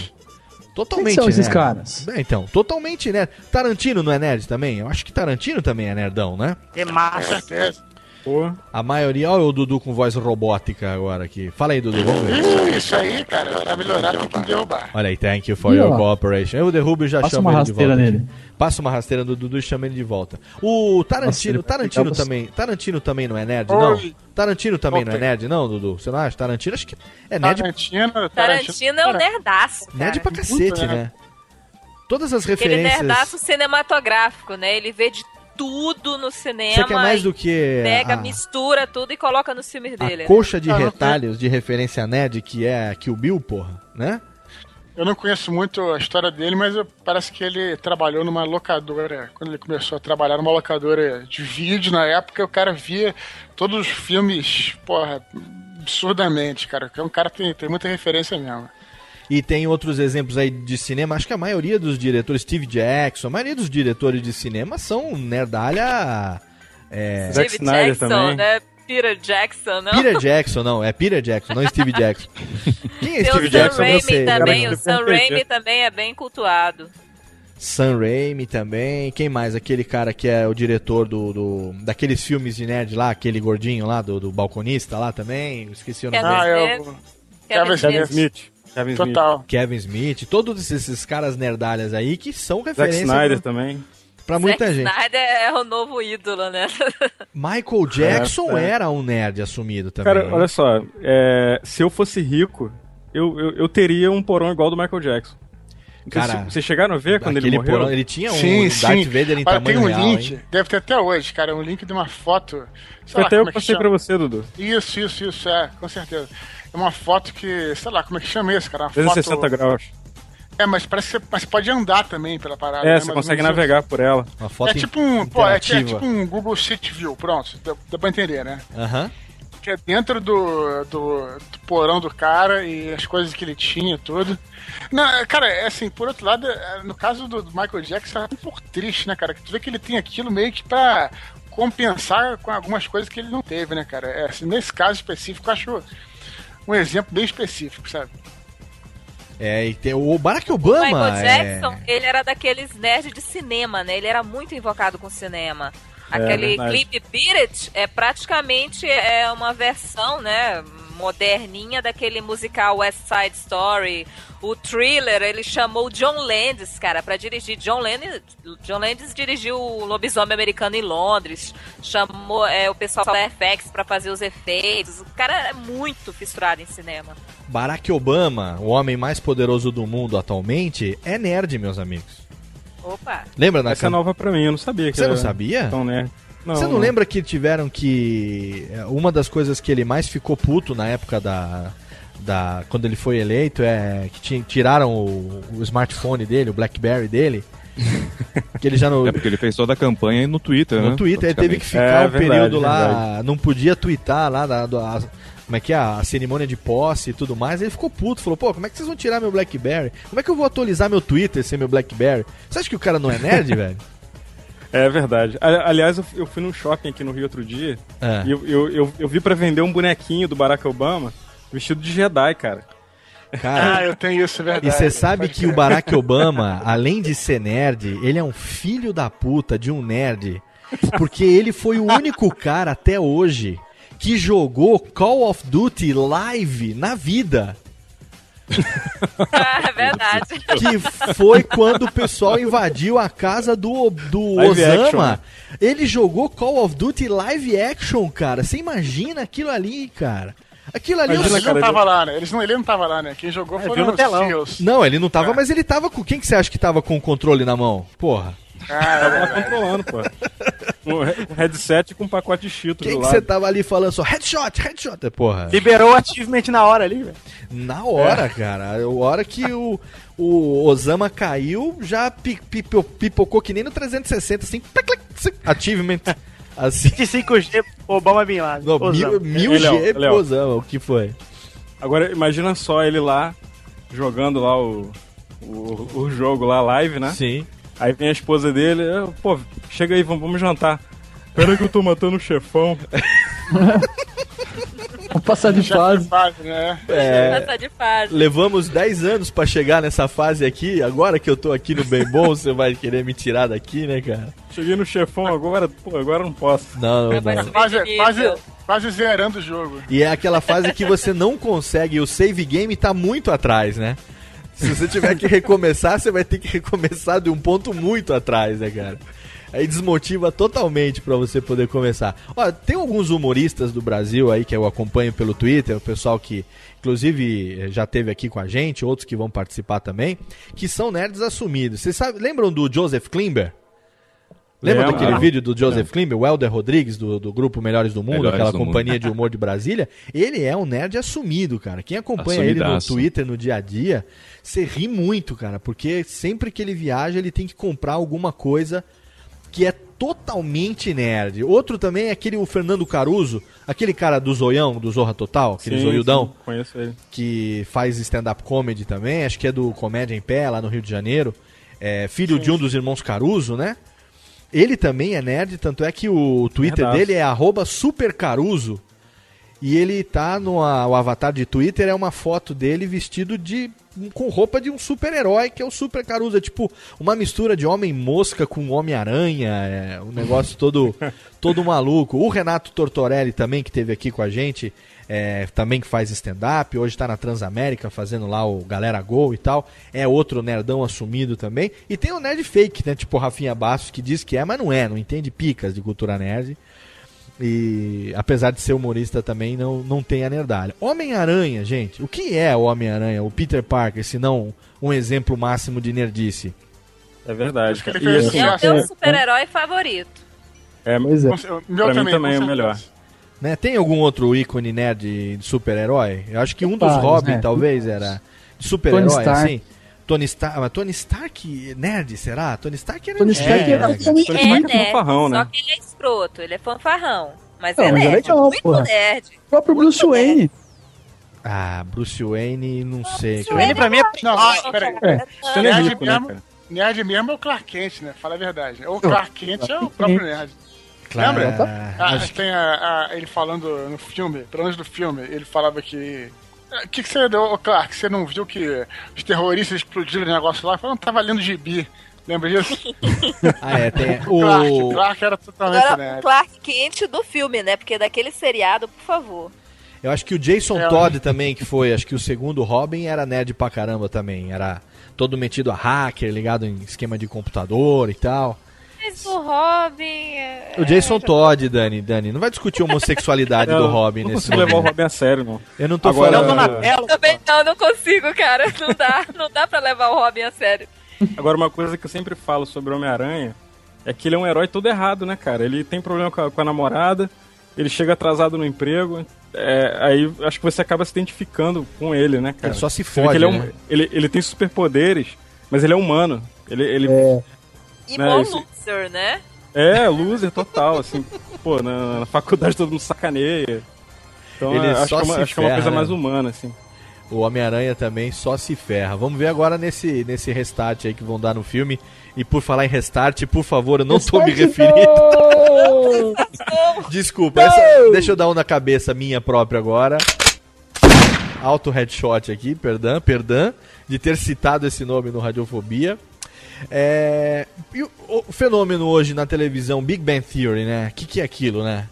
Speaker 1: Totalmente
Speaker 2: Quem são esses
Speaker 1: nerd.
Speaker 2: caras?
Speaker 1: É, então, totalmente nerd. Tarantino não é nerd também? Eu acho que Tarantino também é nerdão, né?
Speaker 10: Que massa.
Speaker 8: Pô.
Speaker 1: A maioria. Olha o Dudu com voz robótica agora aqui. Fala aí, Dudu, vamos ver.
Speaker 10: Isso, isso aí, cara. Pra melhorar tem que derrubar.
Speaker 1: Olha aí, thank you for
Speaker 2: Ih,
Speaker 1: your
Speaker 2: ó.
Speaker 1: cooperation. Eu derrubo e já
Speaker 2: Passa
Speaker 1: chamo
Speaker 2: uma
Speaker 1: ele de
Speaker 2: rasteira
Speaker 1: volta. aqui.
Speaker 2: nele.
Speaker 1: Passa uma rasteira no Dudu e chama ele de volta. O Tarantino,
Speaker 2: Nossa,
Speaker 1: Tarantino
Speaker 2: ficar
Speaker 1: também, Tarantino também não é nerd,
Speaker 10: Oi.
Speaker 1: não? Tarantino também não é
Speaker 10: Opa.
Speaker 1: nerd, não, Dudu? Você não acha? Tarantino acho que é nerd,
Speaker 10: Tarantino,
Speaker 3: Tarantino é um nerdaço.
Speaker 1: nerd
Speaker 3: cara.
Speaker 1: pra cacete,
Speaker 10: muito,
Speaker 1: né? Todas as
Speaker 3: Aquele
Speaker 1: referências.
Speaker 3: nerdaço cinematográfico, né? Ele vê de tudo no cinema.
Speaker 1: Você quer mais do que
Speaker 3: Pega,
Speaker 1: a-
Speaker 3: mistura tudo e coloca nos filmes dele.
Speaker 1: A
Speaker 3: né?
Speaker 1: coxa de
Speaker 10: Ah,
Speaker 1: retalhos de referência nerd que é Kill Bill, porra, né?
Speaker 10: Eu não conheço muito a história dele, mas parece que ele trabalhou numa locadora. Quando ele começou a trabalhar numa locadora de vídeo na época, o cara via todos os filmes, porra, absurdamente, cara. Porque é um cara que tem, tem muita referência mesmo.
Speaker 1: E tem outros exemplos aí de cinema. Acho que a maioria dos diretores, Steve Jackson, a maioria dos diretores de cinema são nerdalha. É,
Speaker 8: Zack
Speaker 3: Steve
Speaker 8: Snyder
Speaker 3: Jackson,
Speaker 8: também.
Speaker 3: né? Peter Jackson, não?
Speaker 1: Peter Jackson, não, é Peter Jackson, não Steve Jackson. Quem é
Speaker 3: Tem
Speaker 1: Steve
Speaker 3: o
Speaker 1: Jackson? Eu
Speaker 3: Raimi
Speaker 1: sei.
Speaker 3: também, o Sam Raimi também é bem cultuado.
Speaker 1: Sam Raimi também. Quem mais? Aquele cara que é o diretor do, do- daqueles filmes de nerd lá, aquele gordinho lá, do, do balconista lá também. Esqueci o nome dele.
Speaker 10: Ah.
Speaker 3: Kevin
Speaker 10: Kevin
Speaker 8: Kevin
Speaker 3: Smith.
Speaker 8: Smith. Kevin Smith.
Speaker 10: Total.
Speaker 1: Kevin Smith, todos esses caras nerdalhas aí que são
Speaker 8: Zack
Speaker 1: referência
Speaker 8: Snyder
Speaker 1: pra,
Speaker 8: também.
Speaker 1: pra muita
Speaker 3: Zack
Speaker 1: gente.
Speaker 3: Snyder é o novo ídolo, né?
Speaker 1: Michael Jackson
Speaker 8: É, é.
Speaker 1: era um nerd assumido também.
Speaker 8: Cara, olha só. é, se eu fosse rico, eu, eu, eu teria um porão igual do Michael Jackson.
Speaker 1: Cara,
Speaker 8: se vocês chegaram a ver quando ele morreu?
Speaker 1: porão, ele tinha um
Speaker 10: Sim,
Speaker 1: Darth
Speaker 10: sim.
Speaker 1: Vader em
Speaker 10: Olha,
Speaker 1: tamanho
Speaker 10: tem um
Speaker 1: real,
Speaker 10: link,
Speaker 1: hein?
Speaker 10: deve ter até hoje, cara, um link de uma foto. sei
Speaker 8: Foi
Speaker 10: lá
Speaker 8: até
Speaker 10: como
Speaker 8: eu
Speaker 10: é que
Speaker 8: passei
Speaker 10: chama.
Speaker 8: pra você, Dudu.
Speaker 10: Isso, isso, isso, é, com certeza. É uma foto que, sei lá, como é que chama isso, cara? Uma
Speaker 8: 360
Speaker 10: foto...
Speaker 8: graus.
Speaker 10: É, mas parece que você mas pode andar também pela parada.
Speaker 8: É,
Speaker 10: né?
Speaker 8: você
Speaker 10: Mais ou
Speaker 8: consegue navegar por ela.
Speaker 1: Uma
Speaker 10: isso.
Speaker 1: foto
Speaker 10: É tipo um, pô, é, é tipo um Google Street View, pronto, dá, dá pra entender, né?
Speaker 1: Aham.
Speaker 10: Que é dentro do, do, do porão do cara e as coisas que ele tinha, tudo. Não, é, cara, é assim, por outro lado, é, no caso do, do Michael Jackson, é um pouco triste, né, cara? Que tu vê que ele tem aquilo meio que pra compensar com algumas coisas que ele não teve, né, cara? É, assim, nesse caso específico, eu acho um exemplo bem específico, sabe?
Speaker 1: É, e tem o Barack Obama.
Speaker 3: Michael
Speaker 1: é-
Speaker 3: Jackson, ele era daqueles nerds de cinema, né? Ele era muito invocado com cinema.
Speaker 1: É,
Speaker 3: Aquele
Speaker 1: verdade.
Speaker 3: clipe Beat It é praticamente é uma versão, né, moderninha daquele musical West Side Story. O Thriller, ele chamou o John Landis, cara, pra dirigir. John Landis, John Landis dirigiu o Lobisomem Americano em Londres. Chamou é, o pessoal da FX pra fazer os efeitos. O cara é muito fissurado em cinema.
Speaker 1: Barack Obama, o homem mais poderoso do mundo atualmente, é nerd, meus amigos.
Speaker 3: Opa!
Speaker 1: Lembra na
Speaker 8: Essa é nova pra mim, eu não sabia que
Speaker 1: Você não
Speaker 8: era
Speaker 1: sabia?
Speaker 8: Tão nerd.
Speaker 1: Você não lembra que tiveram que. é, Uma das coisas que ele mais ficou puto na época da. da quando ele foi eleito é que ti- tiraram o, o smartphone dele, o Blackberry dele. que ele já não.
Speaker 7: É porque ele fez toda a campanha no Twitter, né?
Speaker 1: No Twitter, ele teve que ficar
Speaker 8: É,
Speaker 1: um
Speaker 8: verdade,
Speaker 1: período lá,
Speaker 8: verdade.
Speaker 1: não podia twittar lá, da, da- como é que é, a cerimônia de posse e tudo mais. Ele ficou puto, falou, pô, como é que vocês vão tirar meu Blackberry? Como é que eu vou atualizar meu Twitter sem meu Blackberry? Você acha que o cara não é nerd, velho?
Speaker 8: É verdade. Aliás, eu, fui num shopping aqui no Rio outro dia
Speaker 1: É.
Speaker 8: e eu, eu, eu, eu vi pra vender um bonequinho do Barack Obama vestido de Jedi, cara.
Speaker 1: Cara,
Speaker 10: Ah, eu tenho isso, é verdade.
Speaker 1: E você sabe que o Barack Obama, além de ser nerd, ele é um filho da puta de um nerd. Porque ele foi o único cara até hoje que jogou Call of Duty live na vida.
Speaker 3: é verdade.
Speaker 1: Que foi quando o pessoal invadiu a casa do, do
Speaker 8: Live
Speaker 1: Osama.
Speaker 8: action, né?
Speaker 1: Ele jogou Call of Duty live action, cara. Você imagina aquilo ali, cara. Aquilo ali é
Speaker 10: Ele
Speaker 1: um-
Speaker 10: não tava lá, né? Eles não, ele não tava lá, né? Quem jogou
Speaker 1: É,
Speaker 10: foi
Speaker 1: telão.
Speaker 10: Seals.
Speaker 1: Não, ele não tava, mas ele tava com. Quem que você acha que tava com o controle na mão? Porra.
Speaker 10: Ah,
Speaker 8: Tava controlando, pô. Um he- headset com um pacote de cheetos
Speaker 1: Quem
Speaker 8: do
Speaker 1: que
Speaker 8: lado.
Speaker 1: você tava ali falando só headshot, headshot? Porra.
Speaker 5: Liberou o achievement na hora ali, velho.
Speaker 1: Na hora, cara. A hora que o, o Osama caiu, já pi- pipo- pipocou que nem no 360, assim. Achievement. Assim.
Speaker 5: 25G, Obama Bin Laden.
Speaker 1: Não,
Speaker 5: Osama.
Speaker 1: mil, G pro
Speaker 8: Léo.
Speaker 1: Osama, o que foi?
Speaker 8: Agora, imagina só ele lá, jogando lá o, o, o jogo lá, live, né?
Speaker 1: Sim.
Speaker 8: Aí vem a esposa dele, "Ah, pô, chega aí, vamos, vamos jantar. Pera que eu tô matando o chefão.
Speaker 2: Vou passar de fase.
Speaker 10: né?
Speaker 1: É,
Speaker 3: Passar de fase.
Speaker 1: levamos 10 anos pra chegar nessa fase aqui. Agora que eu tô aqui no Bem Bom, você vai querer me tirar daqui, né, cara?
Speaker 8: Cheguei no chefão agora, pô, agora eu não posso.
Speaker 1: Não, não, não.
Speaker 10: Quase, quase, quase zerando o jogo.
Speaker 1: E é aquela fase que você não consegue, o save game tá muito atrás, né? Se você tiver que recomeçar, você vai ter que recomeçar de um ponto muito atrás, né, cara? Aí desmotiva totalmente pra você poder começar. Tem alguns humoristas do Brasil aí que eu acompanho pelo Twitter, o pessoal que inclusive já teve aqui com a gente, outros que vão participar também, que são nerds assumidos. Vocês lembram do Joseph Klimber? Lembra
Speaker 8: Lembro.
Speaker 1: daquele vídeo do Joseph Klimber, o Helder Rodrigues, do, do grupo Melhores do Mundo,
Speaker 7: Melhores
Speaker 1: aquela
Speaker 7: do Mundo.
Speaker 1: companhia de humor de Brasília? Ele é um nerd assumido, cara. Quem acompanha ele no
Speaker 7: Assumidaço.
Speaker 1: Twitter, no dia a dia, você ri muito, cara, porque sempre que ele viaja, ele tem que comprar alguma coisa que é totalmente nerd. Outro também é aquele o Fernando Caruso, aquele cara do zoião, do Zorra Total, aquele
Speaker 8: Sim,
Speaker 1: zoiudão
Speaker 8: sim, conheço ele.
Speaker 1: que faz stand-up comedy também, acho que é do Comédia em Pé, lá no Rio de Janeiro. É, filho de um dos irmãos Caruso, né? Ele também é nerd, tanto é que o Twitter dele é arroba supercaruso. E ele tá no o avatar de Twitter, é uma foto dele vestido de com roupa de um super-herói, que é o Super Caruso. É tipo uma mistura de Homem-Mosca com Homem-Aranha, é um negócio todo, todo maluco. O Renato Tortorelli também, que teve aqui com a gente, é, também que faz stand-up, hoje tá na Transamérica fazendo lá o Galera Gol e tal. É outro nerdão assumido também. E tem o nerd fake, né? Tipo o Rafinha Bastos, que diz que é, mas não é, não entende picas de cultura nerd. E apesar de ser humorista também, não, não tem a nerdalha. Homem-Aranha, gente. O que é o Homem-Aranha, o Peter Parker, se não um exemplo máximo de nerdice?
Speaker 8: É verdade. cara. E,
Speaker 10: assim,
Speaker 3: É o teu super-herói favorito.
Speaker 8: é,
Speaker 2: Pois é.
Speaker 10: O meu
Speaker 8: pra mim
Speaker 10: também,
Speaker 8: também é o melhor.
Speaker 1: Né? Tem algum outro ícone nerd de super-herói? Eu acho que um dos Robin,
Speaker 2: né?
Speaker 1: talvez, era de super-herói, assim. Tony Stark, mas Tony Stark nerd, será? Tony Stark era
Speaker 2: Tony
Speaker 1: nerd,
Speaker 2: Stark era
Speaker 1: né, cara?
Speaker 2: totalmente
Speaker 8: Tony
Speaker 3: É
Speaker 8: Stark é
Speaker 3: nerd,
Speaker 8: fanfarrão,
Speaker 3: só
Speaker 8: né?
Speaker 3: que ele é escroto, ele é fanfarrão. Mas
Speaker 2: Não,
Speaker 3: é
Speaker 2: mas é
Speaker 3: nerd,
Speaker 2: legal,
Speaker 3: muito
Speaker 2: porra.
Speaker 3: nerd.
Speaker 2: O próprio Bruce Wayne.
Speaker 1: Ah, Bruce Wayne, não sei.
Speaker 3: Bruce.
Speaker 5: Ele pra mim é
Speaker 10: Não,
Speaker 5: Ah,
Speaker 10: peraí.
Speaker 2: É.
Speaker 8: Não é
Speaker 10: Nerd
Speaker 8: né,
Speaker 10: mesmo,
Speaker 8: cara?
Speaker 10: nerd mesmo é o Clark Kent, né? Fala a verdade. O Clark Kent é o próprio nerd.
Speaker 1: Claro,
Speaker 10: Lembra? Ah,
Speaker 1: acho que-
Speaker 10: tem a, a- ele falando no filme, pelo menos no filme, ele falava que O que, que você deu, ô, Clark? Você não viu que os terroristas explodiram o negócio lá? Falando, tava lendo gibi. Lembra disso?
Speaker 1: Ah, é, tem.
Speaker 10: O Clark,
Speaker 1: O...
Speaker 10: Clark era totalmente
Speaker 3: Agora,
Speaker 10: nerd.
Speaker 3: o Clark Kent do filme, né? Porque daquele seriado, por favor.
Speaker 1: Eu acho que o Jason
Speaker 10: É,
Speaker 1: Todd também, que foi, acho que o segundo Robin, era nerd pra caramba também. Era todo metido a hacker, ligado em esquema de computador e tal.
Speaker 3: Mas o Robin. é-
Speaker 1: O Jason Todd, Dani, Dani, não vai discutir a homossexualidade do
Speaker 8: Eu
Speaker 1: Robin
Speaker 8: não
Speaker 1: nesse
Speaker 8: consigo levar o
Speaker 1: momento.
Speaker 8: Robin a sério, não.
Speaker 1: Eu não tô
Speaker 8: Agora-
Speaker 1: falando.
Speaker 3: Também não, não consigo, cara. Não dá, não dá pra levar o Robin a sério.
Speaker 8: Agora, uma coisa que eu sempre falo sobre o Homem-Aranha é que ele é um herói todo errado, né, cara? Ele tem problema com a, com a namorada, ele chega atrasado no emprego, é, aí acho que você acaba se identificando com ele, né, cara?
Speaker 1: Ele só se fode,
Speaker 8: ele, é um-
Speaker 1: né?
Speaker 8: ele, ele tem superpoderes, mas ele é humano. Ele, ele
Speaker 3: E
Speaker 8: Né,
Speaker 3: bom
Speaker 8: esse-
Speaker 3: loser, né?
Speaker 8: é loser total, assim. Pô, na, na faculdade todo mundo sacaneia. Então
Speaker 1: Ele
Speaker 8: acho,
Speaker 1: só
Speaker 8: que é uma, acho que é uma
Speaker 1: ferra,
Speaker 8: coisa
Speaker 1: né?
Speaker 8: mais humana, assim.
Speaker 1: O Homem-Aranha também só se ferra. Vamos ver agora nesse, nesse restart aí que vão dar no filme. E por falar em restart, por favor, eu não tô me referindo. Desculpa, essa- deixa eu dar um na cabeça minha própria agora. Auto headshot aqui, perdão, perdão, de ter citado esse nome no Radiofobia. É, e o, o fenômeno hoje na televisão, Big Bang Theory, né? O que, que é aquilo, né?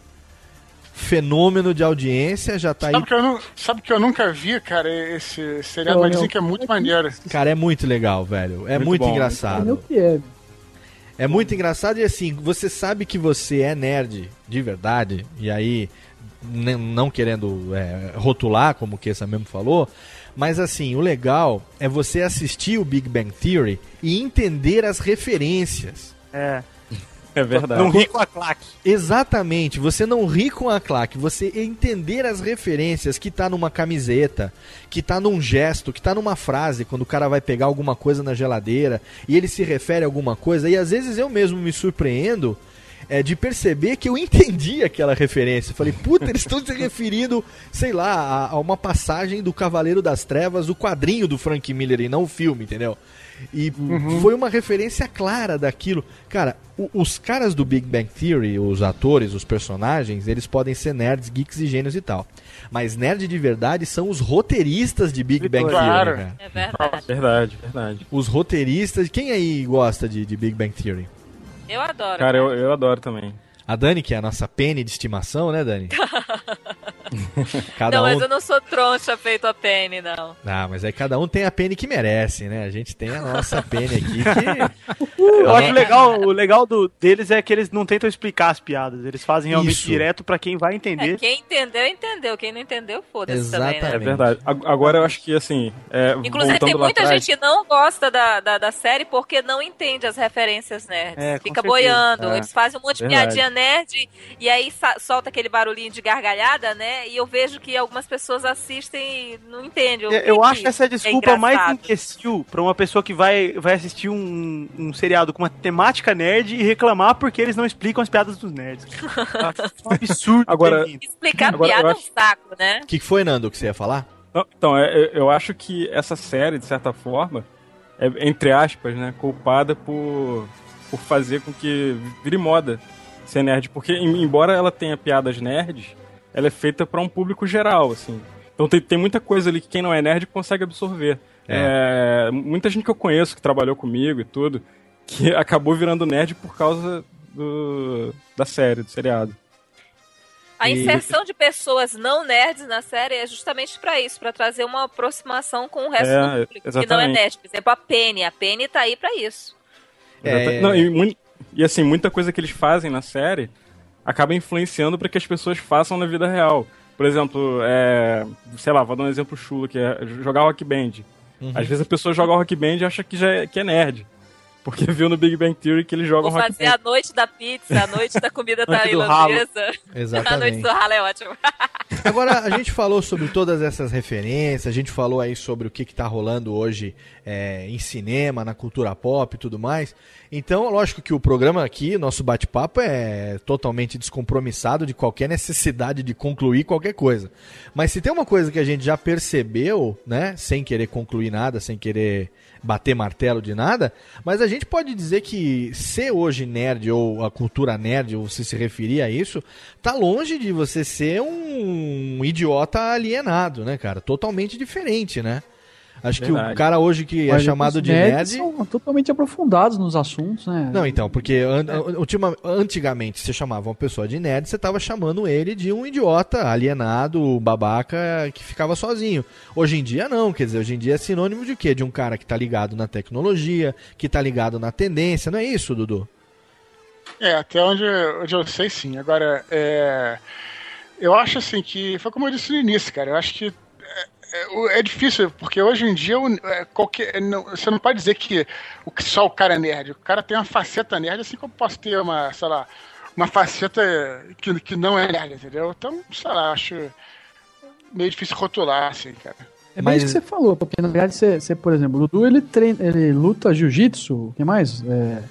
Speaker 1: Fenômeno de audiência, já tá aí.
Speaker 10: Sabe que, eu não, sabe que eu nunca vi, cara, esse seriado, mas dizem que é muito maneiro.
Speaker 1: Cara, é muito legal, velho. É
Speaker 10: Muito
Speaker 1: muito,
Speaker 10: bom,
Speaker 1: engraçado.
Speaker 2: É o é.
Speaker 1: É muito engraçado e assim, você sabe que você é nerd de verdade, e aí, não querendo é, rotular, como que essa mesmo falou, mas assim, o legal é você assistir o Big Bang Theory e entender as referências.
Speaker 5: É.
Speaker 8: É verdade.
Speaker 5: Não ri com a claque.
Speaker 1: Exatamente, você não ri com a claque, você entender as referências que tá numa camiseta, que tá num gesto, que tá numa frase, quando o cara vai pegar alguma coisa na geladeira e ele se refere a alguma coisa, e às vezes eu mesmo me surpreendo é, de perceber que eu entendi aquela referência. Falei, puta, eles estão se referindo, sei lá, a, a uma passagem do Cavaleiro das Trevas, o quadrinho do Frank Miller e não o filme, entendeu? E foi uma referência clara daquilo. Cara, o- os caras do Big Bang Theory, os atores, os personagens, eles podem ser nerds, geeks e gênios e tal. Mas nerd de verdade são os roteiristas de Big Bang
Speaker 8: Claro.
Speaker 1: Theory, cara.
Speaker 3: É verdade.
Speaker 8: Verdade, verdade.
Speaker 1: Os roteiristas. Quem aí gosta de, de Big Bang Theory?
Speaker 3: Eu adoro.
Speaker 8: Cara, eu, eu adoro também.
Speaker 1: A Dani, que é a nossa pene de estimação, né, Dani? cada
Speaker 3: não,
Speaker 1: um.
Speaker 3: mas eu não sou troncha feito a Penny, não.
Speaker 1: Ah, mas aí cada um tem a pene que merece, né? A gente tem a nossa pene aqui que.
Speaker 5: Eu acho legal, o legal do, deles é que eles não tentam explicar as piadas, eles fazem realmente
Speaker 1: Isso.
Speaker 5: direto pra quem vai entender.
Speaker 3: É, quem entendeu, entendeu. Quem não entendeu, foda-se também, né?
Speaker 8: É verdade. Ag- Agora eu acho que, assim, é,
Speaker 3: Inclusive, tem muita
Speaker 8: atrás-
Speaker 3: gente que não gosta da, da, da série porque não entende as referências nerds.
Speaker 8: É,
Speaker 3: Fica
Speaker 8: certeza.
Speaker 3: boiando.
Speaker 8: É.
Speaker 3: Eles fazem um monte de
Speaker 8: Verdade.
Speaker 3: piadinha nerd e aí solta aquele barulhinho de gargalhada, né? E eu vejo que algumas pessoas assistem e não entendem. o
Speaker 5: É,
Speaker 3: que
Speaker 5: Eu
Speaker 3: que
Speaker 5: acho essa é a desculpa mais
Speaker 3: engraçado.
Speaker 5: imbecil pra uma pessoa que vai, vai assistir um, um seriado com uma temática nerd e reclamar porque eles não explicam as piadas dos nerds. um absurdo.
Speaker 8: Agora-.
Speaker 3: Explicar
Speaker 8: Agora, eu
Speaker 3: piada é um
Speaker 8: acho-
Speaker 3: saco, né?
Speaker 1: O que, que foi, Nando, que você ia falar?
Speaker 8: Não, Então, é, é, eu acho que essa série, de certa forma, é, entre aspas, né, culpada por, por fazer com que vire moda ser nerd. Porque, em- embora ela tenha piadas nerds, ela é feita para um público geral, assim. Então tem, tem muita coisa ali que quem não é nerd consegue absorver. É, muita gente que eu conheço, que trabalhou comigo e tudo, que acabou virando nerd por causa do, da série, do seriado.
Speaker 3: A
Speaker 8: E-
Speaker 3: inserção de pessoas não nerds na série é justamente pra isso, pra trazer uma aproximação com o resto
Speaker 8: É,
Speaker 3: do público, que não é
Speaker 8: exatamente.
Speaker 3: nerd. Por exemplo, a Penny. A Penny tá aí pra isso.
Speaker 8: Exata- Não, e, e, assim, muita coisa que eles fazem na série acaba influenciando para que as pessoas façam na vida real. Por exemplo, é, sei lá, vou dar um exemplo chulo, que é jogar rock band.
Speaker 1: Uhum.
Speaker 8: Às vezes a pessoa joga rock band e acha que, já é, que é nerd. Porque viu no Big Bang Theory que eles jogam
Speaker 3: Vou
Speaker 8: rock
Speaker 3: fazer
Speaker 8: band.
Speaker 3: a noite da pizza, a noite da comida tailandesa.
Speaker 1: Exatamente.
Speaker 3: A noite do ralo é ótimo.
Speaker 1: Agora, a gente falou sobre todas essas referências, a gente falou aí sobre o que, que tá rolando hoje é, em cinema, na cultura pop e tudo mais. Então, lógico que o programa aqui, nosso bate-papo, é totalmente descompromissado de qualquer necessidade de concluir qualquer coisa. Mas se tem uma coisa que a gente já percebeu, né, sem querer concluir nada, sem querer bater martelo de nada, mas a gente pode dizer que ser hoje nerd ou a cultura nerd, ou você se referir a isso, tá longe de você ser um idiota alienado, né, cara? Totalmente diferente, né? Acho que o
Speaker 2: Verdade.
Speaker 1: cara hoje que é
Speaker 2: Mas
Speaker 1: chamado
Speaker 2: os
Speaker 1: de nerd.
Speaker 2: são totalmente aprofundados nos assuntos, né?
Speaker 1: Não, então, porque an- ultima- antigamente você chamava uma pessoa de nerd, você tava chamando ele de um idiota, alienado, babaca, que ficava sozinho. Hoje em dia não, quer dizer, hoje em dia é sinônimo de quê? De um cara que tá ligado na tecnologia, que tá ligado na tendência, não é isso, Dudu?
Speaker 10: É, até onde, onde eu sei sim. Agora, é, eu acho assim que. Foi como eu disse no início, cara. Eu acho que é, é, é difícil, porque hoje em dia é, qualquer, não- você não pode dizer que o, só o cara é nerd. O cara tem uma faceta nerd, assim como eu posso ter uma, sei lá, uma faceta que, que não é nerd, entendeu? Então, sei lá, acho meio difícil rotular, assim, cara.
Speaker 2: É isso que você falou, porque na verdade você, você, por exemplo, o Dudu ele treina, ele luta jiu-jitsu, o que mais? É,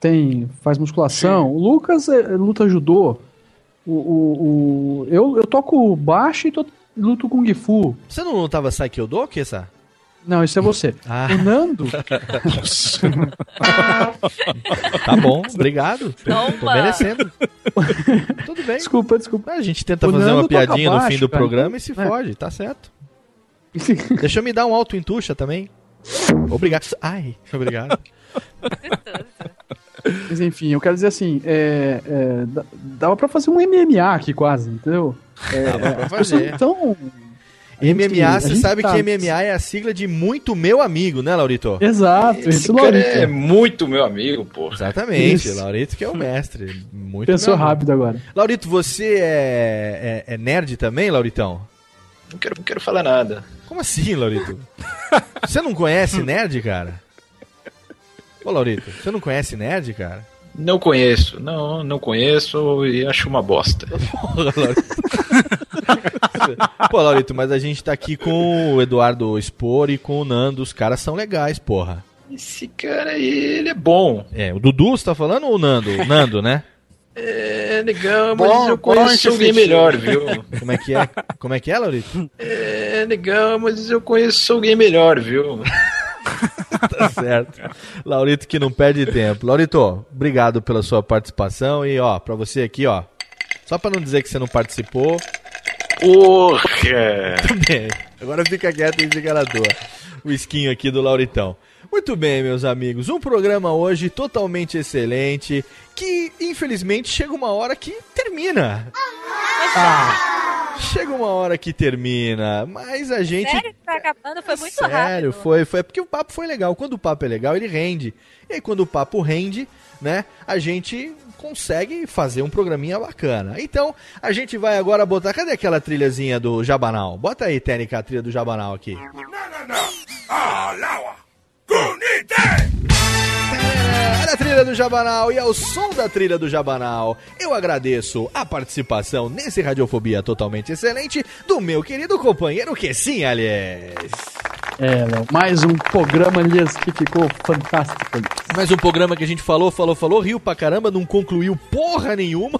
Speaker 2: tem, faz musculação. O Lucas é, luta judô. O, o, o- eu, eu toco baixo e to- luto Kung Fu.
Speaker 1: Você não lutava Saikyodo, Kessa?
Speaker 2: Não, isso é você.
Speaker 1: Ah.
Speaker 2: O Nando.
Speaker 1: Tá bom, obrigado. Tô
Speaker 2: Toma.
Speaker 1: merecendo. Tudo bem.
Speaker 2: Desculpa, desculpa.
Speaker 1: A gente tenta
Speaker 2: O
Speaker 1: fazer
Speaker 2: Nando
Speaker 1: uma piadinha no
Speaker 2: baixo,
Speaker 1: fim do
Speaker 2: cara,
Speaker 1: programa e se
Speaker 2: é.
Speaker 1: fode, tá certo. Deixa eu me dar um alto em tuxa também. Obrigado. Ai, obrigado.
Speaker 2: Mas enfim, eu quero dizer assim, é, é, dava pra fazer um MMA aqui quase, entendeu? É,
Speaker 1: Dava pra fazer.
Speaker 2: Então,
Speaker 1: MMA, você sabe
Speaker 2: tá-
Speaker 1: que MMA é a sigla de muito meu amigo, né, Laurito?
Speaker 2: Exato,
Speaker 9: Esse
Speaker 2: esse Laurito.
Speaker 9: é muito meu amigo, pô.
Speaker 1: Exatamente,
Speaker 2: Isso.
Speaker 1: Laurito que é o mestre. Muito
Speaker 2: Pensou rápido agora.
Speaker 1: Laurito, você é, é- é nerd também, Lauritão?
Speaker 9: Não quero, não quero falar nada.
Speaker 1: Como assim, Laurito? você não conhece nerd, cara? Ô, Laurito, você não conhece nerd, cara?
Speaker 9: Não conheço, não, não conheço e acho uma bosta.
Speaker 1: Porra, Laurito. Pô, Laurito, mas a gente tá aqui com o Eduardo Spor e com o Nando. Os caras são legais, porra.
Speaker 9: Esse cara aí, ele é bom.
Speaker 1: É, o Dudu, você tá falando ou o Nando? O Nando, né?
Speaker 9: É legal, mas
Speaker 10: Bom,
Speaker 9: eu
Speaker 10: bom
Speaker 9: conheço
Speaker 10: que
Speaker 9: alguém melhor, viu?
Speaker 1: Como é que é? Como é que é, Laurito?
Speaker 9: É legal, mas eu conheço alguém melhor, viu?
Speaker 1: Tá certo. Laurito que não perde tempo. Laurito, obrigado pela sua participação e ó, pra você aqui, ó. Só pra não dizer que você não participou.
Speaker 9: Porra!
Speaker 1: Tudo bem. Agora fica quieto e fica na tua. O esquinho aqui do Lauritão. Muito bem, meus amigos. Um programa hoje totalmente excelente. Que infelizmente chega uma hora que termina. Ah, chega uma hora que termina. Mas a gente.
Speaker 3: Sério que tá acabando? Foi muito
Speaker 1: Sério,
Speaker 3: rápido.
Speaker 1: foi, foi. É porque o papo foi legal. Quando o papo é legal, ele rende. E aí, quando o papo rende, né, a gente consegue fazer um programinha bacana. Então, a gente vai agora botar. Cadê aquela trilhazinha do Jabanal? Bota aí, Técnica, a trilha do Jabanal aqui.
Speaker 13: Alawa! Kunite!
Speaker 1: A trilha do Jabanal e ao som da trilha do Jabanal, eu agradeço a participação nesse Radiofobia totalmente excelente do meu querido companheiro sim, aliás.
Speaker 2: É, Léo, mais um programa, aliás, que ficou fantástico.
Speaker 1: Mais um programa que a gente falou, falou, falou, riu pra caramba, não concluiu porra nenhuma.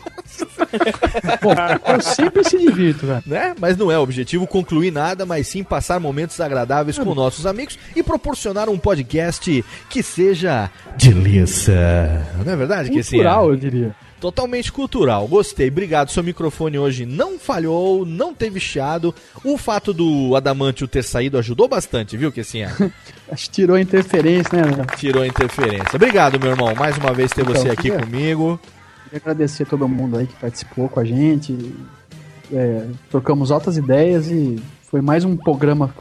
Speaker 2: Bom, eu sempre se divirto, velho.
Speaker 1: né? Mas não é o objetivo concluir nada, mas sim passar momentos agradáveis com nossos amigos e proporcionar um podcast que seja delícia. Não é verdade, que sim?
Speaker 2: Cultural, eu diria.
Speaker 1: Totalmente cultural. Gostei. Obrigado. Seu microfone hoje não falhou, não teve chiado. O fato do Adamantio ter saído ajudou bastante, viu, que assim?
Speaker 2: Acho que tirou a interferência, né, Léo?
Speaker 1: Tirou a interferência. Obrigado, meu irmão. Mais uma vez ter
Speaker 2: Então,
Speaker 1: você aqui
Speaker 2: queria-
Speaker 1: comigo.
Speaker 2: Queria agradecer a todo mundo aí que participou com a gente. É, trocamos altas ideias e foi mais um programa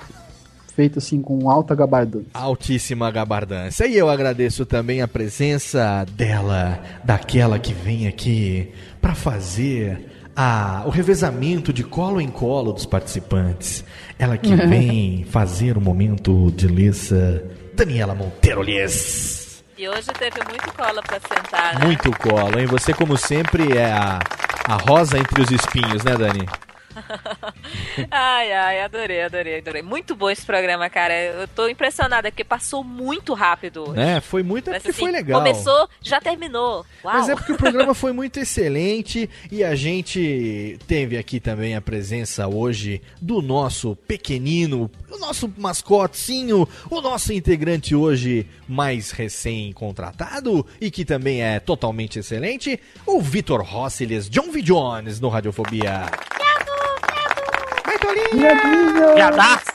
Speaker 2: feito assim com alta gabardância.
Speaker 1: Altíssima gabardância. E eu agradeço também a presença dela, daquela que vem aqui para fazer a, o revezamento de colo em colo dos participantes. Ela que vem fazer o momento de Lissa, Daniela Monteiro Lies.
Speaker 3: E hoje teve muito cola pra sentar, né?
Speaker 1: Muito colo, hein? Você, como sempre, é a, a rosa entre os espinhos, né, Dani?
Speaker 3: Ai, ai, adorei, adorei, adorei. Muito bom esse programa, cara. Eu tô impressionada porque passou muito rápido hoje.
Speaker 1: Né? Foi muito, é
Speaker 3: Mas,
Speaker 1: porque
Speaker 3: assim,
Speaker 1: foi legal.
Speaker 3: Começou, já terminou. Uau.
Speaker 1: Mas é porque o programa foi muito excelente e a gente teve aqui também a presença hoje do nosso pequenino, o nosso mascotinho, o nosso integrante hoje mais recém-contratado e que também é totalmente excelente, o Vitor Rossiles, John V. Jones no Radiofobia.
Speaker 5: Viadaço!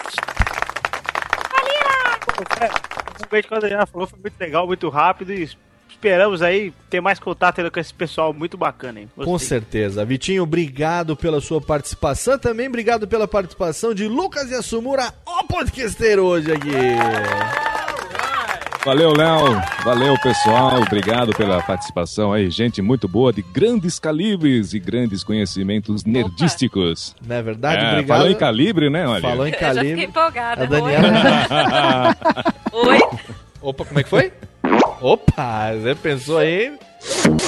Speaker 5: O que quando ela falou foi muito legal, muito rápido e esperamos aí ter mais contato ainda com esse pessoal muito bacana, hein?
Speaker 1: Com certeza. Vitinho, obrigado pela sua participação. Também obrigado pela participação de Lucas Yasumura, o podcasteiro hoje aqui.
Speaker 7: Valeu, Léo. Valeu, pessoal. Obrigado pela participação aí. Gente muito boa, de grandes calibres e grandes conhecimentos nerdísticos.
Speaker 1: Não é verdade?
Speaker 7: É,
Speaker 1: obrigado.
Speaker 7: Falou em calibre, né? Olha.
Speaker 1: Falou em
Speaker 3: Eu já fiquei
Speaker 1: calibre.
Speaker 3: empolgada.
Speaker 1: A Daniela.
Speaker 3: Oi?
Speaker 1: Opa, como é que foi? Opa, você pensou aí?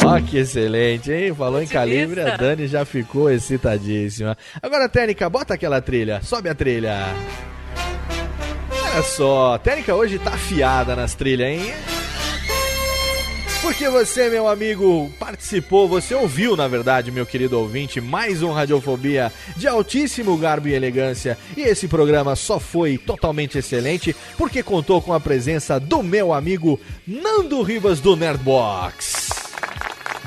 Speaker 1: Ó, que excelente, hein? Falou em calibre, a Dani já ficou excitadíssima. Agora, Técnica, bota aquela trilha. Sobe a trilha. Olha só, Técnica hoje tá afiada nas trilhas, hein? Porque você, meu amigo, participou, você ouviu, na verdade, meu querido ouvinte, mais um Radiofobia de altíssimo garbo e elegância. E esse programa só foi totalmente excelente porque contou com a presença do meu amigo Nando Ribas do Nerdbox.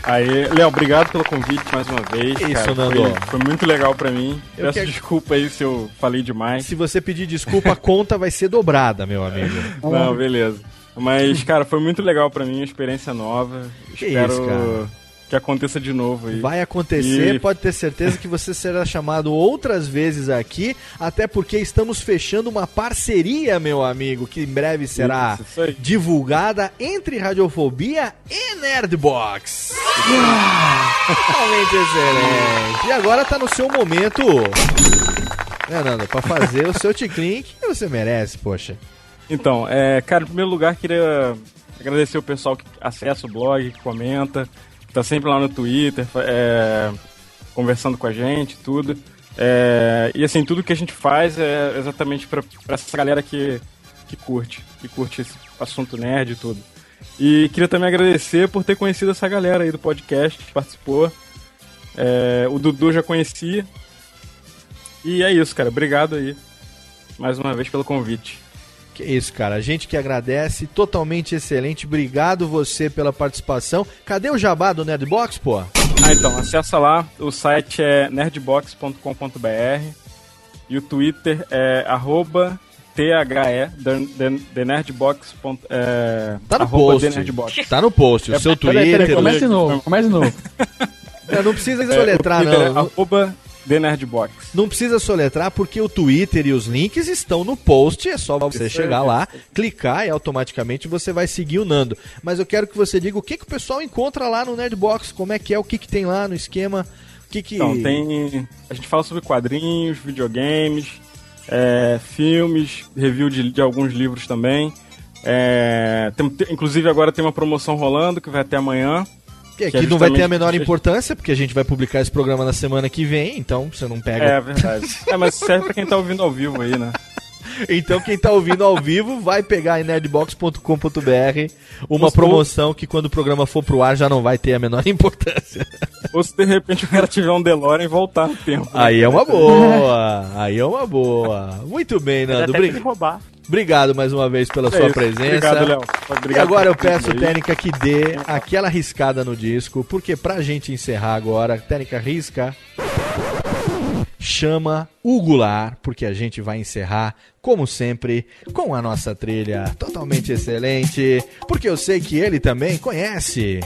Speaker 8: Aí, Léo, obrigado pelo convite mais uma vez.
Speaker 1: Isso,
Speaker 8: cara.
Speaker 1: Nando.
Speaker 8: Foi, foi muito legal pra mim.
Speaker 1: Eu
Speaker 8: Peço
Speaker 1: quero-
Speaker 8: desculpa aí se eu falei demais.
Speaker 1: Se você pedir desculpa, a conta vai ser dobrada, meu amigo.
Speaker 8: Não, beleza. Mas, cara, foi muito legal pra mim, uma experiência nova.
Speaker 1: Que
Speaker 8: Espero
Speaker 1: isso, cara.
Speaker 8: Que aconteça de novo aí.
Speaker 1: Vai acontecer,
Speaker 8: E-
Speaker 1: pode ter certeza que você será chamado outras vezes aqui, até porque estamos fechando uma parceria, meu amigo, que em breve será
Speaker 8: Isso, isso
Speaker 1: divulgada entre Radiofobia e Nerdbox. Totalmente excelente. E agora tá no seu momento, né, Nando, pra fazer o seu ticlin que você merece, poxa.
Speaker 8: Então, é, cara, em primeiro lugar, queria agradecer o pessoal que acessa o blog, que comenta, tá sempre lá no Twitter, é, conversando com a gente, tudo. É, e assim, tudo que a gente faz é exatamente pra essa galera que, que curte, que curte esse assunto nerd e tudo. E queria também agradecer por ter conhecido essa galera aí do podcast que participou. É, o Dudu já conhecia. E é isso, cara. Obrigado aí mais uma vez pelo convite.
Speaker 1: Que isso, cara. A gente que agradece, totalmente excelente. Obrigado você pela participação. Cadê o jabá do Nerdbox, pô?
Speaker 8: Ah, então, acessa lá. O site é nerdbox.com.br e o Twitter é arroba THE, the, the, the Nerdbox. ponto- É,
Speaker 1: Tá no post.
Speaker 8: Nerdbox.
Speaker 1: Tá no post. O
Speaker 8: É,
Speaker 1: seu Twitter.
Speaker 8: peraí,
Speaker 2: Comece de novo, comece de novo.
Speaker 1: É, não precisa
Speaker 8: É,
Speaker 1: soletrar,
Speaker 8: é
Speaker 1: não.
Speaker 8: arroba The Nerdbox.
Speaker 1: Não precisa soletrar porque o Twitter e os links estão no post. É só você
Speaker 8: Isso
Speaker 1: chegar
Speaker 8: aí.
Speaker 1: lá, clicar e automaticamente você vai seguir o Nando. Mas eu quero que você diga o que, que o pessoal encontra lá no Nerdbox, como é que é, o que, que tem lá no esquema. O que que.
Speaker 8: Então, tem. A gente fala sobre quadrinhos, videogames, é, filmes, review de, de alguns livros também. É, tem- inclusive agora tem uma promoção rolando que vai até amanhã.
Speaker 1: Que aqui
Speaker 8: que é
Speaker 1: não vai ter a menor importância, porque a gente vai publicar esse programa na semana que vem, então você não pega.
Speaker 8: É verdade. é, mas serve pra quem tá ouvindo ao vivo aí, né?
Speaker 1: Então quem tá ouvindo ao vivo vai pegar em nerdbox.com.br uma
Speaker 8: Ou-
Speaker 1: promoção que quando o programa for pro ar já não vai ter a menor importância.
Speaker 8: Ou se de repente o cara tiver um DeLorean e voltar no tempo. né?
Speaker 1: Aí é uma boa, aí é uma boa. Muito bem, Nando.
Speaker 5: até
Speaker 1: Obri-
Speaker 5: que roubar.
Speaker 1: Obrigado mais uma vez pela
Speaker 8: É
Speaker 1: sua
Speaker 8: isso.
Speaker 1: presença.
Speaker 8: Obrigado, Léo.
Speaker 1: e
Speaker 8: Obrigado
Speaker 1: agora eu peço,
Speaker 8: aí.
Speaker 1: Técnica, que dê aquela riscada no disco, porque pra gente encerrar agora, Técnica risca, chama o Goulart, porque a gente vai encerrar, como sempre, com a nossa trilha totalmente excelente, porque eu sei que ele também conhece.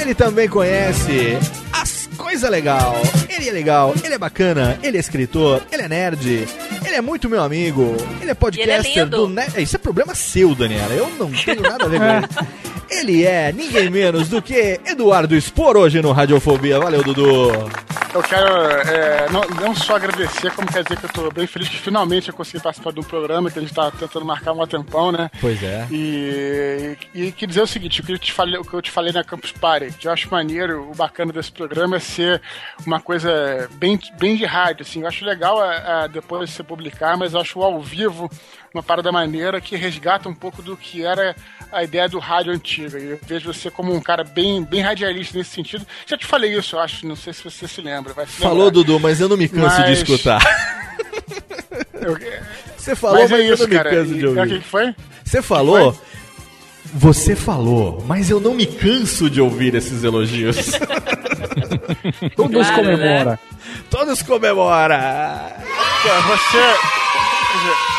Speaker 1: Ele também conhece as coisas legal. Ele é legal, ele é bacana, ele é escritor, ele é nerd, ele é muito meu amigo, ele é podcaster
Speaker 3: ele é
Speaker 1: do. Isso é problema seu, Daniela. Eu não tenho nada a ver com isso. Ele é ninguém menos do que Eduardo Spor hoje no Radiofobia. Valeu, Dudu.
Speaker 10: Eu quero é, não, não só agradecer, como quer dizer que eu tô bem feliz que finalmente eu consegui participar de um programa que a gente tá tentando marcar um tempão, né?
Speaker 1: Pois é.
Speaker 10: E, e, e quer dizer o seguinte, o que, eu te falei, o que eu te falei na Campus Party, que eu acho maneiro, o bacana desse programa é ser uma coisa bem, bem de rádio, assim, eu acho legal a, a depois você publicar, mas eu acho ao vivo uma parada maneira que resgata um pouco do que era a ideia do rádio antiga. E eu vejo você como um cara bem, bem radialista nesse sentido. Já te falei isso, eu acho, não sei se você se lembra. Vai se
Speaker 1: Falou,
Speaker 10: lembrar.
Speaker 1: Dudu, mas eu não me canso de
Speaker 10: Mas-
Speaker 1: escutar.
Speaker 10: Eu-
Speaker 1: Você falou, mas,
Speaker 10: Mas é
Speaker 1: eu
Speaker 10: isso,
Speaker 1: não me
Speaker 10: cara.
Speaker 1: canso
Speaker 10: E-
Speaker 1: de
Speaker 10: o que
Speaker 1: ouvir.
Speaker 10: foi?
Speaker 1: Você falou. Você falou, mas eu não me canso de ouvir esses elogios.
Speaker 2: Todos
Speaker 3: Claro,
Speaker 2: comemora.
Speaker 1: Todos comemoram.
Speaker 10: Pô, você.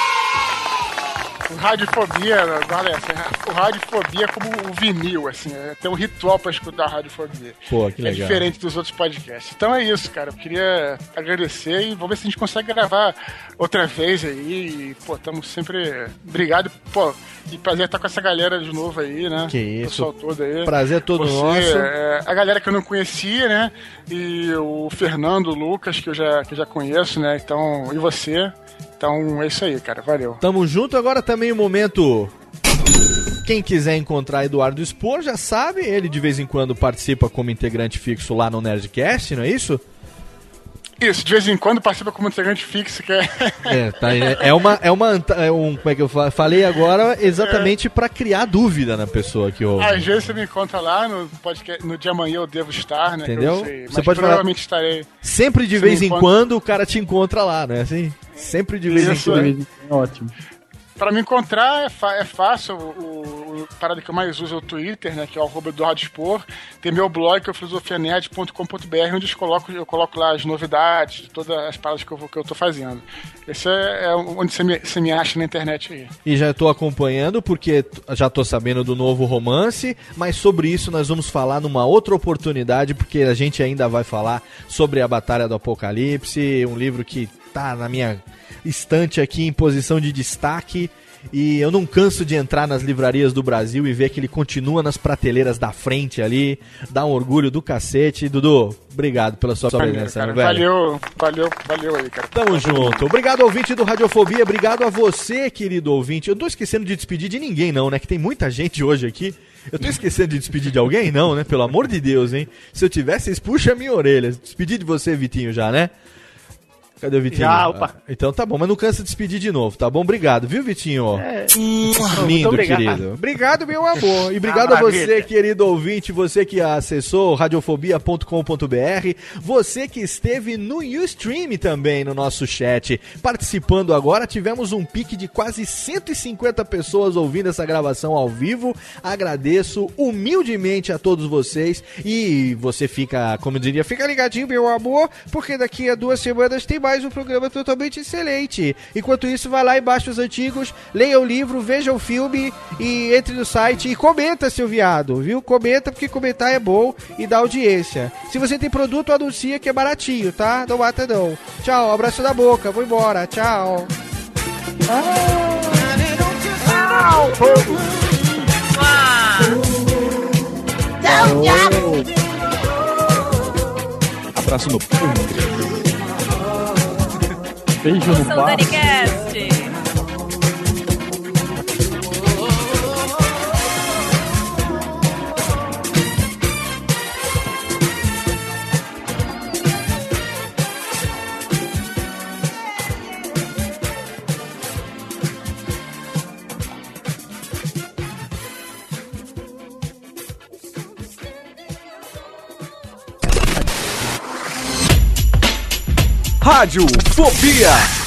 Speaker 10: Radiofobia, galera, assim, o radiofobia é como o vinil, assim, é, tem um ritual pra escutar radiofobia.
Speaker 1: Pô, que
Speaker 10: É
Speaker 1: legal.
Speaker 10: diferente dos outros podcasts. Então é isso, cara. Eu queria agradecer e vamos ver se a gente consegue gravar outra vez aí. E, pô, estamos sempre. Obrigado, pô. E prazer estar com essa galera de novo aí, né?
Speaker 1: Que isso.
Speaker 10: O pessoal todo aí.
Speaker 1: Prazer é todo
Speaker 10: Você,
Speaker 1: nosso.
Speaker 10: é, a galera que eu não conhecia, né? E o Fernando, o Lucas, que eu já, que eu já conheço, né? Então, e você. Então é isso aí, cara. Valeu.
Speaker 1: Tamo junto agora também o momento. Quem quiser encontrar Eduardo Spor já sabe, ele de vez em quando participa como integrante fixo lá no Nerdcast, não é isso?
Speaker 10: Isso, de vez em quando participa como integrante fixo, que é.
Speaker 1: É, tá, é é uma, é uma, é um, como é que eu fa- falei agora, exatamente pra criar dúvida na pessoa que ouve.
Speaker 10: Às vezes você me encontra lá no podcast, no dia amanhã eu devo estar, né? que eu
Speaker 1: Entendeu?
Speaker 10: sei,
Speaker 1: Você
Speaker 10: mas
Speaker 1: pode falar-
Speaker 10: provavelmente estarei.
Speaker 1: Sempre de vez em
Speaker 10: encontra-
Speaker 1: quando o cara te encontra lá, não é assim? Sempre de vez em
Speaker 10: Isso,
Speaker 1: quando.
Speaker 10: é.
Speaker 2: Ótimo.
Speaker 10: Pra me encontrar é, é fácil, o, o, parada que eu mais uso é o Twitter, né? Que é o arroba Eduardo Expor. Tem meu blog, que é o filosofianerd.com.br, onde eu coloco, eu coloco lá as novidades, de todas as paradas que eu, vou- que eu tô fazendo. Esse é, é onde você me, você me acha na internet aí.
Speaker 1: E já tô acompanhando porque já tô sabendo do novo romance, mas sobre isso nós vamos falar numa outra oportunidade, porque a gente ainda vai falar sobre a Batalha do Apocalipse, um livro que tá na minha estante aqui em posição de destaque. E eu não canso de entrar nas livrarias do Brasil e ver que ele continua nas prateleiras da frente ali. Dá um orgulho do cacete. Dudu, obrigado pela sua presença,
Speaker 10: Cara,
Speaker 1: meu velho.
Speaker 10: valeu, valeu, valeu aí, cara.
Speaker 1: Tamo junto. Obrigado, ouvinte do Radiofobia. Obrigado a você, querido ouvinte. Eu tô esquecendo de despedir de ninguém, não, né? Que tem muita gente hoje aqui. Eu tô esquecendo de despedir de alguém? Não, né? Pelo amor de Deus, hein? Se eu tivesse, vocês puxam a minha orelha. Despedi de você, Vitinho, já, né? Cadê o Vitinho?
Speaker 5: Já, opa.
Speaker 1: Ah, Então tá bom, mas não cansa de despedir de novo, tá bom? Obrigado, viu, Vitinho?
Speaker 5: É.
Speaker 1: Lindo,
Speaker 5: obrigado.
Speaker 1: querido. Obrigado, meu amor. E obrigado
Speaker 5: Ah,
Speaker 1: a você, querido ouvinte, você que acessou radiofobia.com.br, você que esteve no Ustream também no nosso chat, participando agora. Tivemos um pique de quase 150 pessoas ouvindo essa gravação ao vivo. Agradeço humildemente a todos vocês e você fica, como eu diria, fica ligadinho, meu amor, porque daqui a duas semanas tem mais um programa totalmente excelente. Enquanto isso, vai lá e baixa os antigos, leia o livro, veja o filme e entre no site e comenta, seu viado, viu? Comenta, porque comentar é bom e dá audiência. Se você tem produto, anuncia que é baratinho, tá? Não mata não. Tchau, abraço da boca, vou embora, tchau.
Speaker 6: Tchau, tchau.
Speaker 7: Abraço no.
Speaker 2: Beijo no
Speaker 3: São
Speaker 18: Rádio Fobia.